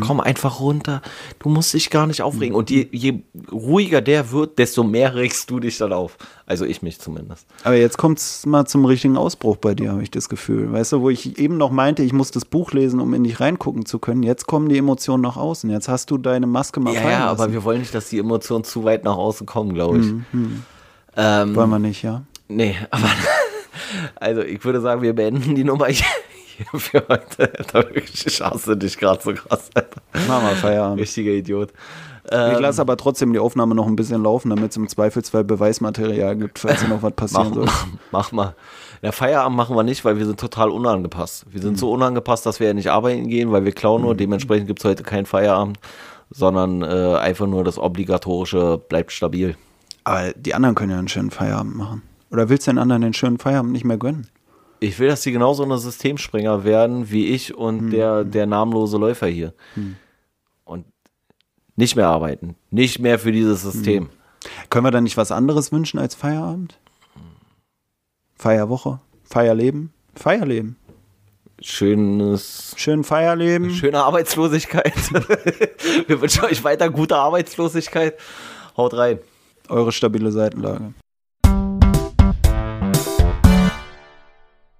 Komm einfach runter. Du musst dich gar nicht aufregen. Und je, je ruhiger der wird, desto mehr regst du dich dann auf. Also ich mich zumindest. Aber jetzt kommt es mal zum richtigen Ausbruch bei dir, habe ich das Gefühl. Weißt du, wo ich eben noch meinte, ich muss das Buch lesen, um in dich reingucken zu können. Jetzt kommen die Emotionen nach außen. Jetzt hast du deine Maske mal Ja, ja, aber wir wollen nicht, dass die Emotionen zu weit nach außen kommen, glaube ich. Ähm, Wollen wir nicht, ja? nee, aber also ich würde sagen, wir beenden die Nummer hier, für heute. Alter, wirklich, Ich hasse dich gerade so krass, Alter. Machen wir Feierabend. Richtiger Idiot. Ich Ähm, lasse aber trotzdem die Aufnahme noch ein bisschen laufen, damit es im Zweifelsfall Beweismaterial gibt, falls hier noch was passieren Mach, soll. mach, mach mal. Ja, Feierabend machen wir nicht, weil wir sind total unangepasst. Wir sind so unangepasst, dass wir ja nicht arbeiten gehen, weil wir klauen nur. Dementsprechend gibt es heute keinen Feierabend, sondern äh, einfach nur das obligatorische bleibt stabil. Aber die anderen können ja einen schönen Feierabend machen. Oder willst du den anderen den schönen Feierabend nicht mehr gönnen? Ich will, dass die genauso eine Systemspringer werden wie ich und der, der namenlose Läufer hier. Und nicht mehr arbeiten. Nicht mehr für dieses System. Können wir dann nicht was anderes wünschen als Feierabend? Feierwoche? Feierleben? Feierleben. Schönes, Schön Feierleben. schöne Arbeitslosigkeit. Wir wünschen euch weiter gute Arbeitslosigkeit. Haut rein. Eure stabile Seitenlage.